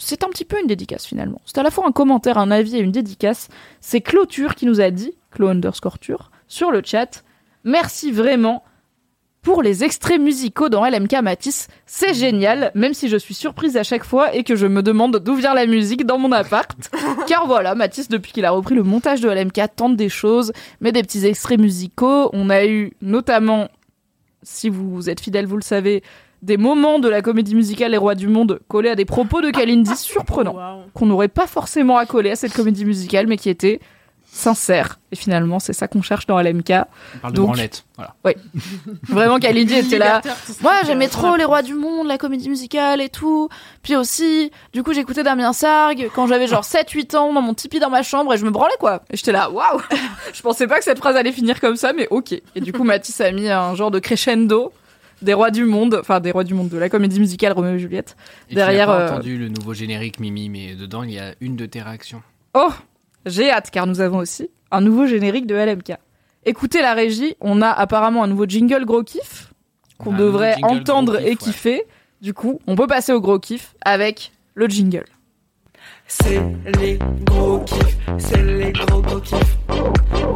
C'est un petit peu une dédicace finalement. C'est à la fois un commentaire, un avis et une dédicace. C'est Clôture qui nous a dit, Clo underscore Ture, sur le chat. Merci vraiment pour les extraits musicaux dans LMK Matisse. C'est génial, même si je suis surprise à chaque fois et que je me demande d'où vient la musique dans mon appart. Car voilà, Matisse, depuis qu'il a repris le montage de LMK, tente des choses, met des petits extraits musicaux. On a eu notamment si vous êtes fidèle, vous le savez, des moments de la comédie musicale Les Rois du Monde collés à des propos de Kalindi surprenants, qu'on n'aurait pas forcément à coller à cette comédie musicale, mais qui étaient sincères. Et finalement, c'est ça qu'on cherche dans LMK. On parle de branlette. Voilà. Vraiment, Kalindi était là. Moi, j'aimais trop Les Rois du Monde, la comédie musicale et tout. Puis aussi, du coup, j'écoutais Damien Sargue quand j'avais genre 7-8 ans dans mon tipi dans ma chambre et je me branlais quoi. Et j'étais là, waouh Je pensais pas que cette phrase allait finir comme ça, mais ok. Et du coup, Mathis a mis un genre de crescendo des Rois du Monde, enfin des Rois du Monde, de la comédie musicale Roméo et Juliette. Et Derrière, tu pas euh, entendu le nouveau générique Mimi, mais dedans il y a une de tes réactions. Oh J'ai hâte car nous avons aussi un nouveau générique de LMK. Écoutez la régie, on a apparemment un nouveau jingle gros kiff qu'on devrait entendre kiff, et kiffer. Du coup, on peut passer au gros kiff avec le jingle. C'est les gros kiffs, c'est les gros gros kiffs.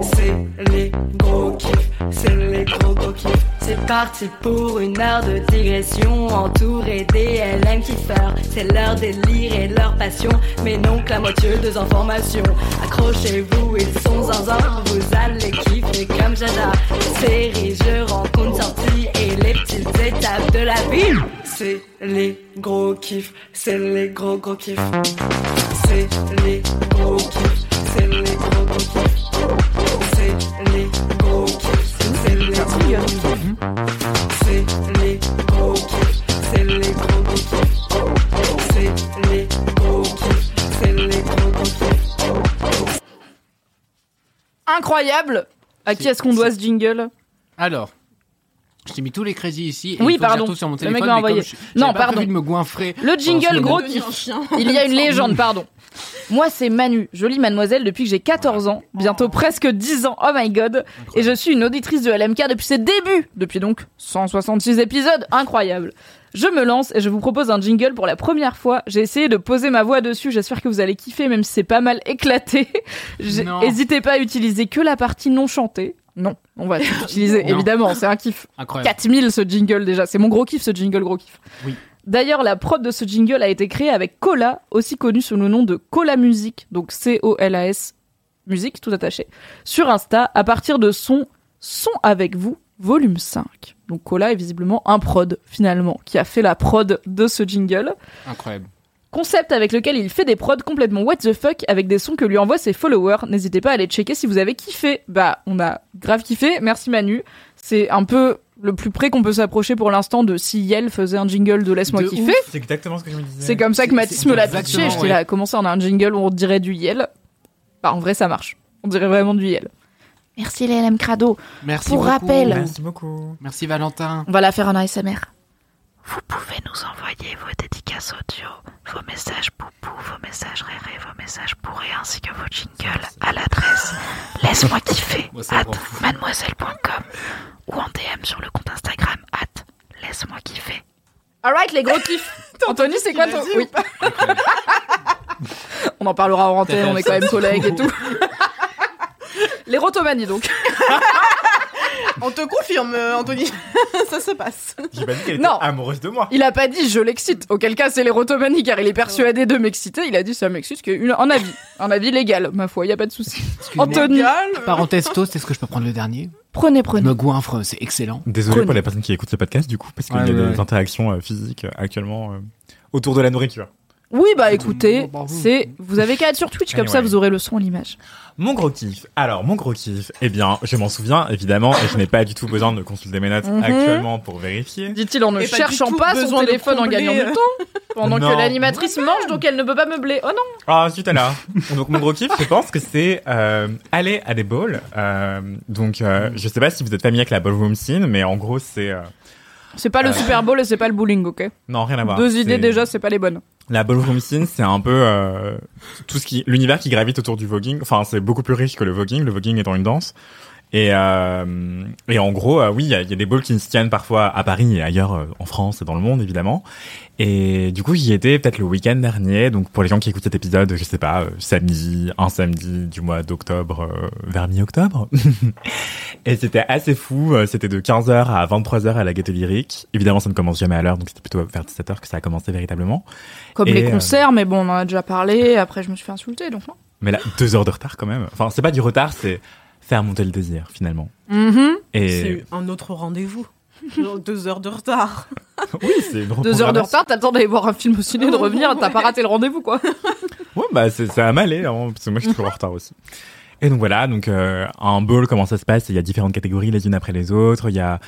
C'est les gros kiffs, c'est les gros gros kiffs. C'est parti pour une heure de digression entourée des LM kiffeurs. C'est leur délire et leur passion, mais non que la moitié des informations. Accrochez-vous, ils sont zinzin, vous allez kiffer comme j'adore. Série, je rencontre sortie étapes de la vie. C'est les gros kiffs, c'est les gros gros kiffs. C'est les gros kiffs, c'est les gros gros kiffs. C'est les gros kiffs, c'est les gros gros kiffs. C'est les gros kiffs, c'est les gros gros kiffs. C'est les gros kiffs, c'est les gros gros kiffs. Incroyable À qui est-ce qu'on doit ce jingle Alors, je t'ai mis tous les crédits ici. Et Oui, il faut pardon. sur mon Le téléphone, mec m'a mais envoyé. je- Non, pas pardon. prévu de me goinfrer. Le jingle gros kiff. Il y a une légende, pardon. Moi, c'est Manu, jolie mademoiselle depuis que j'ai 14 ans, bientôt presque 10 ans, oh my god. Et je suis une auditrice de LMK depuis ses débuts, depuis donc 166 épisodes, incroyable. Je me lance et je vous propose un jingle pour la première fois. J'ai essayé de poser ma voix dessus, j'espère que vous allez kiffer, même si c'est pas mal éclaté. N'hésitez pas à utiliser que la partie non chantée. Non, on va tout utiliser, Non. évidemment, c'est un kiff. Incroyable. 4000 ce jingle déjà, c'est mon gros kiff ce jingle gros kiff. Oui. D'ailleurs, la prod de ce jingle a été créée avec Cola, aussi connu sous le nom de Cola Music, donc C-O-L-A-S musique tout attaché, sur Insta à partir de son Son avec vous, volume 5. Donc Cola est visiblement un prod finalement qui a fait la prod de ce jingle. Incroyable. Concept avec lequel il fait des prods complètement what the fuck avec des sons que lui envoient ses followers. N'hésitez pas à aller checker si vous avez kiffé. Bah, on a grave kiffé. Merci Manu. C'est un peu le plus près qu'on peut s'approcher pour l'instant de si Yel faisait un jingle de Laisse-moi kiffer. C'est exactement ce que je me disais. C'est comme ça que Mathis me l'a pitché. J'étais ouais. là, comment ça, on a un jingle où on dirait du Yel? Bah, en vrai, ça marche. On dirait vraiment du Yel. Merci les LM Crado. Merci Pour beaucoup. rappel. Merci beaucoup. Merci Valentin. On va la faire en ASMR. Vous pouvez nous envoyer vos dédicaces audio, vos messages poupou, vos messages rérés, vos messages bourrés ainsi que vos jingles à l'adresse laisse-moi kiffer at mademoiselle.com ou en DM sur le compte Instagram at laisse-moi kiffer. Alright, les gros kiffs. Anthony, c'est quoi ton. Oui. on en parlera en antenne, on est quand même collègues et tout. les rotomanies, donc. On te confirme, euh, Anthony. ça se passe. J'ai pas dit qu'elle était Non. amoureuse de moi. Il a pas dit je l'excite. Auquel cas, c'est les rotomanies, car il est persuadé de m'exciter. Il a dit ça m'excite, qui est une- un avis. Un avis légal, ma foi, y a pas de souci. Anthony, Parenthèse toast, est-ce que je peux prendre le dernier prenez, prenez. me goinfre, c'est excellent. Désolé Prenez. pour les personnes qui écoutent ce podcast du coup, parce qu'il Ouais, y a ouais, des ouais. interactions euh, physiques euh, actuellement euh, autour de la nourriture. Oui, bah écoutez, Bravo. c'est. Vous avez qu'à être sur Twitch, comme Anyway. ça vous aurez le son et l'image. Mon gros kiff. Alors, mon gros kiff, eh bien, je m'en souviens évidemment et je n'ai pas du tout besoin de consulter mes notes Mhm. actuellement pour vérifier. Dit-il en ne Et cherchant pas son téléphone en gagnant du temps. Pendant Non. que l'animatrice mange, donc elle ne peut pas meubler. Oh non Ah, zut alors. Donc mon gros kiff, je pense que c'est euh, aller à des balls. Euh, donc, euh, je sais pas si vous êtes familier avec la ballroom scene, mais en gros, c'est euh, C'est pas le Euh. Super Bowl et c'est pas le bowling, ok non rien à voir. Deux idées déjà, c'est pas les bonnes. La ballroom scene, c'est un peu euh, tout ce qui, l'univers qui gravite autour du voguing. Enfin, c'est beaucoup plus riche que le voguing. Le voguing étant une danse. Et, euh, et en gros, euh, oui, il y a, il y a des balls qui se tiennent parfois à Paris et ailleurs euh, en France et dans le monde, évidemment. Et du coup, j'y étais peut-être le week-end dernier. Donc, pour les gens qui écoutent cet épisode, je sais pas, euh, samedi, un samedi du mois d'octobre, vers mi-octobre. et c'était assez fou. C'était de 15h à 23h à la Gaieté Lyrique. Évidemment, ça ne commence jamais à l'heure, donc c'était plutôt vers 17h que ça a commencé véritablement. Comme Et, les concerts, mais bon, on en a déjà parlé. Après, je me suis fait insulter, donc non. Mais là, deux heures de retard quand même. Enfin, c'est pas du retard, c'est faire monter le désir finalement. Mhm. Et C'est un autre rendez-vous. Deux heures de retard. oui, c'est une Deux heures de retard, t'as le temps d'aller voir un film au ciné, de revenir, t'as pas raté le rendez-vous, quoi. Ouais, bah c'est ça va m'aller, hein, parce que moi je suis toujours en retard aussi. Et donc voilà, donc euh, un ball, comment ça se passe? Il y a différentes catégories les unes après les autres. Il y a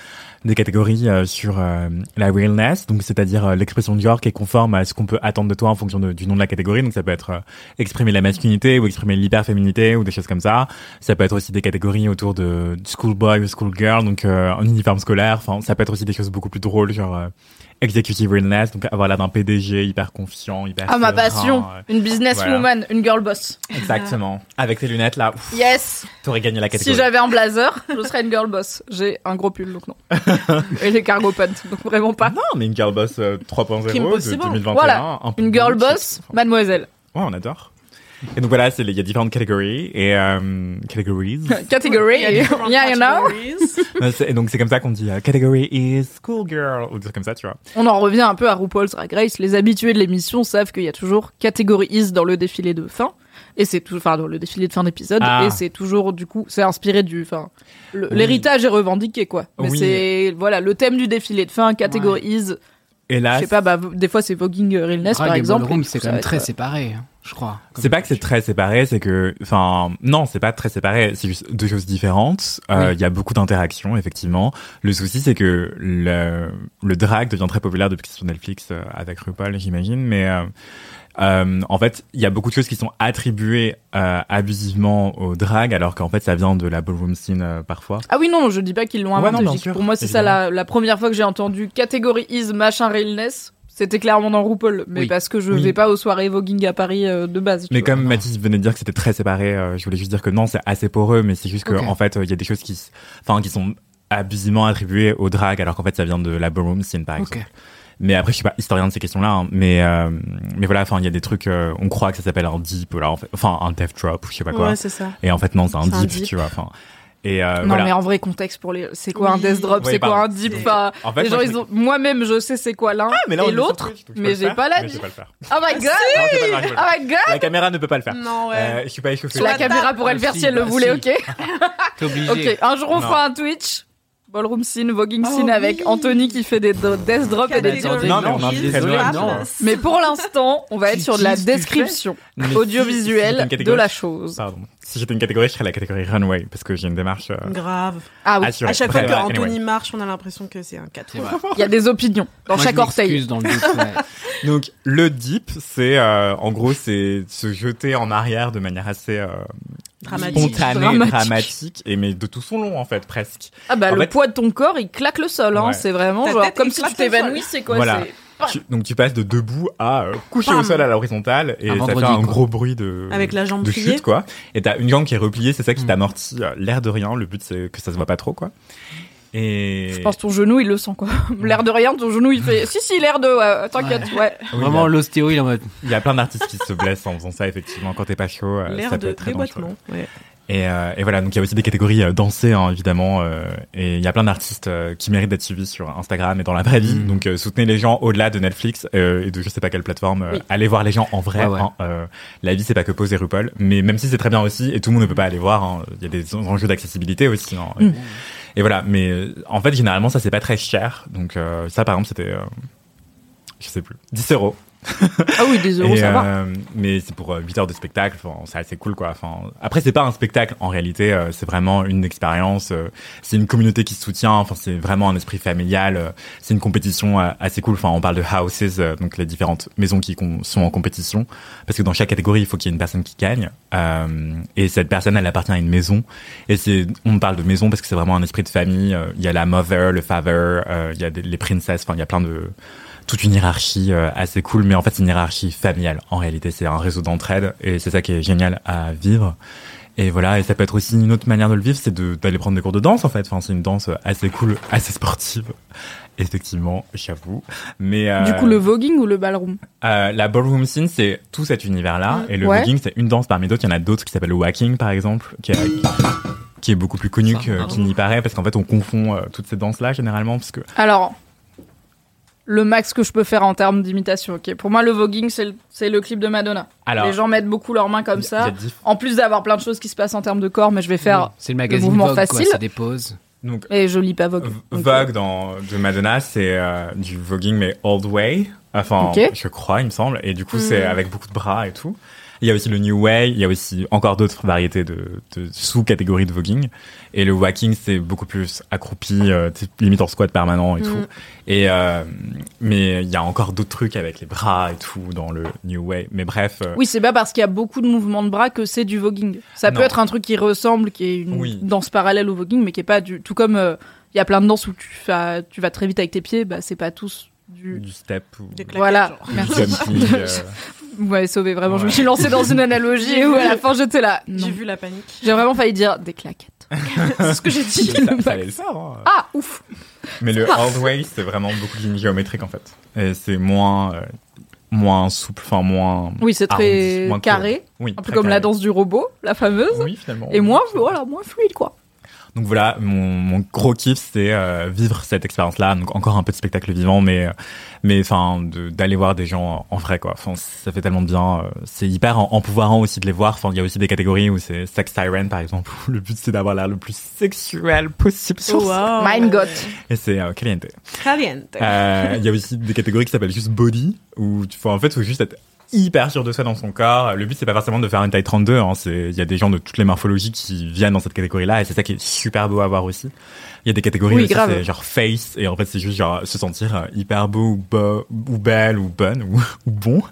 des catégories euh, sur euh, la realness, donc c'est-à-dire euh, l'expression de genre qui est conforme à ce qu'on peut attendre de toi en fonction du nom de la catégorie. Donc ça peut être exprimer la masculinité ou exprimer l'hyperféminité ou des choses comme ça. Ça peut être aussi des catégories autour de schoolboy ou schoolgirl, donc en uniforme scolaire. Enfin, ça peut être aussi des choses beaucoup plus drôles, genre executive realness, donc avoir l'air d'un PDG hyper confiant, hyper. Ah, ma passion. euh, Une businesswoman, une girl boss. Exactement. Avec tes lunettes là, ouf, Yes t'aurais gagné la Si catégorie. j'avais un blazer, je serais une girl boss. J'ai un gros pull, donc non. Et les cargo pants, donc vraiment pas. Non, mais une girl boss euh, 3.0 Kim de Possible. 2021. Voilà. un Une girl boss, mademoiselle. Ouais, on adore. Et donc voilà, il y a différentes catégories et euh, categories. Category, yeah, you know. Ouais, et donc c'est comme ça qu'on dit euh, category is schoolgirl ou des trucs comme ça, tu vois. On en revient un peu à RuPaul's Drag Race. Les habitués de l'émission savent qu'il y a toujours catégorie is dans le défilé de fin. Et c'est tout, enfin, dans le défilé de fin d'épisode. Ah. Et c'est toujours, du coup, c'est inspiré du, enfin, Oui. l'héritage est revendiqué, quoi. Mais Oui. c'est, voilà, le thème du défilé de fin, catégorie is. Et là, Je sais pas, bah, des fois c'est Voguing Realness, par Drag et exemple. c'est quand même très euh, séparé, hein, je crois. C'est pas que c'est très séparé, c'est que, enfin, non, c'est pas très séparé, c'est juste deux choses différentes. Euh, Il Oui. y a beaucoup d'interactions, effectivement. Le souci, c'est que le, le drag devient très populaire depuis que c'est sur Netflix euh, avec RuPaul, j'imagine, mais euh, euh, en fait, il y a beaucoup de choses qui sont attribuées euh, abusivement au drag, alors qu'en fait, ça vient de la ballroom scene euh, parfois. Ah oui, non, je dis pas qu'ils l'ont Ouais, inventé. non, sûr, pour moi, c'est ça la, la première fois que j'ai entendu catégorie is machin realness. C'était clairement dans RuPaul, mais Oui. parce que je Oui. vais pas aux soirées voguing à Paris euh, de base. Mais comme Mathis venait de dire que c'était très séparé, euh, je voulais juste dire que non, c'est assez poreux, mais c'est juste que Ok. en fait, euh, il y a des choses qui, enfin, qui sont abusivement attribuées au drag, alors qu'en fait, ça vient de la ballroom scene, par exemple. Mais après, je suis pas historien de ces questions-là, hein, mais euh, mais voilà, enfin, il y a des trucs, euh, on croit que ça s'appelle un deep, là, en fait, enfin, un death drop, ou je sais pas quoi. Ouais, c'est ça. Et en fait, non, c'est un, C'est un deep, deep. tu vois. Enfin, et euh, non, voilà. mais en vrai, contexte pour les. C'est quoi un death drop Oui, C'est quoi un deep C'est- Enfin, En fait, les gens, moi, ils ont... Moi-même, je sais c'est quoi l'un on et l'autre, mais j'ai pas la mais je vie. vais pas le faire. Oh my god Non, pas Oh pas my god La caméra ne peut pas le faire. Non, ouais. Euh, je suis pas échauffé. La caméra pourrait le faire si elle le bah, voulait, ok T'es obligé. Ok, un jour on Non. fera un Twitch. Ballroom scene, voguing Oh scene avec oui. Anthony qui fait des death drop et des Non, mais on a is très désolé, loin. non. Mais pour l'instant, on va être sur de la description audiovisuelle de la chose. Pardon. Si j'étais une catégorie, je serais la catégorie runway parce que j'ai une démarche euh, Grave. Ah oui, assurée. À chaque fois que anyway. Anthony marche, on a l'impression que c'est un 4. C'est vrai. il y a des opinions dans Moi, chaque je orteil. dans le ouais. Donc le dip, c'est euh, en gros c'est se jeter en arrière de manière assez euh, Dramatique. spontanée, Dramatique. dramatique. et mais de tout son long en fait presque. Ah bah En le fait- poids de ton corps, il claque le sol, hein. Ouais. C'est vraiment genre comme si tu sol. t'évanouissais quoi. Voilà. Tu- donc tu passes de debout à euh, coucher au sol à l'horizontale et ça fait un quoi. gros bruit de Avec la jambe de pliée. chute quoi. Et t'as une jambe qui est repliée, c'est ça qui Mm. t'amortit euh, l'air de rien. Le but c'est que ça se voit pas trop quoi. Et Je pense ton genou, il le sent quoi. L'air de rien, ton genou, il fait. Si si, l'air de. ouais, T'inquiète, ouais. Oui, Vraiment, il y a- l'ostéo, il en mode. il y a plein d'artistes qui se blessent en faisant ça effectivement quand t'es pas chaud. euh, ça L'air peut de être très dangereux. Ouais. Et, euh, et voilà, donc il y a aussi des catégories euh, dansées, hein, évidemment, euh, et il y a plein d'artistes euh, qui méritent d'être suivis sur Instagram et dans la vraie vie. Mm. Donc euh, soutenez les gens au-delà de Netflix euh, et de je sais pas quelle plateforme. euh, Oui. Allez voir les gens en vrai. Ouais, ouais. hein, euh, la vie c'est pas que Pose et RuPaul, mais même si c'est très bien aussi, et tout le monde ne peut pas aller voir, hein, il y a des enjeux d'accessibilité aussi. hein, Mm. et, et voilà, mais euh, en fait généralement ça c'est pas très cher. Donc euh, ça par exemple c'était, euh, je sais plus, 10 euros. Ah oui, des euros, Et, ça va. euh, mais c'est pour euh, 8 heures de spectacle, enfin, c'est assez cool quoi. Enfin, après c'est pas un spectacle en réalité, euh, c'est vraiment une expérience. euh, c'est une communauté qui se soutient. Enfin, c'est vraiment un esprit familial. euh, c'est une compétition euh, assez cool. Enfin, on parle de houses, euh, donc les différentes maisons qui sont en compétition, parce que dans chaque catégorie il faut qu'il y ait une personne qui gagne. Euh, et cette personne elle appartient à une maison. Et c'est, on parle de maison parce que c'est vraiment un esprit de famille. euh, Il y a la mother, le father, euh, il y a des- les princesses. Enfin, il y a plein de toute une hiérarchie euh, assez cool, mais en fait c'est une hiérarchie familiale. En réalité, c'est un réseau d'entraide et c'est ça qui est génial à vivre. Et voilà, et ça peut être aussi une autre manière de le vivre, c'est de- d'aller prendre des cours de danse en fait. Enfin, c'est une danse assez cool, assez sportive. Effectivement, j'avoue. Mais euh, Du coup, le voguing ou le ballroom? euh, la ballroom scene, c'est tout cet univers-là, et le Ouais. voguing, c'est une danse parmi d'autres. Il y en a d'autres qui s'appellent le whacking, par exemple, qui est, qui est beaucoup plus connu qu'il n'y paraît, parce qu'en fait, on confond euh, toutes ces danses-là généralement, parce que Alors, le max que je peux faire en termes d'imitation, ok. Pour moi, le voguing, c'est le, c'est le clip de Madonna. alors Les gens mettent beaucoup leurs mains comme ça. En plus d'avoir plein de choses qui se passent en termes de corps, mais je vais faire. C'est le magazine mouvement Vogue, quoi. facile. C'est des pauses. donc Et je lis pas Vogue. Donc, Vogue dans, de Madonna, c'est euh, du voguing mais old way. Enfin, je crois, il me semble. Et du coup, c'est Mm. avec beaucoup de bras et tout. Il y a aussi le new way. Il y a aussi encore d'autres variétés de, de sous-catégories de voguing. Et le whacking, c'est beaucoup plus accroupi, euh, limite en squat permanent et Mm. tout. Et euh, mais il y a encore d'autres trucs avec les bras et tout dans le new way. Mais bref. euh, Oui, c'est pas parce qu'il y a beaucoup de mouvements de bras que c'est du voguing. Ça Non. peut être un truc qui ressemble, qui est une Oui. danse parallèle au voguing, mais qui est pas du tout comme euh, il y a plein de danses où tu fais, tu vas très vite avec tes pieds, bah c'est pas tous du. du step ou Des claquettes, Voilà, genre. merci. Vous m'avez sauvé vraiment. Je me Ouais. suis lancée dans une analogie où à la fin j'étais là. J'ai vu la panique. J'ai vraiment failli dire des claquettes. c'est ce que j'ai dit. ça, ça allait le faire. hein. Ah ouf. Mais le old way, c'est vraiment beaucoup de lignes géométriques en fait. Et c'est moins. euh, moins souple, enfin moins. Oui, c'est arrondi, très moins carré. Oui, un peu comme la danse du robot, la fameuse. Oui, finalement. Et moins, voilà, moins fluide, quoi. Donc voilà, mon, mon gros kiff, c'est euh, vivre cette expérience-là. Donc encore un peu de spectacle vivant, mais euh, mais enfin de- d'aller voir des gens en vrai, quoi. Enfin, ça fait tellement de bien. euh, C'est hyper en- empouvoirant aussi de les voir. Enfin, il y a aussi des catégories où c'est sex siren, par exemple. Où le but c'est d'avoir l'air le plus sexuel possible sur. Wow. Mein Gott. Et c'est euh, caliente. Caliente. Euh, Il y a aussi des catégories qui s'appellent juste body, où tu faut en fait faut juste être hyper sûr de soi dans son corps. Le but c'est pas forcément de faire une taille 32. Hein. C'est il y a des gens de toutes les morphologies qui viennent dans cette catégorie-là et c'est ça qui est super beau à voir aussi. Il y a des catégories Oui, c'est genre face et en fait c'est juste genre se sentir euh, hyper beau ou, beau, ou belle ou bonne ou, ou bon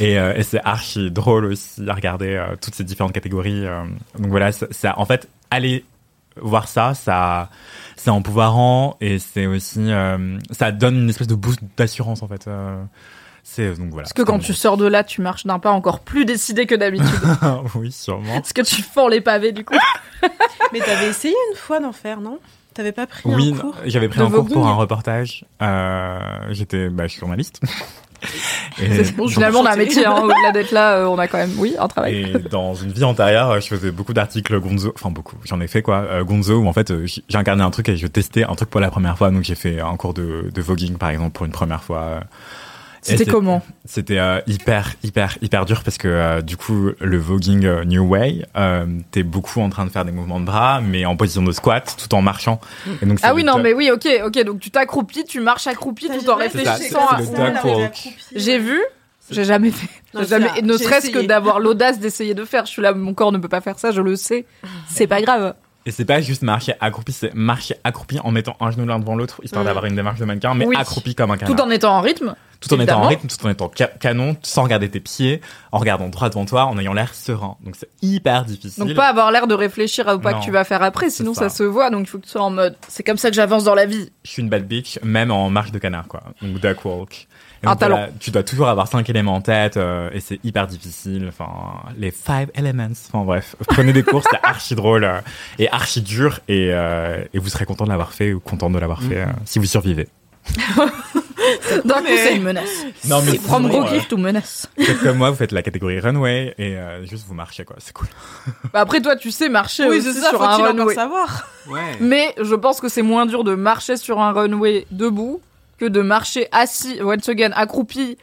et, euh, et c'est archi drôle aussi à regarder euh, toutes ces différentes catégories. euh. donc voilà, ça, ça- en fait aller voir ça, ça c'est empouvoirant et c'est aussi euh, ça donne une espèce de boost d'assurance en fait. C'est donc voilà. Parce que quand tu sors de là, tu marches d'un pas encore plus décidé que d'habitude. oui, sûrement. Parce que tu fends les pavés, du coup. Mais t'avais essayé une fois d'en faire, non? T'avais pas pris Oui, un cours j'avais pris un cours pour un reportage. Euh, j'étais bah, je suis journaliste. Et bon, finalement, on a un métier, hein, au-delà d'être là, euh, on a quand même, oui, un travail. Et dans une vie antérieure, je faisais beaucoup d'articles Gonzo, enfin beaucoup, j'en ai fait quoi, euh, Gonzo, où en fait j'ai incarné un truc et je testais un truc pour la première fois, donc j'ai fait un cours de, de voguing par exemple pour une première fois. C'était comment C'était euh, hyper, hyper, hyper dur parce que euh, du coup, le voguing euh, New Way, euh, t'es beaucoup en train de faire des mouvements de bras, mais en position de squat, tout en marchant. Et donc, c'est Ah oui, non, top- mais oui, ok, ok, donc tu t'accroupis, tu marches accroupi tout en réfléchissant à... J'ai vu, j'ai jamais fait. Non, jamais, ne serait-ce que d'avoir l'audace d'essayer de faire. Je suis là, mon corps ne peut pas faire ça, je le sais. C'est pas grave. Et c'est pas juste marcher accroupi, c'est marcher accroupi en mettant un genou l'un devant l'autre, histoire Mm. d'avoir une démarche de mannequin, mais Oui. accroupi comme un canard. Tout en étant en rythme. Tout en étant en rythme, tout en étant ca- canon, sans regarder tes pieds, en regardant droit devant toi, en ayant l'air serein. Donc c'est hyper difficile. Donc pas avoir l'air de réfléchir à pas Non. que tu vas faire après, sinon ça. ça. se voit. Donc il faut que tu sois en mode. C'est comme ça que j'avance dans la vie. je suis une bad bitch, même en marche de canard, quoi. Donc duck walk. Et Un talent. tu dois toujours avoir cinq éléments en tête, euh, et c'est hyper difficile. Enfin, les five elements. Enfin bref, prenez des cours, c'est archi drôle euh, et archi dur, et, euh, et vous serez content de l'avoir fait ou content de l'avoir fait euh, si vous survivez. D'un coup, c'est une menace. Non, mais C'est from gros euh, kiff to menace. Comme moi, vous faites la catégorie runway et euh, juste vous marchez, quoi. C'est cool. Bah après, toi, tu sais marcher Oui, aussi c'est ça, sur faut-il un encore runway. savoir Ouais. Mais je pense que c'est moins dur de marcher sur un runway debout que de marcher assis, once again, accroupi,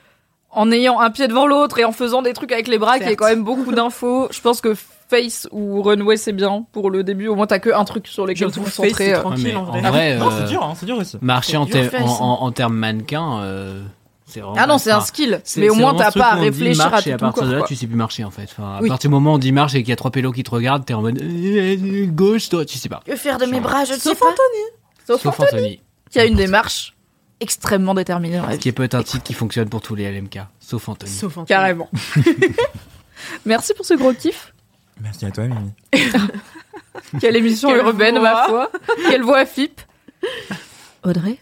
en ayant un pied devant l'autre et en faisant des trucs avec les bras, qui est quand même beaucoup d'infos. Je pense que face ou runway, c'est bien pour le début. Au moins, t'as que un truc sur lequel te concentrer. c'est tranquille. Ouais, mais en vrai. euh, c'est dur, hein, c'est dur aussi. marcher en, face, en, en, en termes mannequin, euh, c'est vraiment. Ah non, c'est un skill. Mais au moins, t'as pas à réfléchir à tout et à partir corps. de là, quoi. tu sais plus marcher en fait. Enfin, à Oui. partir du moment où on dit marche et qu'il y a trois pélos qui te regardent, t'es en mode euh, gauche, toi, tu sais pas. Que faire de mes bras, je ne sais Sauf. Anthony. Sauf Anthony, qui a une démarche extrêmement la Ce qui peut être un titre qui fonctionne pour tous les LMK, sauf Anthony. Sauf Anthony. Carrément. Merci pour ce gros kiff. Merci à toi, Mimi. Quelle émission Quelle urbaine, voix. ma foi. Quelle voix FIP. Audrey,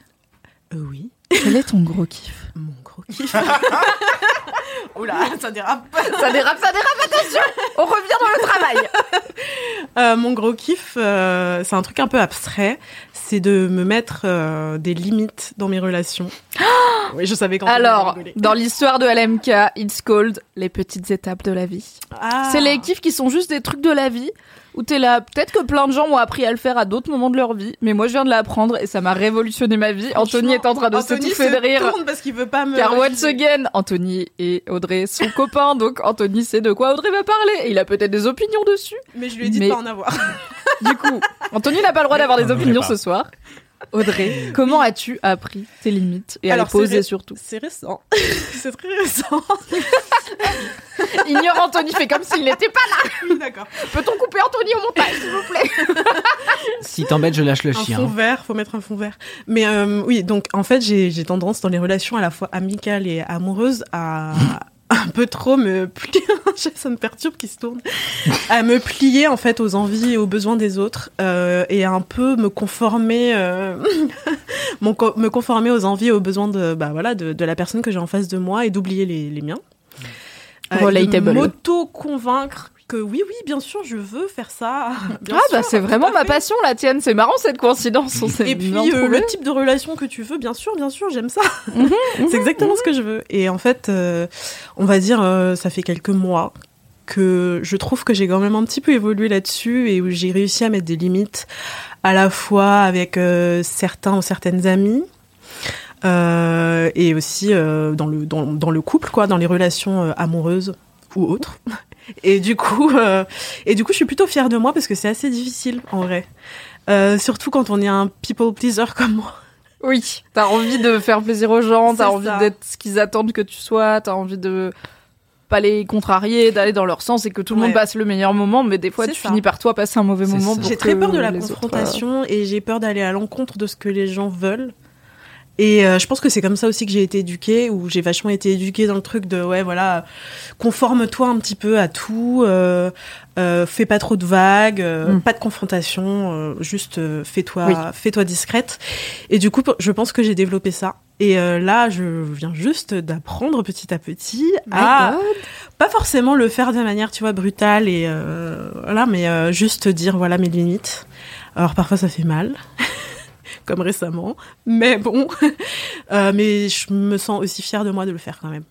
Euh, oui. quel est ton gros kiff Mon gros kiff. Oula, ça dérape. Ça dérape, ça dérape, attention On revient dans le travail Euh, mon gros kiff, euh, c'est un truc un peu abstrait, c'est de me mettre euh, des limites dans mes relations. oui, je savais quand Alors, dans l'histoire de LMK, it's called les petites étapes de la vie. Ah. C'est les kiffs qui sont juste des trucs de la vie où t'es là. Peut-être que plein de gens m'ont appris à le faire à d'autres moments de leur vie, mais moi je viens de l'apprendre et ça m'a révolutionné ma vie. Anthony est en train de Anthony s'étouffer se de rire. tourne parce qu'il veut pas me. Car once again, Anthony et Audrey sont copains, donc Anthony sait de quoi Audrey va parler. Et il a peut-être des opinions dessus. Mais je lui ai dit Mais- de pas en avoir. Du coup, Anthony n'a pas le droit d'avoir des opinions ce soir. Audrey, comment as-tu appris tes limites et à Alors, les poser ré- surtout? C'est récent. c'est très récent. Ignore Anthony, fait comme s'il n'était pas là. Oui, D'accord. Peut-on couper Anthony au montage, s'il vous plaît? Si t'embêtes, je lâche le Un chien. fond vert, faut mettre un fond vert. Mais euh, oui, donc en fait, j'ai j'ai tendance dans les relations à la fois amicales et amoureuses à un peu trop me plier. ça me perturbe qu'il se tourne. À me plier en fait aux envies et aux besoins des autres euh, et à un peu me conformer, euh, mon co- me conformer aux envies et aux besoins de bah voilà de, de la personne que j'ai en face de moi et d'oublier les, les miens. Euh, Relatable. M'auto convaincre que oui, oui, bien sûr, je veux faire ça. Bien ah, bah c'est vraiment ma passion, la tienne. C'est marrant cette coïncidence. On Et puis euh, le type de relation que tu veux, bien sûr, bien sûr, j'aime ça. Mhm, c'est exactement ce que je veux. Et en fait, euh, on va dire, euh, ça fait quelques mois que je trouve que j'ai quand même un petit peu évolué là-dessus et où j'ai réussi à mettre des limites à la fois avec certains ou certaines amis. euh, et aussi dans le dans, dans le couple quoi dans les relations amoureuses ou autres et du coup euh, et du coup je suis plutôt fière de moi parce que c'est assez difficile en vrai Euh, surtout quand on est un people pleaser comme moi Oui, t'as envie de faire plaisir aux gens, t'as envie d'être ce qu'ils attendent que tu sois, t'as envie de pas les contrarier, d'aller dans leur sens et que tout le monde passe le meilleur moment, mais des fois tu ça. finis par toi passer un mauvais moment. J'ai très peur de la autres, euh, confrontation et j'ai peur d'aller à l'encontre de ce que les gens veulent. Et euh, je pense que c'est comme ça aussi que j'ai été éduquée, où j'ai vachement été éduquée dans le truc de ouais voilà, conforme-toi un petit peu à tout, euh, euh, fais pas trop de vagues, euh, Mm. pas de confrontation, euh, juste euh, fais-toi Oui. fais-toi discrète. Et du coup, je pense que j'ai développé ça. Et euh, là, je viens juste d'apprendre petit à petit My à God. pas forcément le faire de manière, tu vois, brutale et euh, voilà, mais euh, juste dire voilà mes limites. Alors parfois ça fait mal, comme récemment, mais bon, Euh, mais je me sens aussi fière de moi de le faire quand même.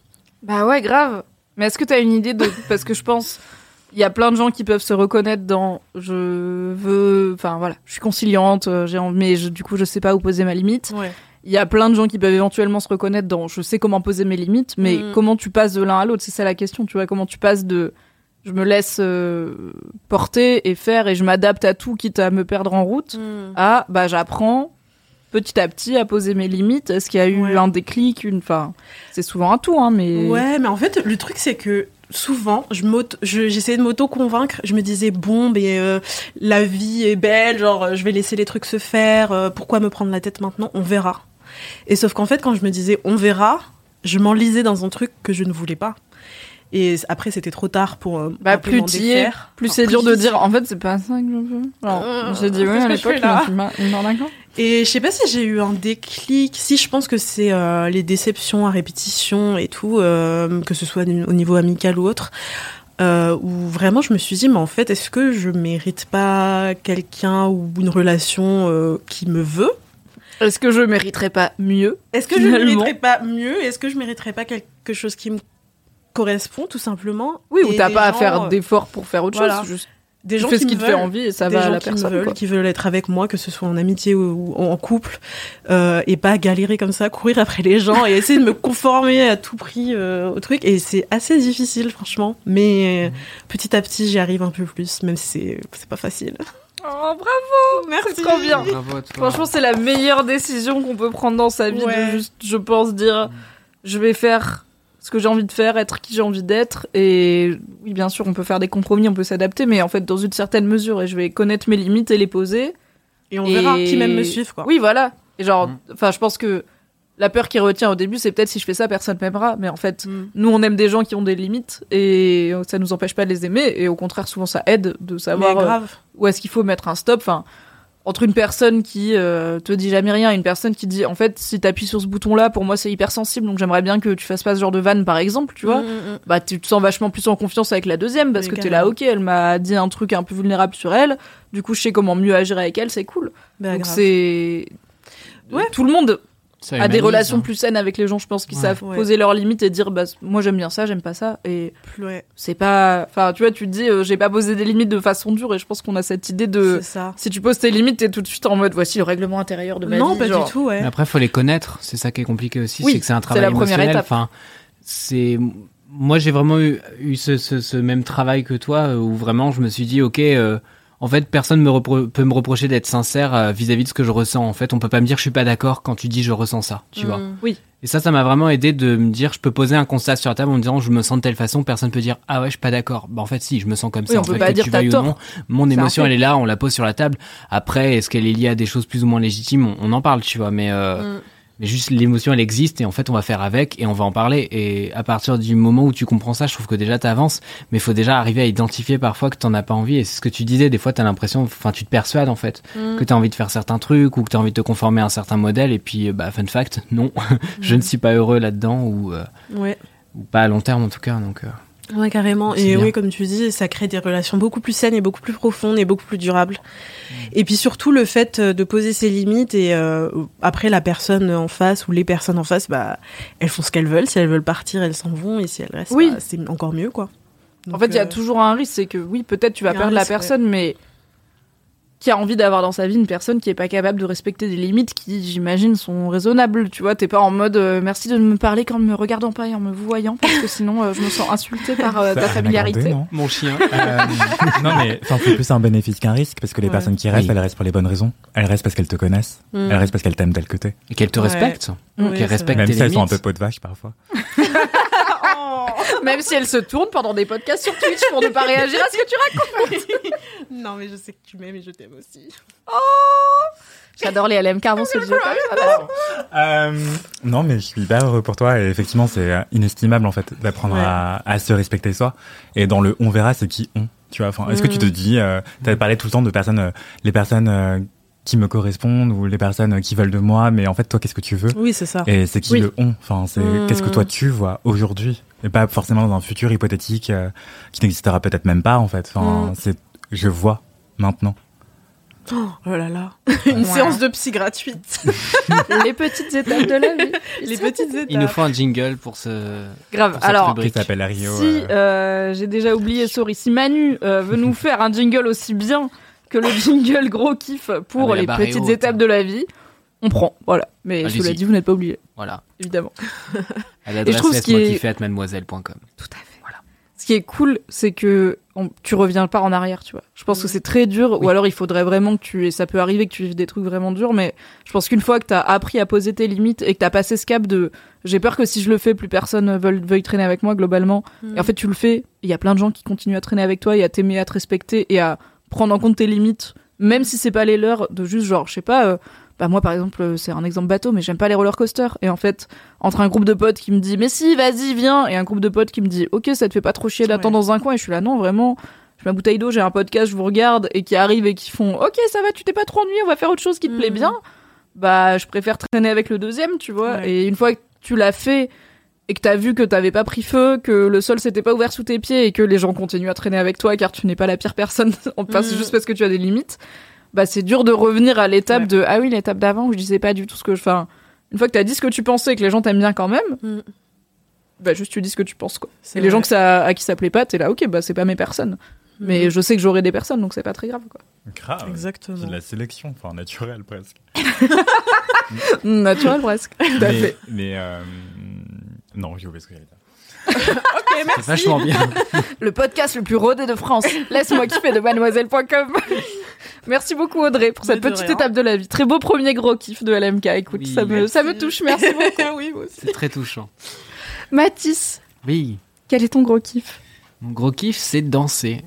Bah ouais, grave. Mais est-ce que t'as une idée de parce que je pense il y a plein de gens qui peuvent se reconnaître dans je veux enfin voilà, je suis conciliante, euh, j'ai mais je- du coup je sais pas où poser ma limite. Ouais. Il y a plein de gens qui peuvent éventuellement se reconnaître dans je sais comment poser mes limites, mais Mm. comment tu passes de l'un à l'autre, c'est ça la question, tu vois, comment tu passes de je me laisse euh, porter et faire et je m'adapte à tout quitte à me perdre en route à bah j'apprends petit à petit à poser mes limites. Est-ce qu'il y a eu Ouais. un déclic, une enfin c'est souvent un tout hein mais Ouais, mais en fait, le truc, c'est que souvent, je m'auto- je- j'essayais de m'auto-convaincre. Je me disais, bon, mais euh, la vie est belle, genre, je vais laisser les trucs se faire. euh, pourquoi me prendre la tête maintenant? On verra. Et sauf qu'en fait, quand je me disais, on verra, je m'enlisais dans un truc que je ne voulais pas. Et après, c'était trop tard pour. euh, Bah, plus es, plus c'est dur de dire en fait c'est pas ça que je veux. Alors, Euh, j'ai dit oui à l'époque, mais tu m'en. Et je sais pas si j'ai eu un déclic. Si, je pense que c'est euh, les déceptions à répétition et tout, euh, que ce soit au niveau amical ou autre, euh, où vraiment je me suis dit, mais en fait, est-ce que je mérite pas quelqu'un ou une relation euh, qui me veut? Est-ce que je mériterais pas mieux Est-ce que je mériterais pas mieux? Est-ce que je mériterais pas quelque chose qui me correspond, tout simplement? Oui, ou t'as pas à faire euh, d'efforts pour faire autre voilà. chose. Juste des gens fais qui ce qui me te fait veulent, envie et ça des va à la qui me veulent, quoi. qui veulent être avec moi, que ce soit en amitié ou, ou en couple, euh, et pas galérer comme ça, courir après les gens et essayer de me conformer à tout prix euh, au truc. Et c'est assez difficile, franchement. Mais euh, petit à petit, j'y arrive un peu plus, même si c'est c'est pas facile. Oh bravo, Merci. c'est trop bien. Bravo à toi. Franchement, c'est la meilleure décision qu'on peut prendre dans sa vie Ouais. de juste, je pense, dire je vais faire ce que j'ai envie de faire, être qui j'ai envie d'être. Et oui, bien sûr, on peut faire des compromis, on peut s'adapter, mais en fait, dans une certaine mesure, et je vais connaître mes limites et les poser. Et on Et- verra qui même me suivre, quoi. Oui, voilà. Et genre, Mm. enfin, je pense que la peur qui retient au début, c'est peut-être si je fais ça, personne m'aimera. Mais en fait, Mm. nous, on aime des gens qui ont des limites et ça nous empêche pas de les aimer. Et au contraire, souvent, ça aide de savoir euh, grave. où est-ce qu'il faut mettre un stop. Enfin, entre une personne qui euh, te dit jamais rien et une personne qui dit en fait si t'appuies sur ce bouton là pour moi c'est hyper sensible donc j'aimerais bien que tu fasses pas ce genre de vanne par exemple tu vois Mm, mm, mm. bah tu te sens vachement plus en confiance avec la deuxième parce que t'es là ok elle m'a dit un truc un peu vulnérable sur elle du coup je sais comment mieux agir avec elle c'est cool Bah, donc c'est Ouais. tout le monde Ça a des relations hein. plus saines avec les gens je pense qui Ouais. savent Ouais. poser leurs limites et dire bah moi j'aime bien ça j'aime pas ça et ouais, c'est pas enfin tu vois tu te dis euh, j'ai pas posé des limites de façon dure et je pense qu'on a cette idée de ça. si tu poses tes limites t'es tout de suite en mode voici le règlement intérieur de ma Non, vie pas genre. du tout, ouais. Mais après, faut les connaître. C'est ça qui est compliqué aussi. Oui, c'est que c'est un travail la première émotionnel. étape. Enfin, c'est moi, j'ai vraiment eu, eu ce, ce, ce même travail que toi, euh, où vraiment, je me suis dit, ok. euh, en fait, personne me peut me reprocher d'être sincère euh, vis-à-vis de ce que je ressens. En fait, on peut pas me dire je suis pas d'accord quand tu dis je ressens ça, tu vois. Mm. Oui. Et ça, ça m'a vraiment aidé de me dire je peux poser un constat sur la table en me disant je me sens de telle façon. Personne peut dire ah ouais je suis pas d'accord. Bah en fait si, je me sens comme Oui, ça. on en peut fait, pas que dire tu ou non, mon émotion elle est là, on la pose sur la table. Après, est-ce qu'elle est liée à des choses plus ou moins légitimes? On, on en parle, tu vois. Mais euh, Mm. Mais juste l'émotion elle existe et en fait on va faire avec et on va en parler. Et à partir du moment où tu comprends ça je trouve que déjà t'avances. Mais il faut déjà arriver à identifier parfois que t'en as pas envie. Et c'est ce que tu disais. Des fois t'as l'impression enfin tu te persuades en fait Mm. que t'as envie de faire certains trucs ou que t'as envie de te conformer à un certain modèle. Et puis bah fun fact non. Je ne suis pas heureux là-dedans ou, euh, Ouais. ou pas à long terme en tout cas. Donc euh, Ouais, carrément. Et bien. oui, comme tu dis, ça crée des relations beaucoup plus saines et beaucoup plus profondes et beaucoup plus durables. Et puis surtout le fait euh, de poser ses limites et euh, après la personne en face ou les personnes en face, bah elles font ce qu'elles veulent. Si elles veulent partir, elles s'en vont et si elles restent, Oui. bah, c'est encore mieux quoi. En fait, il y a euh, toujours un risque, c'est que oui, peut-être tu vas perdre la personne, mais qui a envie d'avoir dans sa vie une personne qui est pas capable de respecter des limites qui, j'imagine, sont raisonnables. Tu vois, t'es pas en mode euh, merci de me parler en me regardant pas et en me voyant parce que sinon euh, je me sens insultée par euh, Ça ta familiarité. garder, non Mon chien. Euh, non mais enfin, c'est plus un bénéfice qu'un risque parce que les Ouais. personnes qui restent, Oui. elles restent pour les bonnes raisons. Elles restent parce qu'elles te connaissent. Mm. Elles restent parce qu'elles t'aiment tel que t'es. Et qu'elle te Ouais. respecte. Oui, Qu'elle c'est respecte Même tes si elles sont un peu peau de vache parfois. Même si elle se tourne pendant des podcasts sur Twitch pour ne pas réagir à ce que tu racontes. Non, mais je sais que tu m'aimes et je t'aime aussi. J'adore les LM Carbon, c'est le jeu. Euh, non, mais je suis hyper heureux pour toi et effectivement, c'est euh, inestimable en fait d'apprendre Ouais. à, à se respecter soi. Et dans le on verra, c'est qui on. Tu vois, enfin, est-ce que tu te Mm. dis, euh, t'as parlé tout le temps de personnes, euh, les personnes euh, qui me correspondent ou les personnes qui veulent de moi, mais en fait, toi, qu'est-ce que tu veux? Oui, c'est ça. Et c'est qui Oui. le on? Enfin, c'est Mm. qu'est-ce que toi tu vois aujourd'hui? Et pas forcément dans un futur hypothétique euh, qui n'existera peut-être même pas en fait. Enfin, Mm. c'est je vois maintenant. Oh là là. Une Ouais. séance de psy gratuite. les petites étapes de la vie. Les petites étapes. Il nous faut un jingle pour ce. Grave. pour Alors, Qui s'appelle Rio. Si euh, euh, j'ai déjà oublié, sorry, si Manu euh, veut nous faire un jingle aussi bien que le jingle gros kiff pour Ah, les petites haute, étapes hein. de la vie, on prend. Voilà. Mais cela dit, vous n'êtes pas obligé, Voilà. évidemment. À je l'adresse trouve ce qui laisse-moi est- kiffer at mademoiselle.com. Tout à fait. Voilà. Ce qui est cool, c'est que on- tu reviens pas en arrière, tu vois. Je pense que c'est très dur, ou alors il faudrait vraiment que tu, et ça peut arriver que tu vives des trucs vraiment durs, mais je pense qu'une fois que t'as appris à poser tes limites et que t'as passé ce cap de, j'ai peur que si je le fais, plus personne veuille, veuille traîner avec moi globalement. Et en fait, tu le fais. Il y a plein de gens qui continuent à traîner avec toi et à t'aimer, à te respecter et à prendre en compte tes limites, même si c'est pas les leurs, de juste genre, je sais pas. euh, bah moi par exemple euh, c'est un exemple bateau mais j'aime pas les roller coasters et en fait entre un groupe de potes qui me dit mais si vas-y viens et un groupe de potes qui me dit ok ça te fait pas trop chier d'attendre Ouais. dans un coin et je suis là non vraiment je mets ma bouteille d'eau j'ai un podcast je vous regarde et qui arrivent et qui font ok ça va tu t'es pas trop ennuyé on va faire autre chose qui te plaît Mhm. bien bah je préfère traîner avec le deuxième tu vois Ouais. et une fois que tu l'as fait et que t'as vu que t'avais pas pris feu, que le sol s'était pas ouvert sous tes pieds et que les gens continuent à traîner avec toi car tu n'es pas la pire personne, en passe Mhm. juste parce que tu as des limites, bah c'est dur de revenir à l'étape Ouais. de ah oui l'étape d'avant où je disais pas du tout ce que je fais. Une fois que t'as dit ce que tu pensais et que les gens t'aiment bien quand même, Mm. bah juste tu dis ce que tu penses quoi. Et les gens que ça, à qui ça plaît pas, t'es là ok bah c'est pas mes personnes. Mais Mhm. je sais que j'aurai des personnes donc c'est pas très grave quoi. Grave. Exactement. C'est de la sélection, enfin naturelle presque. Naturel presque. Tout à mais fait. mais, euh, non, j'ai oublié ce que j'allais dire. C'est vachement bien. Le podcast le plus rodé de France. Laisse-moi kiffer de mademoiselle.com. Merci beaucoup Audrey pour cette petite rien. étape de la vie. Très beau premier gros kiff de LMK. Écoute, Oui, ça, me, ça me touche. Merci beaucoup. oui. C'est très touchant. Mathis, Oui. quel est ton gros kiff? Mon gros kiff, c'est de danser.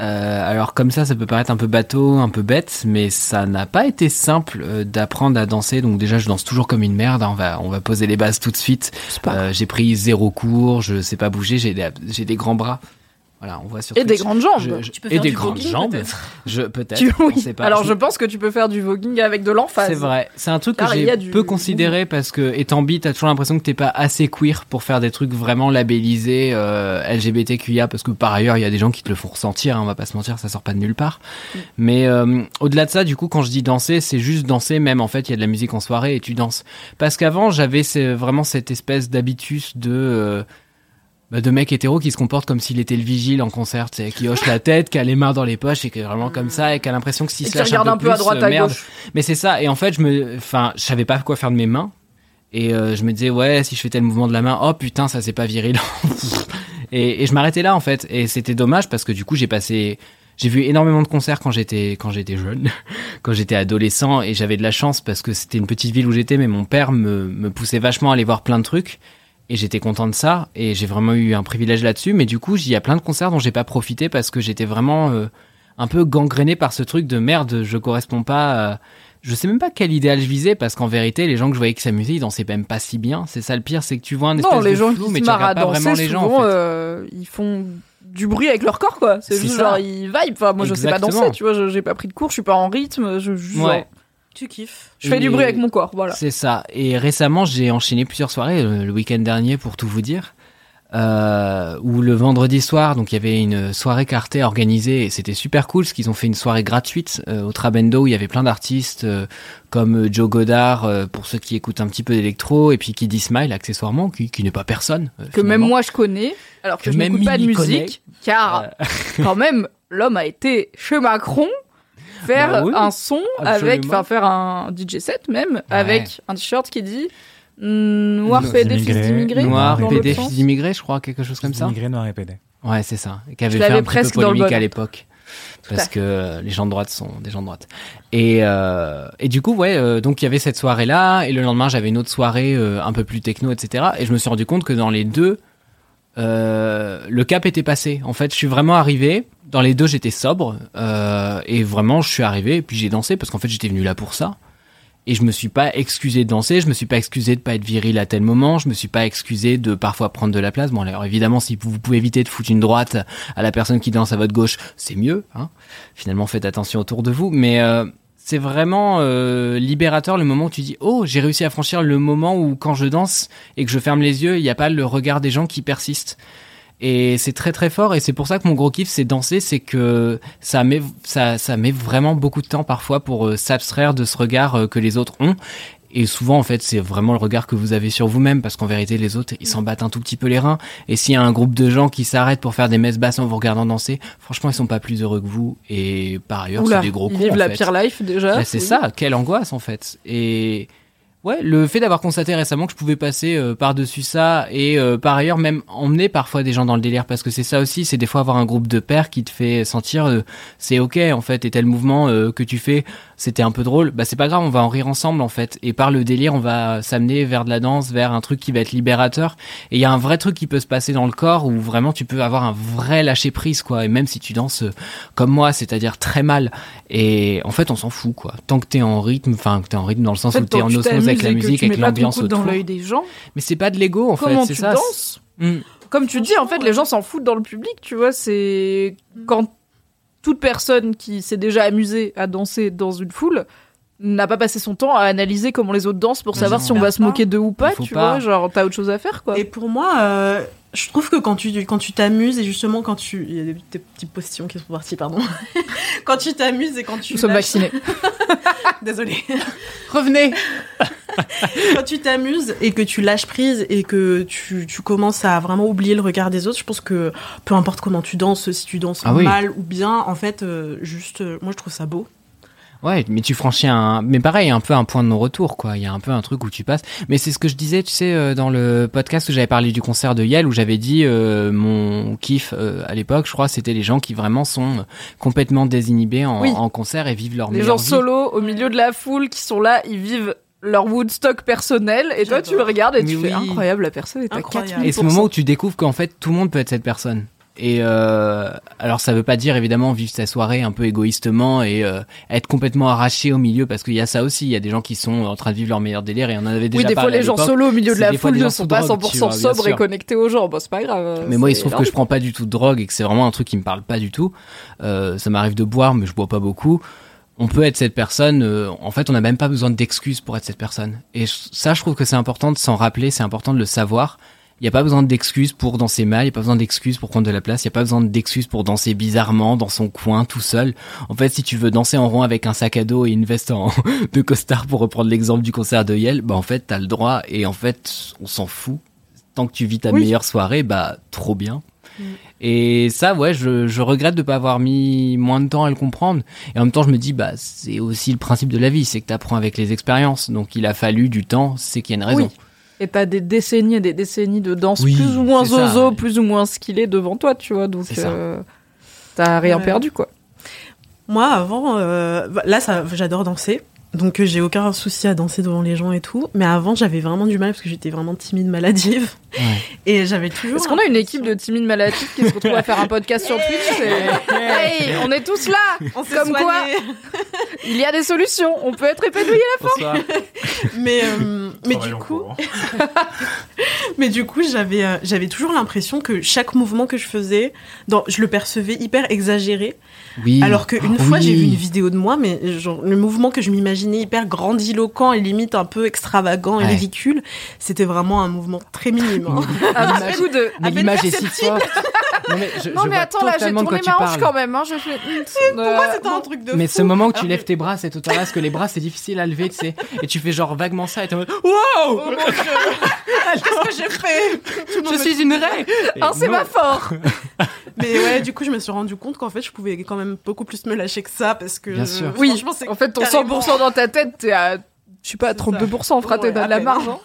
Euh, alors comme ça, ça peut paraître un peu bateau, un peu bête, mais ça n'a pas été simple euh, d'apprendre à danser. Donc déjà, je danse toujours comme une merde. hein. On va, on va poser les bases tout de suite. Euh, j'ai pris zéro cours, je sais pas bouger, j'ai des, j'ai des grands bras. Voilà, on voit sur Et des grandes jambes. Je- je- Tu peux et faire des du grandes voguing, jambes. peut-être Je peut-être. Tu- on oui. sait pas. Alors Je- je pense que tu peux faire du voguing avec de l'emphase. c'est vrai. C'est un truc que Car j'ai a du peu considéré parce que étant bi, t'as toujours l'impression que t'es pas assez queer pour faire des trucs vraiment labellisés euh, LGBTQIA parce que par ailleurs il y a des gens qui te le font ressentir. hein, on va pas se mentir, ça sort pas de nulle part. Mm. Mais euh, au-delà de ça, du coup, quand je dis danser, c'est juste danser. Même en fait, il y a de la musique en soirée et tu danses. Parce qu'avant, j'avais vraiment cette espèce d'habitus de euh, bah, de mec hétéro qui se comporte comme s'il était le vigile en concert, qui hoche la tête, qui a les mains dans les poches et qui est vraiment comme ça et qui a l'impression que s'il se qui lâche regarde un peu à droite euh, à merde. gauche. Mais c'est ça. Et en fait, je me, enfin, je savais pas quoi faire de mes mains. Et euh, je me disais, ouais, si je fais tel mouvement de la main, oh putain, ça c'est pas viril. et, et je m'arrêtais là en fait. Et c'était dommage parce que du coup, j'ai passé, j'ai vu énormément de concerts quand j'étais, quand j'étais jeune, quand j'étais adolescent. Et j'avais de la chance parce que c'était une petite ville où j'étais, mais mon père me, me poussait vachement à aller voir plein de trucs. Et j'étais content de ça. Et j'ai vraiment eu un privilège là-dessus. Mais du coup, il y a plein de concerts dont j'ai pas profité parce que j'étais vraiment euh, un peu gangréné par ce truc de merde, je corresponds pas. à- Je sais même pas quel idéal je visais parce qu'en vérité, les gens que je voyais qui s'amusaient, ils dansaient même pas si bien. C'est ça le pire, c'est que tu vois un espèce Non, les de gens flou, qui mais se tu regardes pas vraiment les gens. souvent, en fait. euh, ils font du bruit avec leur corps, quoi. C'est juste ça. genre, ils vibe. Enfin, moi, je sais pas Exactement. danser, tu vois. je- J'ai pas pris de cours, je suis pas en rythme. Je, Ouais. genre, Tu kiffes. je fais du bruit avec mon corps, voilà. C'est ça. Et récemment, j'ai enchaîné plusieurs soirées, le, le week-end dernier, pour tout vous dire. euh, où le vendredi soir, donc il y avait une soirée cartée organisée et c'était super cool parce qu'ils ont fait une soirée gratuite euh, au Trabendo où il y avait plein d'artistes euh, comme Joe Godard euh, pour ceux qui écoutent un petit peu d'électro et puis Kiddy Smile accessoirement qui, qui n'est pas personne. euh, Que même moi je connais, alors que, Que je n'écoute pas de musique, car quand même l'homme a été chez Macron faire Bah oui, un son avec, enfin faire un DJ set même avec un t-shirt qui dit noir PD fils immigrés. d'immigrés. Noir, PD, fils d'immigrés, je crois, quelque chose comme ça. Immigré noir et PD. Ouais, c'est ça. Qui avait Je fait l'avais un presque peu dans le polémique bon. à l'époque. Parce que euh, les gens de droite sont des gens de droite. Et, euh, et du coup, ouais, euh, donc il y avait cette soirée-là, et le lendemain, j'avais une autre soirée euh, un peu plus techno, etc. Et je me suis rendu compte que dans les deux, euh, le cap était passé. En fait, je suis vraiment arrivé. Dans les deux, j'étais sobre. euh, et vraiment, je suis arrivé, et puis j'ai dansé, parce qu'en fait, j'étais venu là pour ça. Et je me suis pas excusé de danser, je me suis pas excusé de pas être viril à tel moment, je me suis pas excusé de parfois prendre de la place. Bon, alors évidemment, si vous pouvez éviter de foutre une droite à la personne qui danse à votre gauche, c'est mieux. Hein Finalement, faites attention autour de vous. Mais euh, c'est vraiment euh, libérateur le moment où tu dis oh j'ai réussi à franchir le moment où quand je danse et que je ferme les yeux, il n'y a pas le regard des gens qui persiste. Et c'est très très fort et c'est pour ça que mon gros kiff c'est danser, c'est que ça met vraiment beaucoup de temps parfois pour euh, s'abstraire de ce regard euh, que les autres ont. Et souvent, en fait, c'est vraiment le regard que vous avez sur vous-même, parce qu'en vérité, les autres, ils s'en battent un tout petit peu les reins. Et s'il y a un groupe de gens qui s'arrêtent pour faire des messes basses en vous regardant danser, franchement, ils sont pas plus heureux que vous. Et par ailleurs, c'est des gros ils cons. vivent en la fait. pire life déjà. Bah, c'est Oui. ça, quelle angoisse en fait. Et ouais, le fait d'avoir constaté récemment que je pouvais passer euh, par-dessus ça et euh, par ailleurs même emmener parfois des gens dans le délire parce que c'est ça aussi, c'est des fois avoir un groupe de pairs qui te fait sentir euh, c'est ok en fait et tel mouvement euh, que tu fais c'était un peu drôle, bah c'est pas grave, on va en rire ensemble en fait. Et par le délire on va s'amener vers de la danse, vers un truc qui va être libérateur. Et il y a un vrai truc qui peut se passer dans le corps où vraiment tu peux avoir un vrai lâcher prise quoi. Et même si tu danses euh, comme moi, c'est-à-dire très mal. Et en fait on s'en fout quoi. Tant que t'es en rythme, enfin que t'es en rythme dans le sens En fait, où t'es en osmose avec la musique, avec l'ambiance coude dans autour. l'œil des gens. Mais c'est pas de l'ego en Comment fait, tu c'est ça. danses Mm. Comme tu dis, en fait, les gens s'en foutent dans le public, tu vois. C'est quand toute personne qui s'est déjà amusée à danser dans une foule n'a pas passé son temps à analyser comment les autres dansent pour Mais savoir si on va se moquer d'eux ou pas, tu pas. vois. Genre, t'as autre chose à faire, quoi. Et pour moi, euh, je trouve que quand tu quand tu t'amuses et justement quand tu il y a des, des petites postillons qui sont partis, pardon. quand tu t'amuses et quand tu Nous sommes lâches- vaccinés. Désolée. Revenez. quand tu t'amuses et que tu lâches prise et que tu, tu commences à vraiment oublier le regard des autres, je pense que peu importe comment tu danses, si tu danses Ah oui. mal ou bien, en fait, euh, juste, euh, moi je trouve ça beau. Ouais, mais tu franchis un, mais pareil, un peu un point de non-retour, quoi. Il y a un peu un truc où tu passes. Mais c'est ce que je disais, tu sais, euh, dans le podcast où j'avais parlé du concert de Yale, où j'avais dit euh, mon kiff euh, à l'époque, je crois, c'était les gens qui vraiment sont complètement désinhibés en, Oui. en concert et vivent leur Les meilleure gens vie. solo au milieu de la foule qui sont là, ils vivent leur Woodstock personnel et toi tu le regardes et tu Mais fais oui. incroyable la personne est à Incroyable. 4000%. Et ce moment où tu découvres qu'en fait tout le monde peut être cette personne. Et euh, alors ça veut pas dire évidemment vivre sa soirée un peu égoïstement et euh, être complètement arraché au milieu parce qu'il y a ça aussi, il y a des gens qui sont en train de vivre leur meilleur délire et on en avait déjà Oui, des fois parlé les gens solo au milieu de la foule ne sont pas drogue, 100% tu vois, bien sobres et connectés aux gens. Bon, c'est pas grave. Mais moi, il se trouve que je prends pas du tout de drogue et que c'est vraiment un truc qui me parle pas du tout. Euh, ça m'arrive de boire, mais je bois pas beaucoup. On peut être cette personne. en fait, on n'a même pas besoin d'excuses pour être cette personne. Et ça, je trouve que c'est important de s'en rappeler. C'est important de le savoir. Il n'y a pas besoin d'excuses pour danser mal. Il n'y a pas besoin d'excuses pour prendre de la place. Il n'y a pas besoin d'excuses pour danser bizarrement dans son coin tout seul. En fait, si tu veux danser en rond avec un sac à dos et une veste en de costard pour reprendre l'exemple du concert de Yale, bah en fait, t'as le droit. Et en fait, on s'en fout. Tant que tu vis ta Oui. meilleure soirée, bah trop bien. Et ça, ouais, je, je regrette de pas avoir mis moins de temps à le comprendre. Et en même temps, je me dis, bah, c'est aussi le principe de la vie, c'est que tu apprends avec les expériences. Donc, il a fallu du temps, c'est qu'il y a une raison. Oui. Et t'as des décennies et des décennies de danse Oui, plus ou moins ça, zozo, ouais. plus ou moins skillé devant toi, tu vois. Donc euh, t'as rien Ouais. perdu, quoi. Moi, avant, euh, bah, là, ça, j'adore danser. Donc, euh, j'ai aucun souci à danser devant les gens et tout. Mais avant, j'avais vraiment du mal parce que j'étais vraiment timide, maladive. Et j'avais toujours. Est-ce qu'on a une équipe de timides maladives qui se retrouvent à faire un podcast sur Twitch c'est- Hey, on est tous là On s'est Comme quoi, il y a des solutions. On peut être épanoui à la fin. Mais euh, mais du coup, mais du coup, j'avais euh, j'avais toujours l'impression que chaque mouvement que je faisais, dans, je le percevais hyper exagéré. Oui. Alors qu'une Ah fois, oui. j'ai vu une vidéo de moi, mais genre, le mouvement que je m'imaginais hyper grandiloquent et limite un peu extravagant et Ouais. ridicule, c'était vraiment un mouvement très minime. hein. Coup de. Mais l'image est si forte. Non mais, je, Non je mais attends là, j'ai tourné ma hanche parles. quand même. Hein, je fais. Pour moi, c'était un truc de Mais fou. ce moment où tu Alors lèves tes bras, c'est total parce que les bras c'est difficile à lever, tu sais, et tu fais genre vaguement ça et t'es en mode Wow Qu'est-ce que j'ai fait? Je suis une raie Et Un sémaphore. Mais ouais, du coup, je me suis rendu compte qu'en fait, je pouvais quand même beaucoup plus me lâcher que ça parce que. Bien sûr. Oui, en fait, ton carrément- 100% dans ta tête, t'es à. Je sais pas, 32%, frère, t'es Ouais, dans à la marge. hein.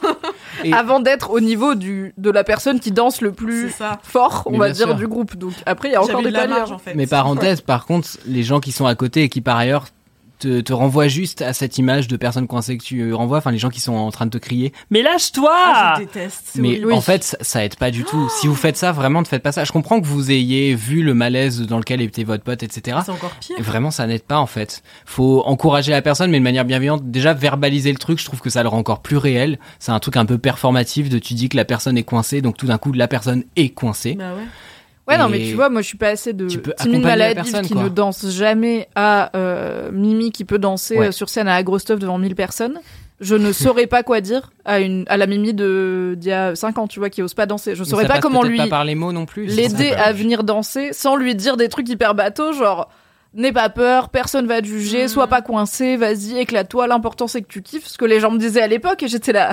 Et- Avant d'être au niveau du, de la personne qui danse le plus fort, on Mais va dire, sûr. du groupe. Donc après, il y a encore des de la marge en fait. Mais parenthèse, par contre, les gens qui sont à côté et qui par ailleurs te, te renvoient juste à cette image de personne coincée que tu renvoies, enfin les gens qui sont en train de te crier Mais lâche-toi Ah, je déteste. Mais en fait, ça, ça aide pas du tout. Si vous faites ça, vraiment, ne faites pas ça. Je comprends que vous ayez vu le malaise dans lequel était votre pote, etc. c'est encore pire. Vraiment, ça n'aide pas en fait. Faut encourager la personne, mais de manière bienveillante. Déjà, verbaliser le truc, je trouve que ça le rend encore plus réel. C'est un truc un peu performatif de tu dis que la personne est coincée, donc tout d'un coup, la personne est coincée. Bah ouais. Ouais, non, mais tu vois, moi, je suis pas assez de timide maladive qui quoi. ne danse jamais à euh, Mimi qui peut danser Ouais. euh, sur scène à stuff devant 1000 personnes. Je ne saurais pas quoi dire à une à la Mimi de d'il y a 5 ans, tu vois, qui ose pas danser. Je Mais saurais pas comment lui pas par les mots non plus. l'aider à venir danser sans lui dire des trucs hyper bateaux, genre n'aie pas peur, personne va te juger, Mhm. sois pas coincé, vas-y, éclate-toi, l'important c'est que tu kiffes, ce que les gens me disaient à l'époque et j'étais là.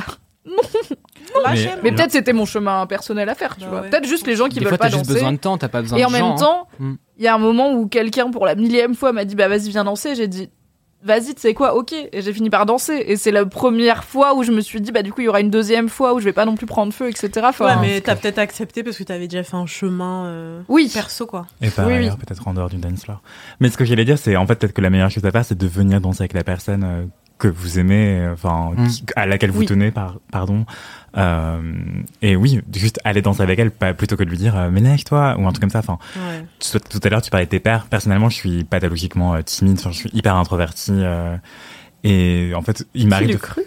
Lâchez-moi. Mais peut-être c'était mon chemin personnel à faire, tu Bah vois. ouais. Peut-être juste les gens qui Des veulent fois, pas t'as juste danser. besoin de temps, t'as pas besoin Et de en même gens, temps, Mm. il y a un moment où quelqu'un pour la millième fois m'a dit bah vas-y viens danser. J'ai dit vas-y tu sais quoi ok et j'ai fini par danser et c'est la première fois où je me suis dit bah du coup il y aura une deuxième fois où je vais pas non plus prendre feu etc. Enfin, Ouais, mais t'as peut-être accepté parce que t'avais déjà fait un chemin euh, oui perso, quoi. Et par Oui, oui. ailleurs, peut-être en dehors du dance floor. Mais ce que j'allais dire, c'est en fait peut-être que la meilleure chose à faire, c'est de venir danser avec la personne euh, que vous aimez, enfin Mm. qui- à laquelle vous Oui. tenez, par, pardon. Euh, et oui, juste aller danser avec elle, pas, plutôt que de lui dire euh, mais lâche-toi ou un truc comme ça. Enfin, Ouais. tout, tout à l'heure, tu parlais de tes pères. Personnellement, je suis pathologiquement euh, timide. Enfin, je suis hyper introverti. euh, et en fait, il m'arrive de cru?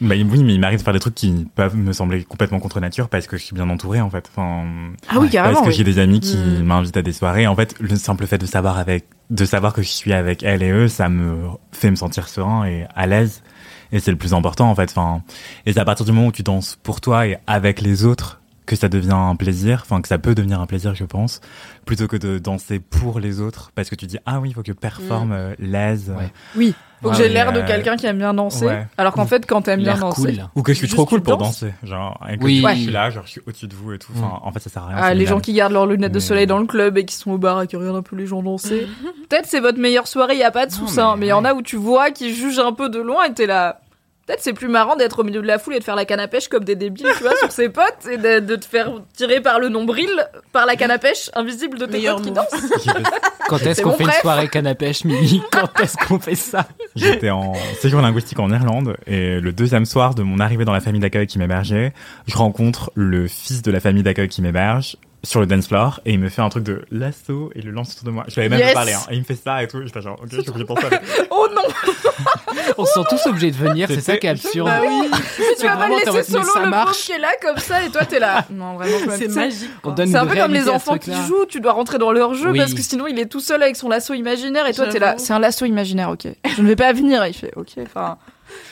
Bah, oui, mais il m'arrive de faire des trucs qui peuvent me sembler complètement contre nature parce que je suis bien entouré en fait. Enfin, Ah oui, carrément, Parce que oui. j'ai des amis qui Mm. m'invitent à des soirées. En fait, le simple fait de savoir avec, de savoir que je suis avec elle et eux, ça me fait me sentir serein et à l'aise. Et c'est le plus important en fait. Enfin, et c'est à partir du moment où tu danses pour toi et avec les autres que ça devient un plaisir. Enfin, que ça peut devenir un plaisir, je pense, plutôt que de danser pour les autres parce que tu dis ah oui, il faut que je performe euh, l'aise. Ouais. Oui. Faut que j'ai l'air de euh, quelqu'un qui aime bien danser. ouais. Alors qu'en fait quand t'aimes bien danser. cool. Ou que je suis Juste trop cool pour danser. Genre, et que Oui. je Ouais. suis là, genre, je suis au-dessus de vous et tout. Enfin, en fait, ça sert à rien. Ah, les gens qui gardent leurs lunettes de soleil dans le club et qui sont au bar et qui regardent un peu les gens danser. Peut-être c'est votre meilleure soirée, y a pas de mais hein, Mais il y en a où tu vois qui jugent un peu de loin et t'es là. Peut-être c'est plus marrant d'être au milieu de la foule et de faire la canne à pêche comme des débiles, tu vois, sur ses potes et de, de te faire tirer par le nombril, par la canne à pêche invisible de tes Meilleur potes qui move. dansent. J'étais- Quand est-ce qu'on fait une soirée canne à pêche, Mimi? Quand est-ce qu'on fait ça? J'étais en séjour linguistique en Irlande et le deuxième soir de mon arrivée dans la famille d'accueil qui m'hébergeait, je rencontre le fils de la famille d'accueil qui m'héberge sur le dance floor et il me fait un truc de lasso et le lance autour de moi. Je lui avais même Yes. pas parlé hein. Et il me fait ça et tout. Je fais genre, ok, je suis obligé de penser. Oh non On se sent tous obligés de venir, c'est ça qui est absurde. Bah oui, Tu vas pas le laisser solo le marche. qui est là comme ça et toi t'es là. Non, vraiment, c'est magique. C'est un peu comme les enfants qui jouent, tu dois rentrer dans leur jeu Oui. parce que sinon il est tout seul avec son lasso imaginaire et toi t'es là, c'est un lasso imaginaire, ok. Je ne vais pas venir, il fait, ok, enfin,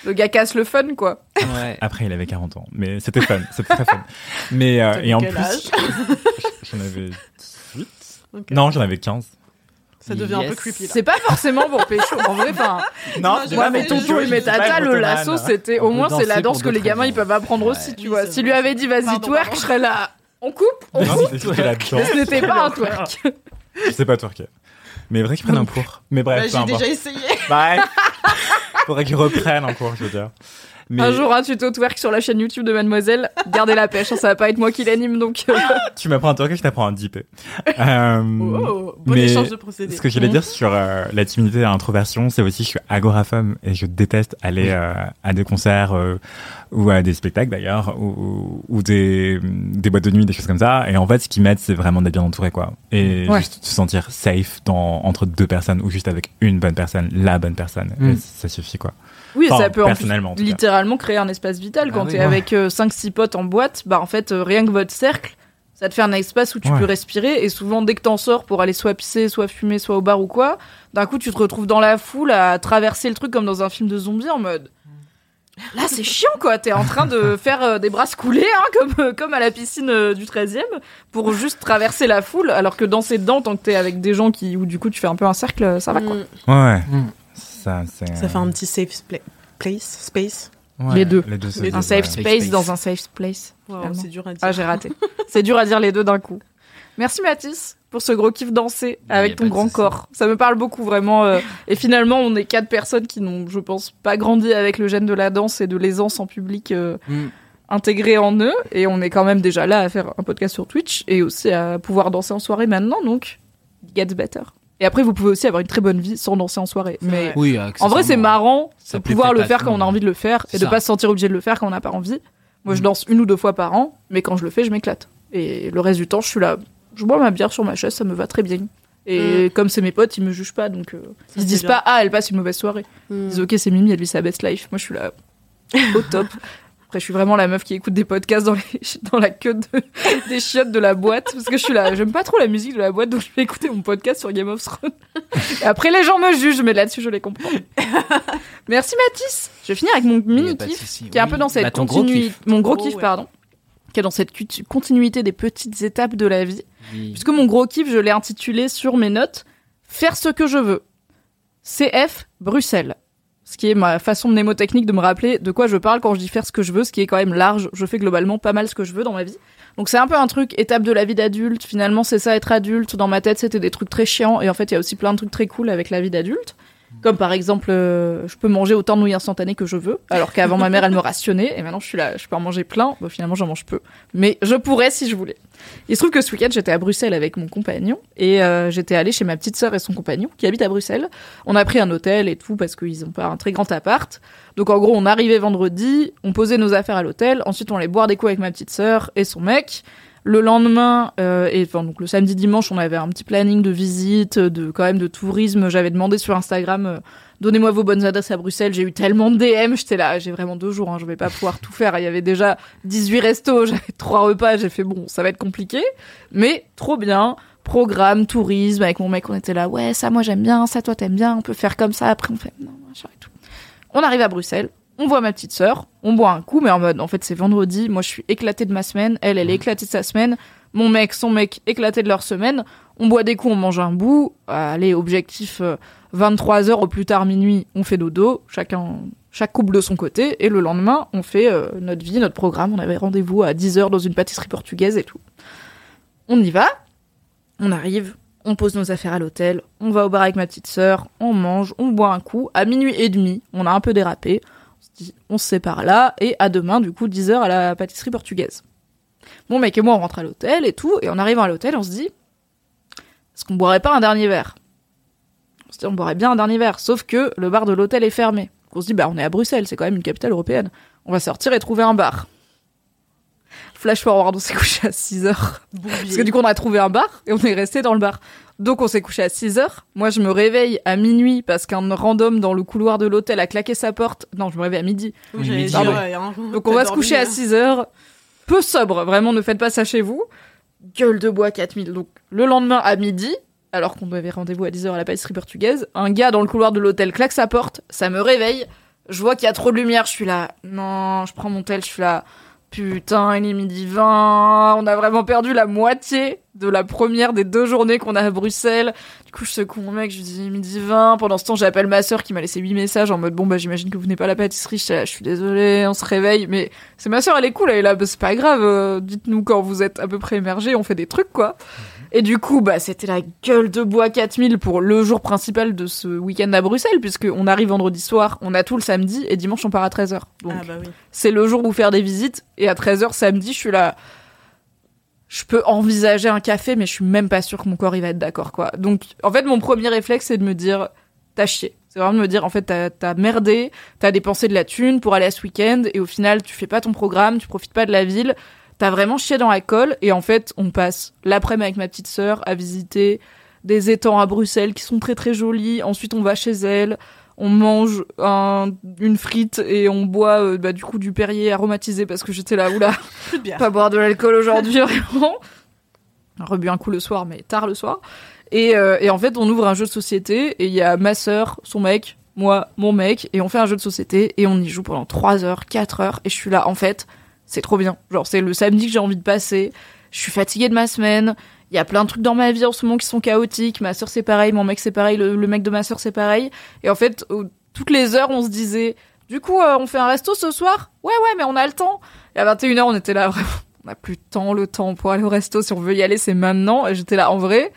le gars casse le fun quoi. Ouais. Après, il avait 40 ans, mais c'était fun, c'était très fun. Mais euh, et en plus, j'en avais 18. Ok. Non, j'en avais 15. Ça devient un peu creepy. C'est pas forcément pour pécho, en vrai, enfin, Non, moi, pas mais fait tonton le et mes tatas, le lasso, c'était, au moins, c'est la danse que les gamins, ils peuvent apprendre Ouais. aussi, tu Oui, vois. S'il lui avait dit, vas-y, twerk, je serais là, on coupe, on Non, coupe. Ce n'était pas un twerk. Je sais pas twerker. Mais vrai que je prenne un cours. Mais Bah, bref, peu j'ai déjà essayé. Bref. Faudrait que je reprenne un cours, je veux dire. Mais Un jour, un tuto twerk sur la chaîne YouTube de Mademoiselle. Gardez la pêche, hein, ça va pas être moi qui l'anime, donc. euh, tu m'apprends un twerker, je t'apprends un dipé. Euh, Oh, bon mais échange de procédés. Ce que j'allais dire sur euh, la timidité et l'introversion, c'est aussi que je suis agoraphobe et je déteste aller euh, à des concerts ou à des spectacles d'ailleurs ou, ou des, des boîtes de nuit, des choses comme ça. Et en fait, ce qui m'aide, c'est vraiment d'être bien entouré, quoi. Et Ouais. juste se sentir safe dans, entre deux personnes ou juste avec une bonne personne, la bonne personne. Mm. Et ça suffit, quoi. Oui, Enfin, ça peut en plus littéralement créer un espace vital. Quand Ah oui, t'es ouais. avec 5-6 potes en boîte, bah en fait, euh, rien que votre cercle, ça te fait un espace où tu Ouais. peux respirer. Et souvent, dès que t'en sors pour aller soit pisser, soit fumer, soit au bar ou quoi, d'un coup, tu te retrouves dans la foule à traverser le truc comme dans un film de zombies en mode. Là, c'est chiant, quoi. T'es en train de faire euh, des brasses coulées, hein, comme, euh, comme à la piscine euh, du 13e, pour juste traverser la foule, alors que danser dedans, tant que t'es avec des gens qui, où du coup, tu fais un peu un cercle, ça va, quoi. Ouais. Mm. Ça, c'est. Ça fait un petit safe pla- place, space. Ouais, Les deux. Les deux. Un safe space space. dans un safe place. Wow, c'est dur à dire. Ah, j'ai raté. c'est dur à dire les deux d'un coup. Merci Mathis pour ce gros kiff a avec ton grand corps. Ça me parle beaucoup vraiment. euh, et finalement, on est quatre personnes qui n'ont, je pense, pas grandi avec le gène de la danse et de l'aisance en public euh, Mm. intégré en eux. Et on est quand même déjà là à faire un podcast sur Twitch et aussi à pouvoir danser en soirée maintenant. Donc, it gets better. Et après, vous pouvez aussi avoir une très bonne vie sans danser en soirée. Mais. Oui, en vrai, c'est marrant de pouvoir le faire quand on a envie de le faire et de ça. pas se sentir obligé de le faire quand on n'a pas envie. Moi, je Mm. danse une ou deux fois par an, mais quand je le fais, je m'éclate. Et le reste du temps, je suis là, je bois ma bière sur ma chaise, ça me va très bien. Et comme c'est mes potes, ils me jugent pas, donc euh, ils se disent bien. pas ah elle passe une mauvaise soirée. Ils Mm. disent ok c'est Mimi, elle vit sa best life. Moi je suis là au top. Après je suis vraiment la meuf qui écoute des podcasts dans, les, dans la queue de- des chiottes de la boîte parce que je suis là, j'aime pas trop la musique de la boîte donc je vais écouter mon podcast sur Game of Thrones. Et après les gens me jugent mais là-dessus je les comprends. Merci Mathis. Je vais finir avec mon Il y a mini pas de kiff souci, qui est un peu dans cette Bah, continuité, mon gros Oh, kiff ouais. pardon, qui est dans cette continuité des petites étapes de la vie. Oui. Puisque mon gros kiff, je l'ai intitulé sur mes notes Faire ce que je veux. CF Bruxelles. Ce qui est ma façon mnémotechnique de me rappeler de quoi je parle quand je dis faire ce que je veux, ce qui est quand même large. Je fais globalement pas mal ce que je veux dans ma vie. Donc c'est un peu un truc, étape de la vie d'adulte. Finalement, c'est ça être adulte. Dans ma tête, c'était des trucs très chiants. Et en fait, il y a aussi plein de trucs très cool avec la vie d'adulte. Comme par exemple, euh, je peux manger autant de nouilles instantanées que je veux, alors qu'avant ma mère elle me rationnait, et maintenant je suis là, je peux en manger plein. Bon, finalement j'en mange peu, mais je pourrais si je voulais. Il se trouve que ce week-end j'étais à Bruxelles avec mon compagnon et euh, j'étais allée chez ma petite sœur et son compagnon qui habitent à Bruxelles. On a pris un hôtel et tout parce qu'ils ont pas un très grand appart. Donc en gros on arrivait vendredi, on posait nos affaires à l'hôtel, ensuite on allait boire des coups avec ma petite sœur et son mec. Le lendemain, euh, et le samedi dimanche, on avait un petit planning de visite, de quand même de tourisme. J'avais demandé sur Instagram, euh, donnez-moi vos bonnes adresses à Bruxelles. J'ai eu tellement de DM, j'étais là, j'ai vraiment deux jours, hein, je vais pas pouvoir tout faire. Il y avait déjà 18 restos, j'avais trois repas, j'ai fait bon, ça va être compliqué, mais trop bien. Programme, tourisme, avec mon mec, on était là, ouais, ça moi j'aime bien, ça toi t'aimes bien, on peut faire comme ça. Après on fait non, et tout. On arrive à Bruxelles, on voit ma petite sœur, on boit un coup, mais en mode, en fait, c'est vendredi, moi je suis éclatée de ma semaine, elle, elle est éclatée de sa semaine, mon mec, son mec, éclaté de leur semaine, on boit des coups, on mange un bout, allez, objectif 23h au plus tard minuit, on fait dodo, chacun, chaque couple de son côté, et le lendemain, on fait euh, notre vie, notre programme, on avait rendez-vous à 10h dans une pâtisserie portugaise et tout. On y va, on arrive, on pose nos affaires à l'hôtel, on va au bar avec ma petite sœur, on mange, on boit un coup, à minuit et demi, on a un peu dérapé, on se sépare là, et à demain, du coup, 10h à la pâtisserie portugaise. Mon mec et moi, on rentre à l'hôtel et tout, et en arrivant à l'hôtel, on se dit, est-ce qu'on boirait pas un dernier verre? On se dit, on boirait bien un dernier verre, sauf que le bar de l'hôtel est fermé. On se dit, bah, on est à Bruxelles, c'est quand même une capitale européenne. On va sortir et trouver un bar. Flash forward, on s'est couché à 6 heures. Parce que du coup, on a trouvé un bar et on est resté dans le bar. Donc, on s'est couché à 6 heures. Moi, je me réveille à minuit parce qu'un random dans le couloir de l'hôtel a claqué sa porte. Non, je me réveille à midi. Oui, j'allais midi, dire, pardon. ouais, hein, Donc, on va se coucher à hein. 6 heures. Peu sobre, vraiment, ne faites pas ça chez vous. Gueule de bois 4000. Donc, le lendemain à midi, alors qu'on avait rendez-vous à 10h à la pâtisserie portugaise, un gars dans le couloir de l'hôtel claque sa porte, ça me réveille. Je vois qu'il y a trop de lumière, je suis là. Non, je prends mon tel, je suis là. Putain, il est midi 20. On a vraiment perdu la moitié de la première des deux journées qu'on a à Bruxelles. Du coup, je secoue mon mec, je lui dis midi 20. Pendant ce temps, j'appelle ma sœur qui m'a laissé 8 messages en mode bon, bah, j'imagine que vous venez pas à la pâtisserie. Je, je suis désolée, on se réveille. Mais c'est ma sœur, elle est cool, elle est là. Bah, c'est pas grave, euh, dites-nous quand vous êtes à peu près émergé, on fait des trucs, quoi. Et du coup, bah, c'était la gueule de bois 4000 pour le jour principal de ce week-end à Bruxelles, puisque on arrive vendredi soir, on a tout le samedi, et dimanche on part à 13h. Donc, Ah bah oui. c'est le jour où faire des visites, et à 13h samedi, je suis là. Je peux envisager un café, mais je suis même pas sûre que mon corps il va être d'accord, quoi. Donc, en fait, mon premier réflexe, c'est de me dire, t'as chié. C'est vraiment de me dire, en fait, t'as t'as merdé, t'as dépensé de la thune pour aller à ce week-end, et au final, tu fais pas ton programme, tu profites pas de la ville, t'as vraiment chié dans la colle, et en fait, on passe l'après-midi avec ma petite sœur à visiter des étangs à Bruxelles qui sont très très jolis. Ensuite, on va chez elle, on mange un- une frite et on boit euh, bah, du coup du Perrier aromatisé parce que j'étais là, oula, pas boire de l'alcool aujourd'hui vraiment. Rebu un coup le soir, mais tard le soir. Et, euh, et en fait, on ouvre un jeu de société et il y a ma sœur, son mec, moi, mon mec, et on fait un jeu de société et on y joue pendant 3 heures, 4 heures. Et je suis là, en fait, c'est trop bien. Genre, c'est le samedi que j'ai envie de passer. Je suis fatiguée de ma semaine. Il y a plein de trucs dans ma vie en ce moment qui sont chaotiques. Ma sœur, c'est pareil. Mon mec, c'est pareil. Le, le mec de ma sœur, c'est pareil. Et en fait, toutes les heures, on se disait, du coup, euh, on fait un resto ce soir? Ouais, ouais, mais on a le temps. Et à 21h, on était là, on n'a plus tant le temps pour aller au resto. Si on veut y aller, c'est maintenant. Et j'étais là, en vrai,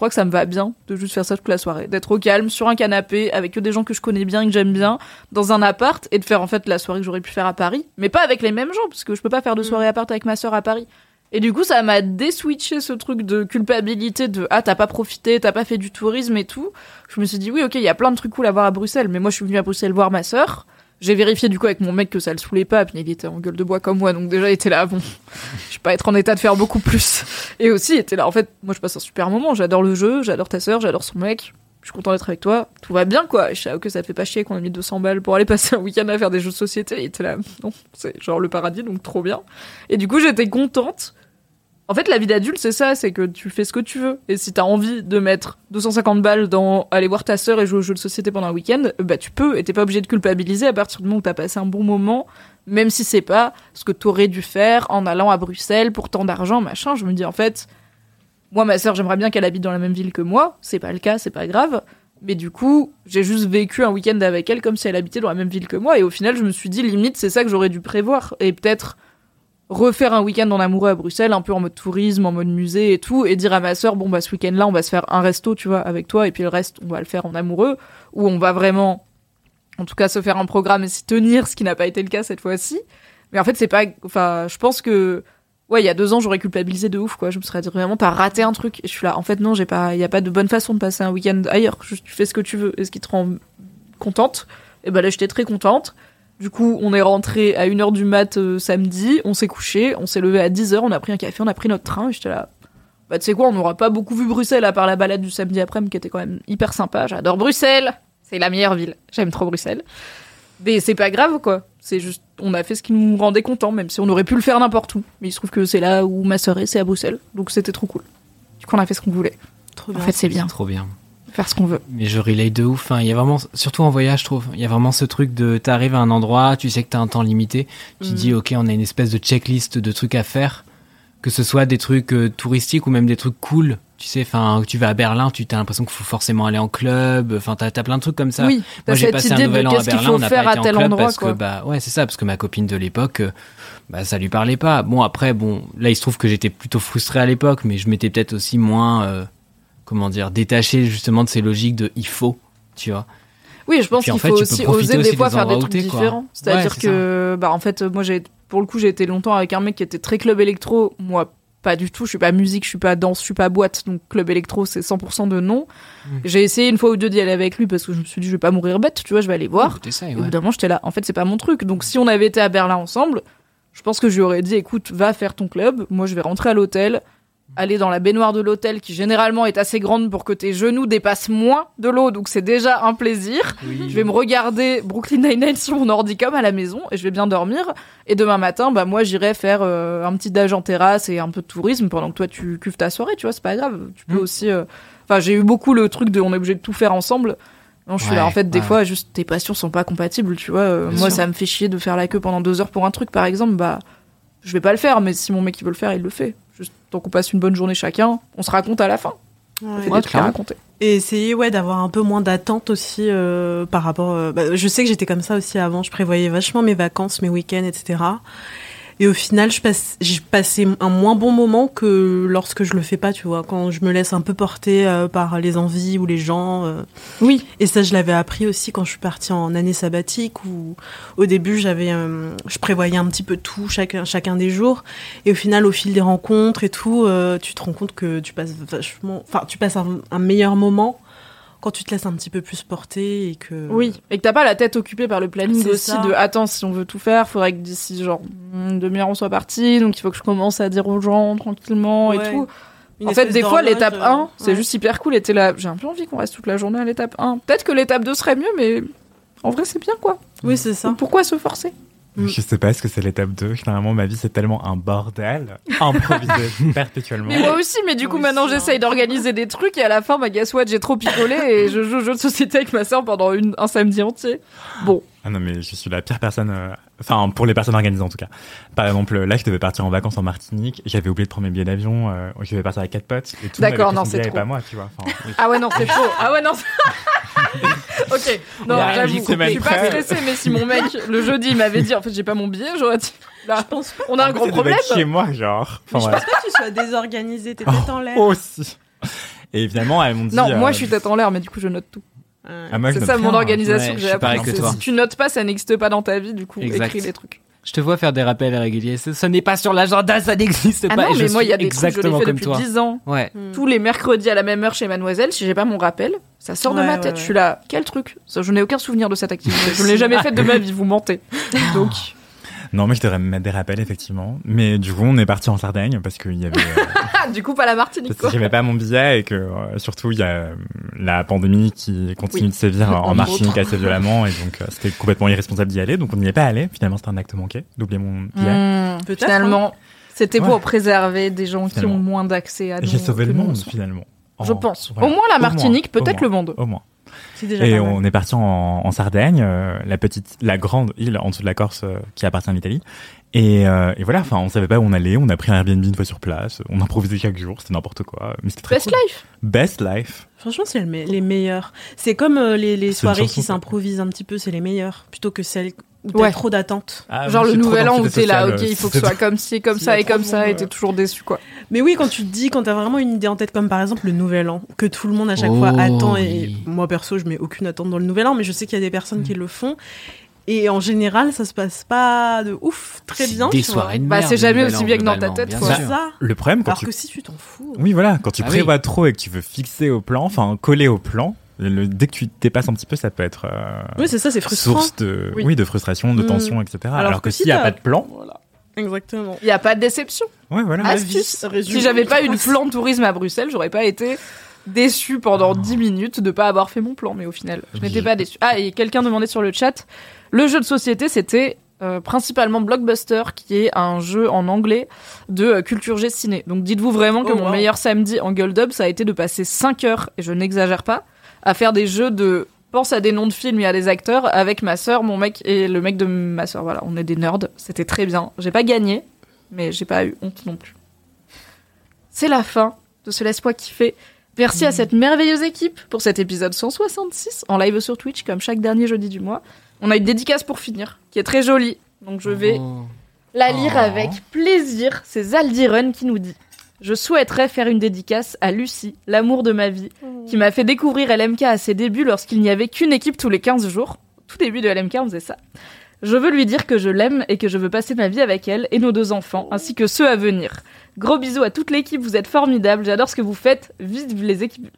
crois que ça me va bien de juste faire ça toute la soirée. D'être au calme, sur un canapé, avec que des gens que je connais bien et que j'aime bien, dans un appart, et de faire en fait la soirée que j'aurais pu faire à Paris. Mais pas avec les mêmes gens, parce que je peux pas faire de soirée appart avec ma sœur à Paris. Et du coup, ça m'a déswitché ce truc de culpabilité de ah t'as pas profité, t'as pas fait du tourisme et tout. Je me suis dit oui ok il y a plein de trucs cool à voir à Bruxelles, mais moi je suis venue à Bruxelles voir ma sœur. J'ai vérifié du coup avec mon mec que ça le saoulait pas, puis il était en gueule de bois comme moi, donc déjà il était là bon, je vais pas être en état de faire beaucoup plus. Et aussi il était là en fait moi je passe un super moment, j'adore le jeu, j'adore ta sœur, j'adore son mec. Je suis content d'être avec toi, tout va bien quoi. Je sais ok ça fait pas chier qu'on a mis 200 balles pour aller passer un week-end à faire des jeux de société. Il était là non c'est genre le paradis donc trop bien. Et du coup j'étais contente en fait, la vie d'adulte, c'est ça, c'est que tu fais ce que tu veux. Et si t'as envie de mettre 250 balles dans aller voir ta sœur et jouer aux jeux de société pendant un week-end, bah tu peux, et t'es pas obligé de culpabiliser à partir du moment où t'as passé un bon moment, même si c'est pas ce que t'aurais dû faire en allant à Bruxelles pour tant d'argent, machin. Je me dis, en fait, moi, ma sœur, j'aimerais bien qu'elle habite dans la même ville que moi. C'est pas le cas, c'est pas grave. Mais du coup, j'ai juste vécu un week-end avec elle comme si elle habitait dans la même ville que moi. Et au final, je me suis dit, limite, c'est ça que j'aurais dû prévoir. Et peut-être refaire un week-end en amoureux à Bruxelles, un peu en mode tourisme, en mode musée et tout, et dire à ma sœur, bon, bah, ce week-end-là, on va se faire un resto, tu vois, avec toi, et puis le reste, on va le faire en amoureux, où on va vraiment, en tout cas, se faire un programme et s'y tenir, ce qui n'a pas été le cas cette fois-ci. Mais en fait, c'est pas, enfin, je pense que, ouais, il y a deux ans, j'aurais culpabilisé de ouf, quoi. Je me serais dit vraiment, t'as raté un truc. Et je suis là, en fait, non, j'ai pas, il y a pas de bonne façon de passer un week-end ailleurs. Tu fais ce que tu veux. Et ce qui te rend contente. Et ben là, j'étais très contente. Du coup, on est rentré à 1h du mat euh, samedi, on s'est couché, on s'est levé à 10h, on a pris un café, on a pris notre train, et j'étais là. Bah, tu sais quoi, on n'aura pas beaucoup vu Bruxelles à part la balade du samedi après-midi qui était quand même hyper sympa. J'adore Bruxelles! C'est la meilleure ville. J'aime trop Bruxelles. Mais c'est pas grave, quoi. C'est juste, on a fait ce qui nous rendait contents, même si on aurait pu le faire n'importe où. Mais il se trouve que c'est là où ma sœur est, c'est à Bruxelles. Donc c'était trop cool. Du coup, on a fait ce qu'on voulait. Trop En bien. fait, c'est bien. Trop bien. Faire ce qu'on veut. Mais je relay de ouf. Hein. Il y a vraiment, surtout en voyage, je trouve, il y a vraiment ce truc de t'arrives à un endroit, tu sais que t'as un temps limité, tu Mhm. dis ok, on a une espèce de checklist de trucs à faire, que ce soit des trucs euh, touristiques ou même des trucs cool. Tu sais, enfin, tu vas à Berlin, tu as l'impression qu'il faut forcément aller en club. Enfin, t'as as plein de trucs comme ça. Oui, Moi, j'ai cette passé un nouvel an à Berlin, on n'a pas à été en club endroit, parce quoi? que bah ouais, c'est ça, parce que ma copine de l'époque, euh, bah ça lui parlait pas. Bon après, bon, là il se trouve que j'étais plutôt frustré à l'époque, mais je m'étais peut-être aussi moins, euh, comment dire, détaché justement de ces logiques de il faut, tu vois. Oui, je pense qu'il faut aussi oser aussi des fois des faire des trucs quoi. différents. C'est-à-dire Ouais, que, bah, en fait, moi, j'ai, pour le coup, j'ai été longtemps avec un mec qui était très club électro. Moi, pas du tout. Je suis pas musique, je suis pas danse, je suis pas boîte. Donc, club électro, c'est 100% de non. Mm. J'ai essayé une fois ou deux d'y aller avec lui parce que je me suis dit, je vais pas mourir bête, tu vois, je vais aller voir. T'essayes, Et ouais. évidemment, j'étais là. En fait, c'est pas mon truc. Donc, si on avait été à Berlin ensemble, je pense que je lui aurais dit, écoute, va faire ton club. Moi, je vais rentrer à l'hôtel, aller dans la baignoire de l'hôtel qui généralement est assez grande pour que tes genoux dépassent moins de l'eau. Donc, c'est déjà un plaisir. Je vais me regarder Brooklyn Nine-Nine sur mon ordi comme à la maison et je vais bien dormir. Et demain matin, bah, moi, j'irai faire euh, un petit dage en terrasse et un peu de tourisme pendant que toi, tu cuves ta soirée. Tu vois, c'est pas grave. Tu peux aussi, euh, enfin, j'ai eu beaucoup le truc de on est obligé de tout faire ensemble. Non, je suis Ouais, là. En fait, des ouais. fois, juste tes passions sont pas compatibles, tu vois. Euh, moi, sûr. ça me fait chier de faire la queue pendant deux heures pour un truc, par exemple. Bah, je vais pas le faire, mais si mon mec il veut le faire, il le fait. Juste tant qu'on passe une bonne journée chacun, on se raconte à la fin. Ouais. fait Ouais, des trucs à clairement. raconter. Et essayer ouais d'avoir un peu moins d'attente aussi euh, par rapport. euh, bah, je sais que j'étais comme ça aussi avant. Je prévoyais vachement mes vacances, mes week-ends, etc. Et au final, je passe, j'ai passé un moins bon moment que lorsque je le fais pas, tu vois, quand je me laisse un peu porter euh, par les envies ou les gens. euh. Oui. Et ça, je l'avais appris aussi quand je suis partie en année sabbatique où au début, j'avais, euh, je prévoyais un petit peu tout chacun, chacun des jours. Et au final, au fil des rencontres et tout, tu te rends compte que tu passes vachement, enfin, tu passes un, un meilleur moment quand tu te laisses un petit peu plus porter et que. Oui, et que t'as pas la tête occupée par le planning C'est aussi ça. de attends, si on veut tout faire, faudrait que d'ici genre une demi-heure on soit parti, donc il faut que je commence à dire aux gens tranquillement et tout. Une en fait, des fois, l'étape euh, 1, c'est ouais. juste hyper cool. Et t'es là, j'ai un peu envie qu'on reste toute la journée à l'étape 1. Peut-être que l'étape 2 serait mieux, mais en vrai, c'est bien, quoi. Oui, c'est ça. Donc, pourquoi se forcer? Je sais pas ce que c'est l'étape 2. Généralement, ma vie, c'est tellement un bordel. Improvisé perpétuellement. Mais moi aussi, mais du coup, maintenant, j'essaye d'organiser des trucs et à la fin, ma guess what, j'ai trop picolé et je joue aux jeux de société avec ma soeur pendant une, un samedi entier. Bon. Ah non, mais je suis la pire personne. euh, Enfin, pour les personnes organisées en tout cas. Par exemple, là, je devais partir en vacances en Martinique. J'avais oublié de prendre mes billets d'avion. euh, je devais partir avec quatre potes. Et tout D'accord, non, c'est trop. pas moi, tu vois. Enfin, Ah ouais, non, c'est faux. Ah ouais, non. c'est- ok. Non, j'avoue, je suis pas stressée, mais si mon mec, le jeudi, il m'avait dit, en fait, j'ai pas mon billet, j'aurais dit, là, on a un gros problème. chez moi, genre. Mais Enfin, je voilà. pense pas que tu sois désorganisé, t'es peut-être en l'air. Aussi. Et finalement, elles m'ont dit. Non, moi, euh, je suis tête en l'air, mais du coup, je note tout. Ah, je C'est ça mon organisation Ouais, que je j'ai appris. que. Si tu notes pas, ça n'existe pas dans ta vie, du coup, Exact. écris des trucs. Je te vois faire des rappels réguliers. Ce, ce n'est pas sur l'agenda, ça n'existe Ah pas. non, je mais moi, il y a des trucs, je l'ai exactement fait comme depuis toi. 10 ans. Ouais. Tous les mercredis à la même heure chez Mademoiselle, si j'ai pas mon rappel, ça sort de ma tête. ouais. Je suis là, quel truc? Ça, Je n'ai aucun souvenir de cette activité. Je ne l'ai jamais faite de ma vie, vous mentez. Donc, Non, mais je devrais me mettre des rappels, effectivement. Mais du coup, on est parti en Sardaigne parce qu'il y avait. euh, ah, du coup, pas la Martinique, parce que j'avais pas mon billet et que euh, surtout il y a euh, la pandémie qui continue Oui. de sévir en Entre Martinique assez violemment et donc euh, c'était complètement irresponsable d'y aller donc on n'y est pas allé finalement c'était un acte manqué d'oublier mon billet Hmm, Peut-être, finalement, c'était Ouais. pour préserver des gens qui ont moins d'accès à j'ai sauvé le monde finalement Je En- pense. voilà. Au moins la Martinique, peut-être le monde. au moins déjà et on est parti en, en Sardaigne euh, la petite la grande île en dessous de la Corse euh, qui appartient à l'Italie et, euh, et voilà enfin on savait pas où on allait on a pris un Airbnb une fois sur place on improvisait chaque jour c'était n'importe quoi mais c'était très Best cool. life. best life Franchement, c'est le me- les meilleurs. C'est comme euh, les, les soirées qui s'improvisent un petit peu, c'est les meilleurs. Plutôt que celles Ouais. trop d'attentes. Ah, Genre le nouvel an où t'es là, ok, il faut que ce soit comme ci, comme ça a et comme ça, et t'es toujours déçu, quoi. Mais oui, quand tu te dis, quand t'as vraiment une idée en tête, comme par exemple le nouvel an, que tout le monde à chaque fois Oh, attend, et moi perso, je mets aucune attente dans le nouvel an, mais je sais qu'il y a des personnes qui le font. Et en général, ça se passe pas de ouf, très bien. Des tu vois. soirées de Bah, c'est jamais aussi bien que dans ta tête, quoi. Ça. le problème quand Alors tu que si tu t'en fous. Oui, voilà, quand tu Ah prévois trop et que tu veux fixer au plan, enfin coller au plan, le, dès que tu dépasses un petit peu, ça peut être euh, Oui, c'est ça, c'est frustrant. source de, Oui. oui. de frustration, de Mm. tension, etc. Alors, Alors que, que si s'il n'y a pas de plan, Exactement. Il n'y a pas de déception. ouais, voilà. La Astuce. Si j'avais pas eu de plan de tourisme à Bruxelles, j'aurais pas été déçu pendant 10 minutes de pas avoir fait mon plan. Mais au final, je n'étais pas déçu. Ah, et quelqu'un demandait sur le chat, le jeu de société, c'était euh, principalement Blockbuster, qui est un jeu en anglais de euh, culture G ciné. Donc dites-vous vraiment que Oh, mon wow. meilleur samedi en Gold Up, ça a été de passer 5 heures, et je n'exagère pas, à faire des jeux de pense à des noms de films et à des acteurs avec ma sœur, mon mec et le mec de ma sœur. Voilà, on est des nerds. C'était très bien. J'ai pas gagné, mais j'ai pas eu honte non plus. C'est la fin de ce Laisse-moi kiffer. Merci à cette merveilleuse équipe pour cet épisode 166 en live sur Twitch comme chaque dernier jeudi du mois. On a une dédicace pour finir qui est très jolie. Donc je vais Oh. la lire Oh. avec plaisir. C'est Zaldiren qui nous dit Je souhaiterais faire une dédicace à Lucie, l'amour de ma vie, qui m'a fait découvrir LMK à ses débuts lorsqu'il n'y avait qu'une équipe tous les 15 jours. Tout début de LMK, on faisait ça. Je veux lui dire que je l'aime et que je veux passer ma vie avec elle et nos deux enfants, ainsi que ceux à venir. Gros bisous à toute l'équipe, vous êtes formidables, j'adore ce que vous faites. Vive les, équipes...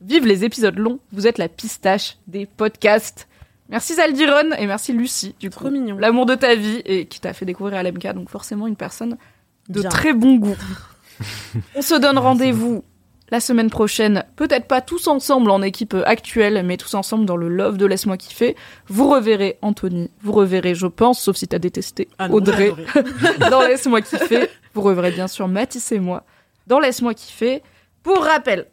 Vive les épisodes longs, vous êtes la pistache des podcasts. Merci Zaldiron et merci Lucie, du coup. Trop mignon. L'amour de ta vie et qui t'a fait découvrir LMK, donc forcément une personne de Bien. très bon goût. On se donne rendez-vous la semaine prochaine, peut-être pas tous ensemble en équipe actuelle, mais tous ensemble dans le love de Laisse-moi kiffer. Vous reverrez Anthony, vous reverrez, je pense, sauf si t'as détesté Ah non, Audrey, dans Laisse-moi kiffer. Vous reverrez bien sûr Mathis et moi dans Laisse-moi kiffer. Pour rappel,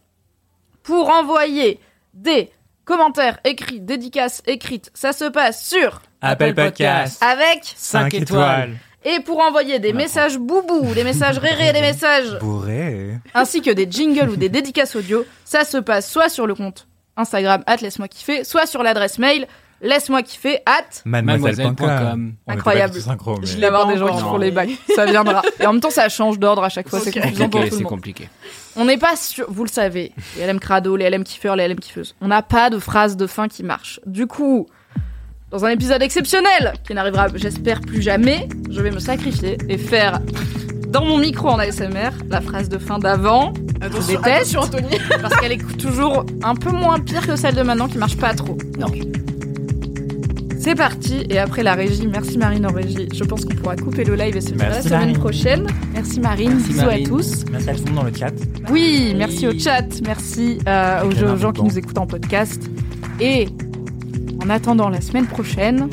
pour envoyer des commentaires écrits, dédicaces écrites, ça se passe sur Apple Podcast, avec 5 étoiles, et pour envoyer des messages boubou, des messages rérés, des messages bourré. ainsi que des jingles ou des dédicaces audio, ça se passe soit sur le compte Instagram at laisse-moi kiffer, soit sur l'adresse mail laisse-moi kiffer at Mademoiselle.com. Incroyable. synchro, mais- je vais avoir des gens qui font les bagues. Ça viendra. Et en même temps, ça change d'ordre à chaque fois. C'est confusant pour Compliqué, tout le monde. compliqué. On n'est pas sûr, vous le savez, les LM crado, les LM kiffeurs, les LM kiffeuses. On n'a pas de phrase de fin qui marche. Du coup, dans un épisode exceptionnel, qui n'arrivera, j'espère, plus jamais, je vais me sacrifier et faire dans mon micro en ASMR la phrase de fin d'avant. Je déteste, Anthony. parce qu'elle est toujours un peu moins pire que celle de maintenant qui marche pas trop. Non. C'est parti, et après la régie, merci Marine en régie. Je pense qu'on pourra couper le live et se à la Merci, semaine Marine. prochaine. Merci Marine, Merci, bisous Marine. à tous. Merci à tout le monde dans le chat. Oui, merci au chat, merci euh, aux gens, un aux gens qui bon. nous écoutent en podcast. Et en attendant la semaine prochaine,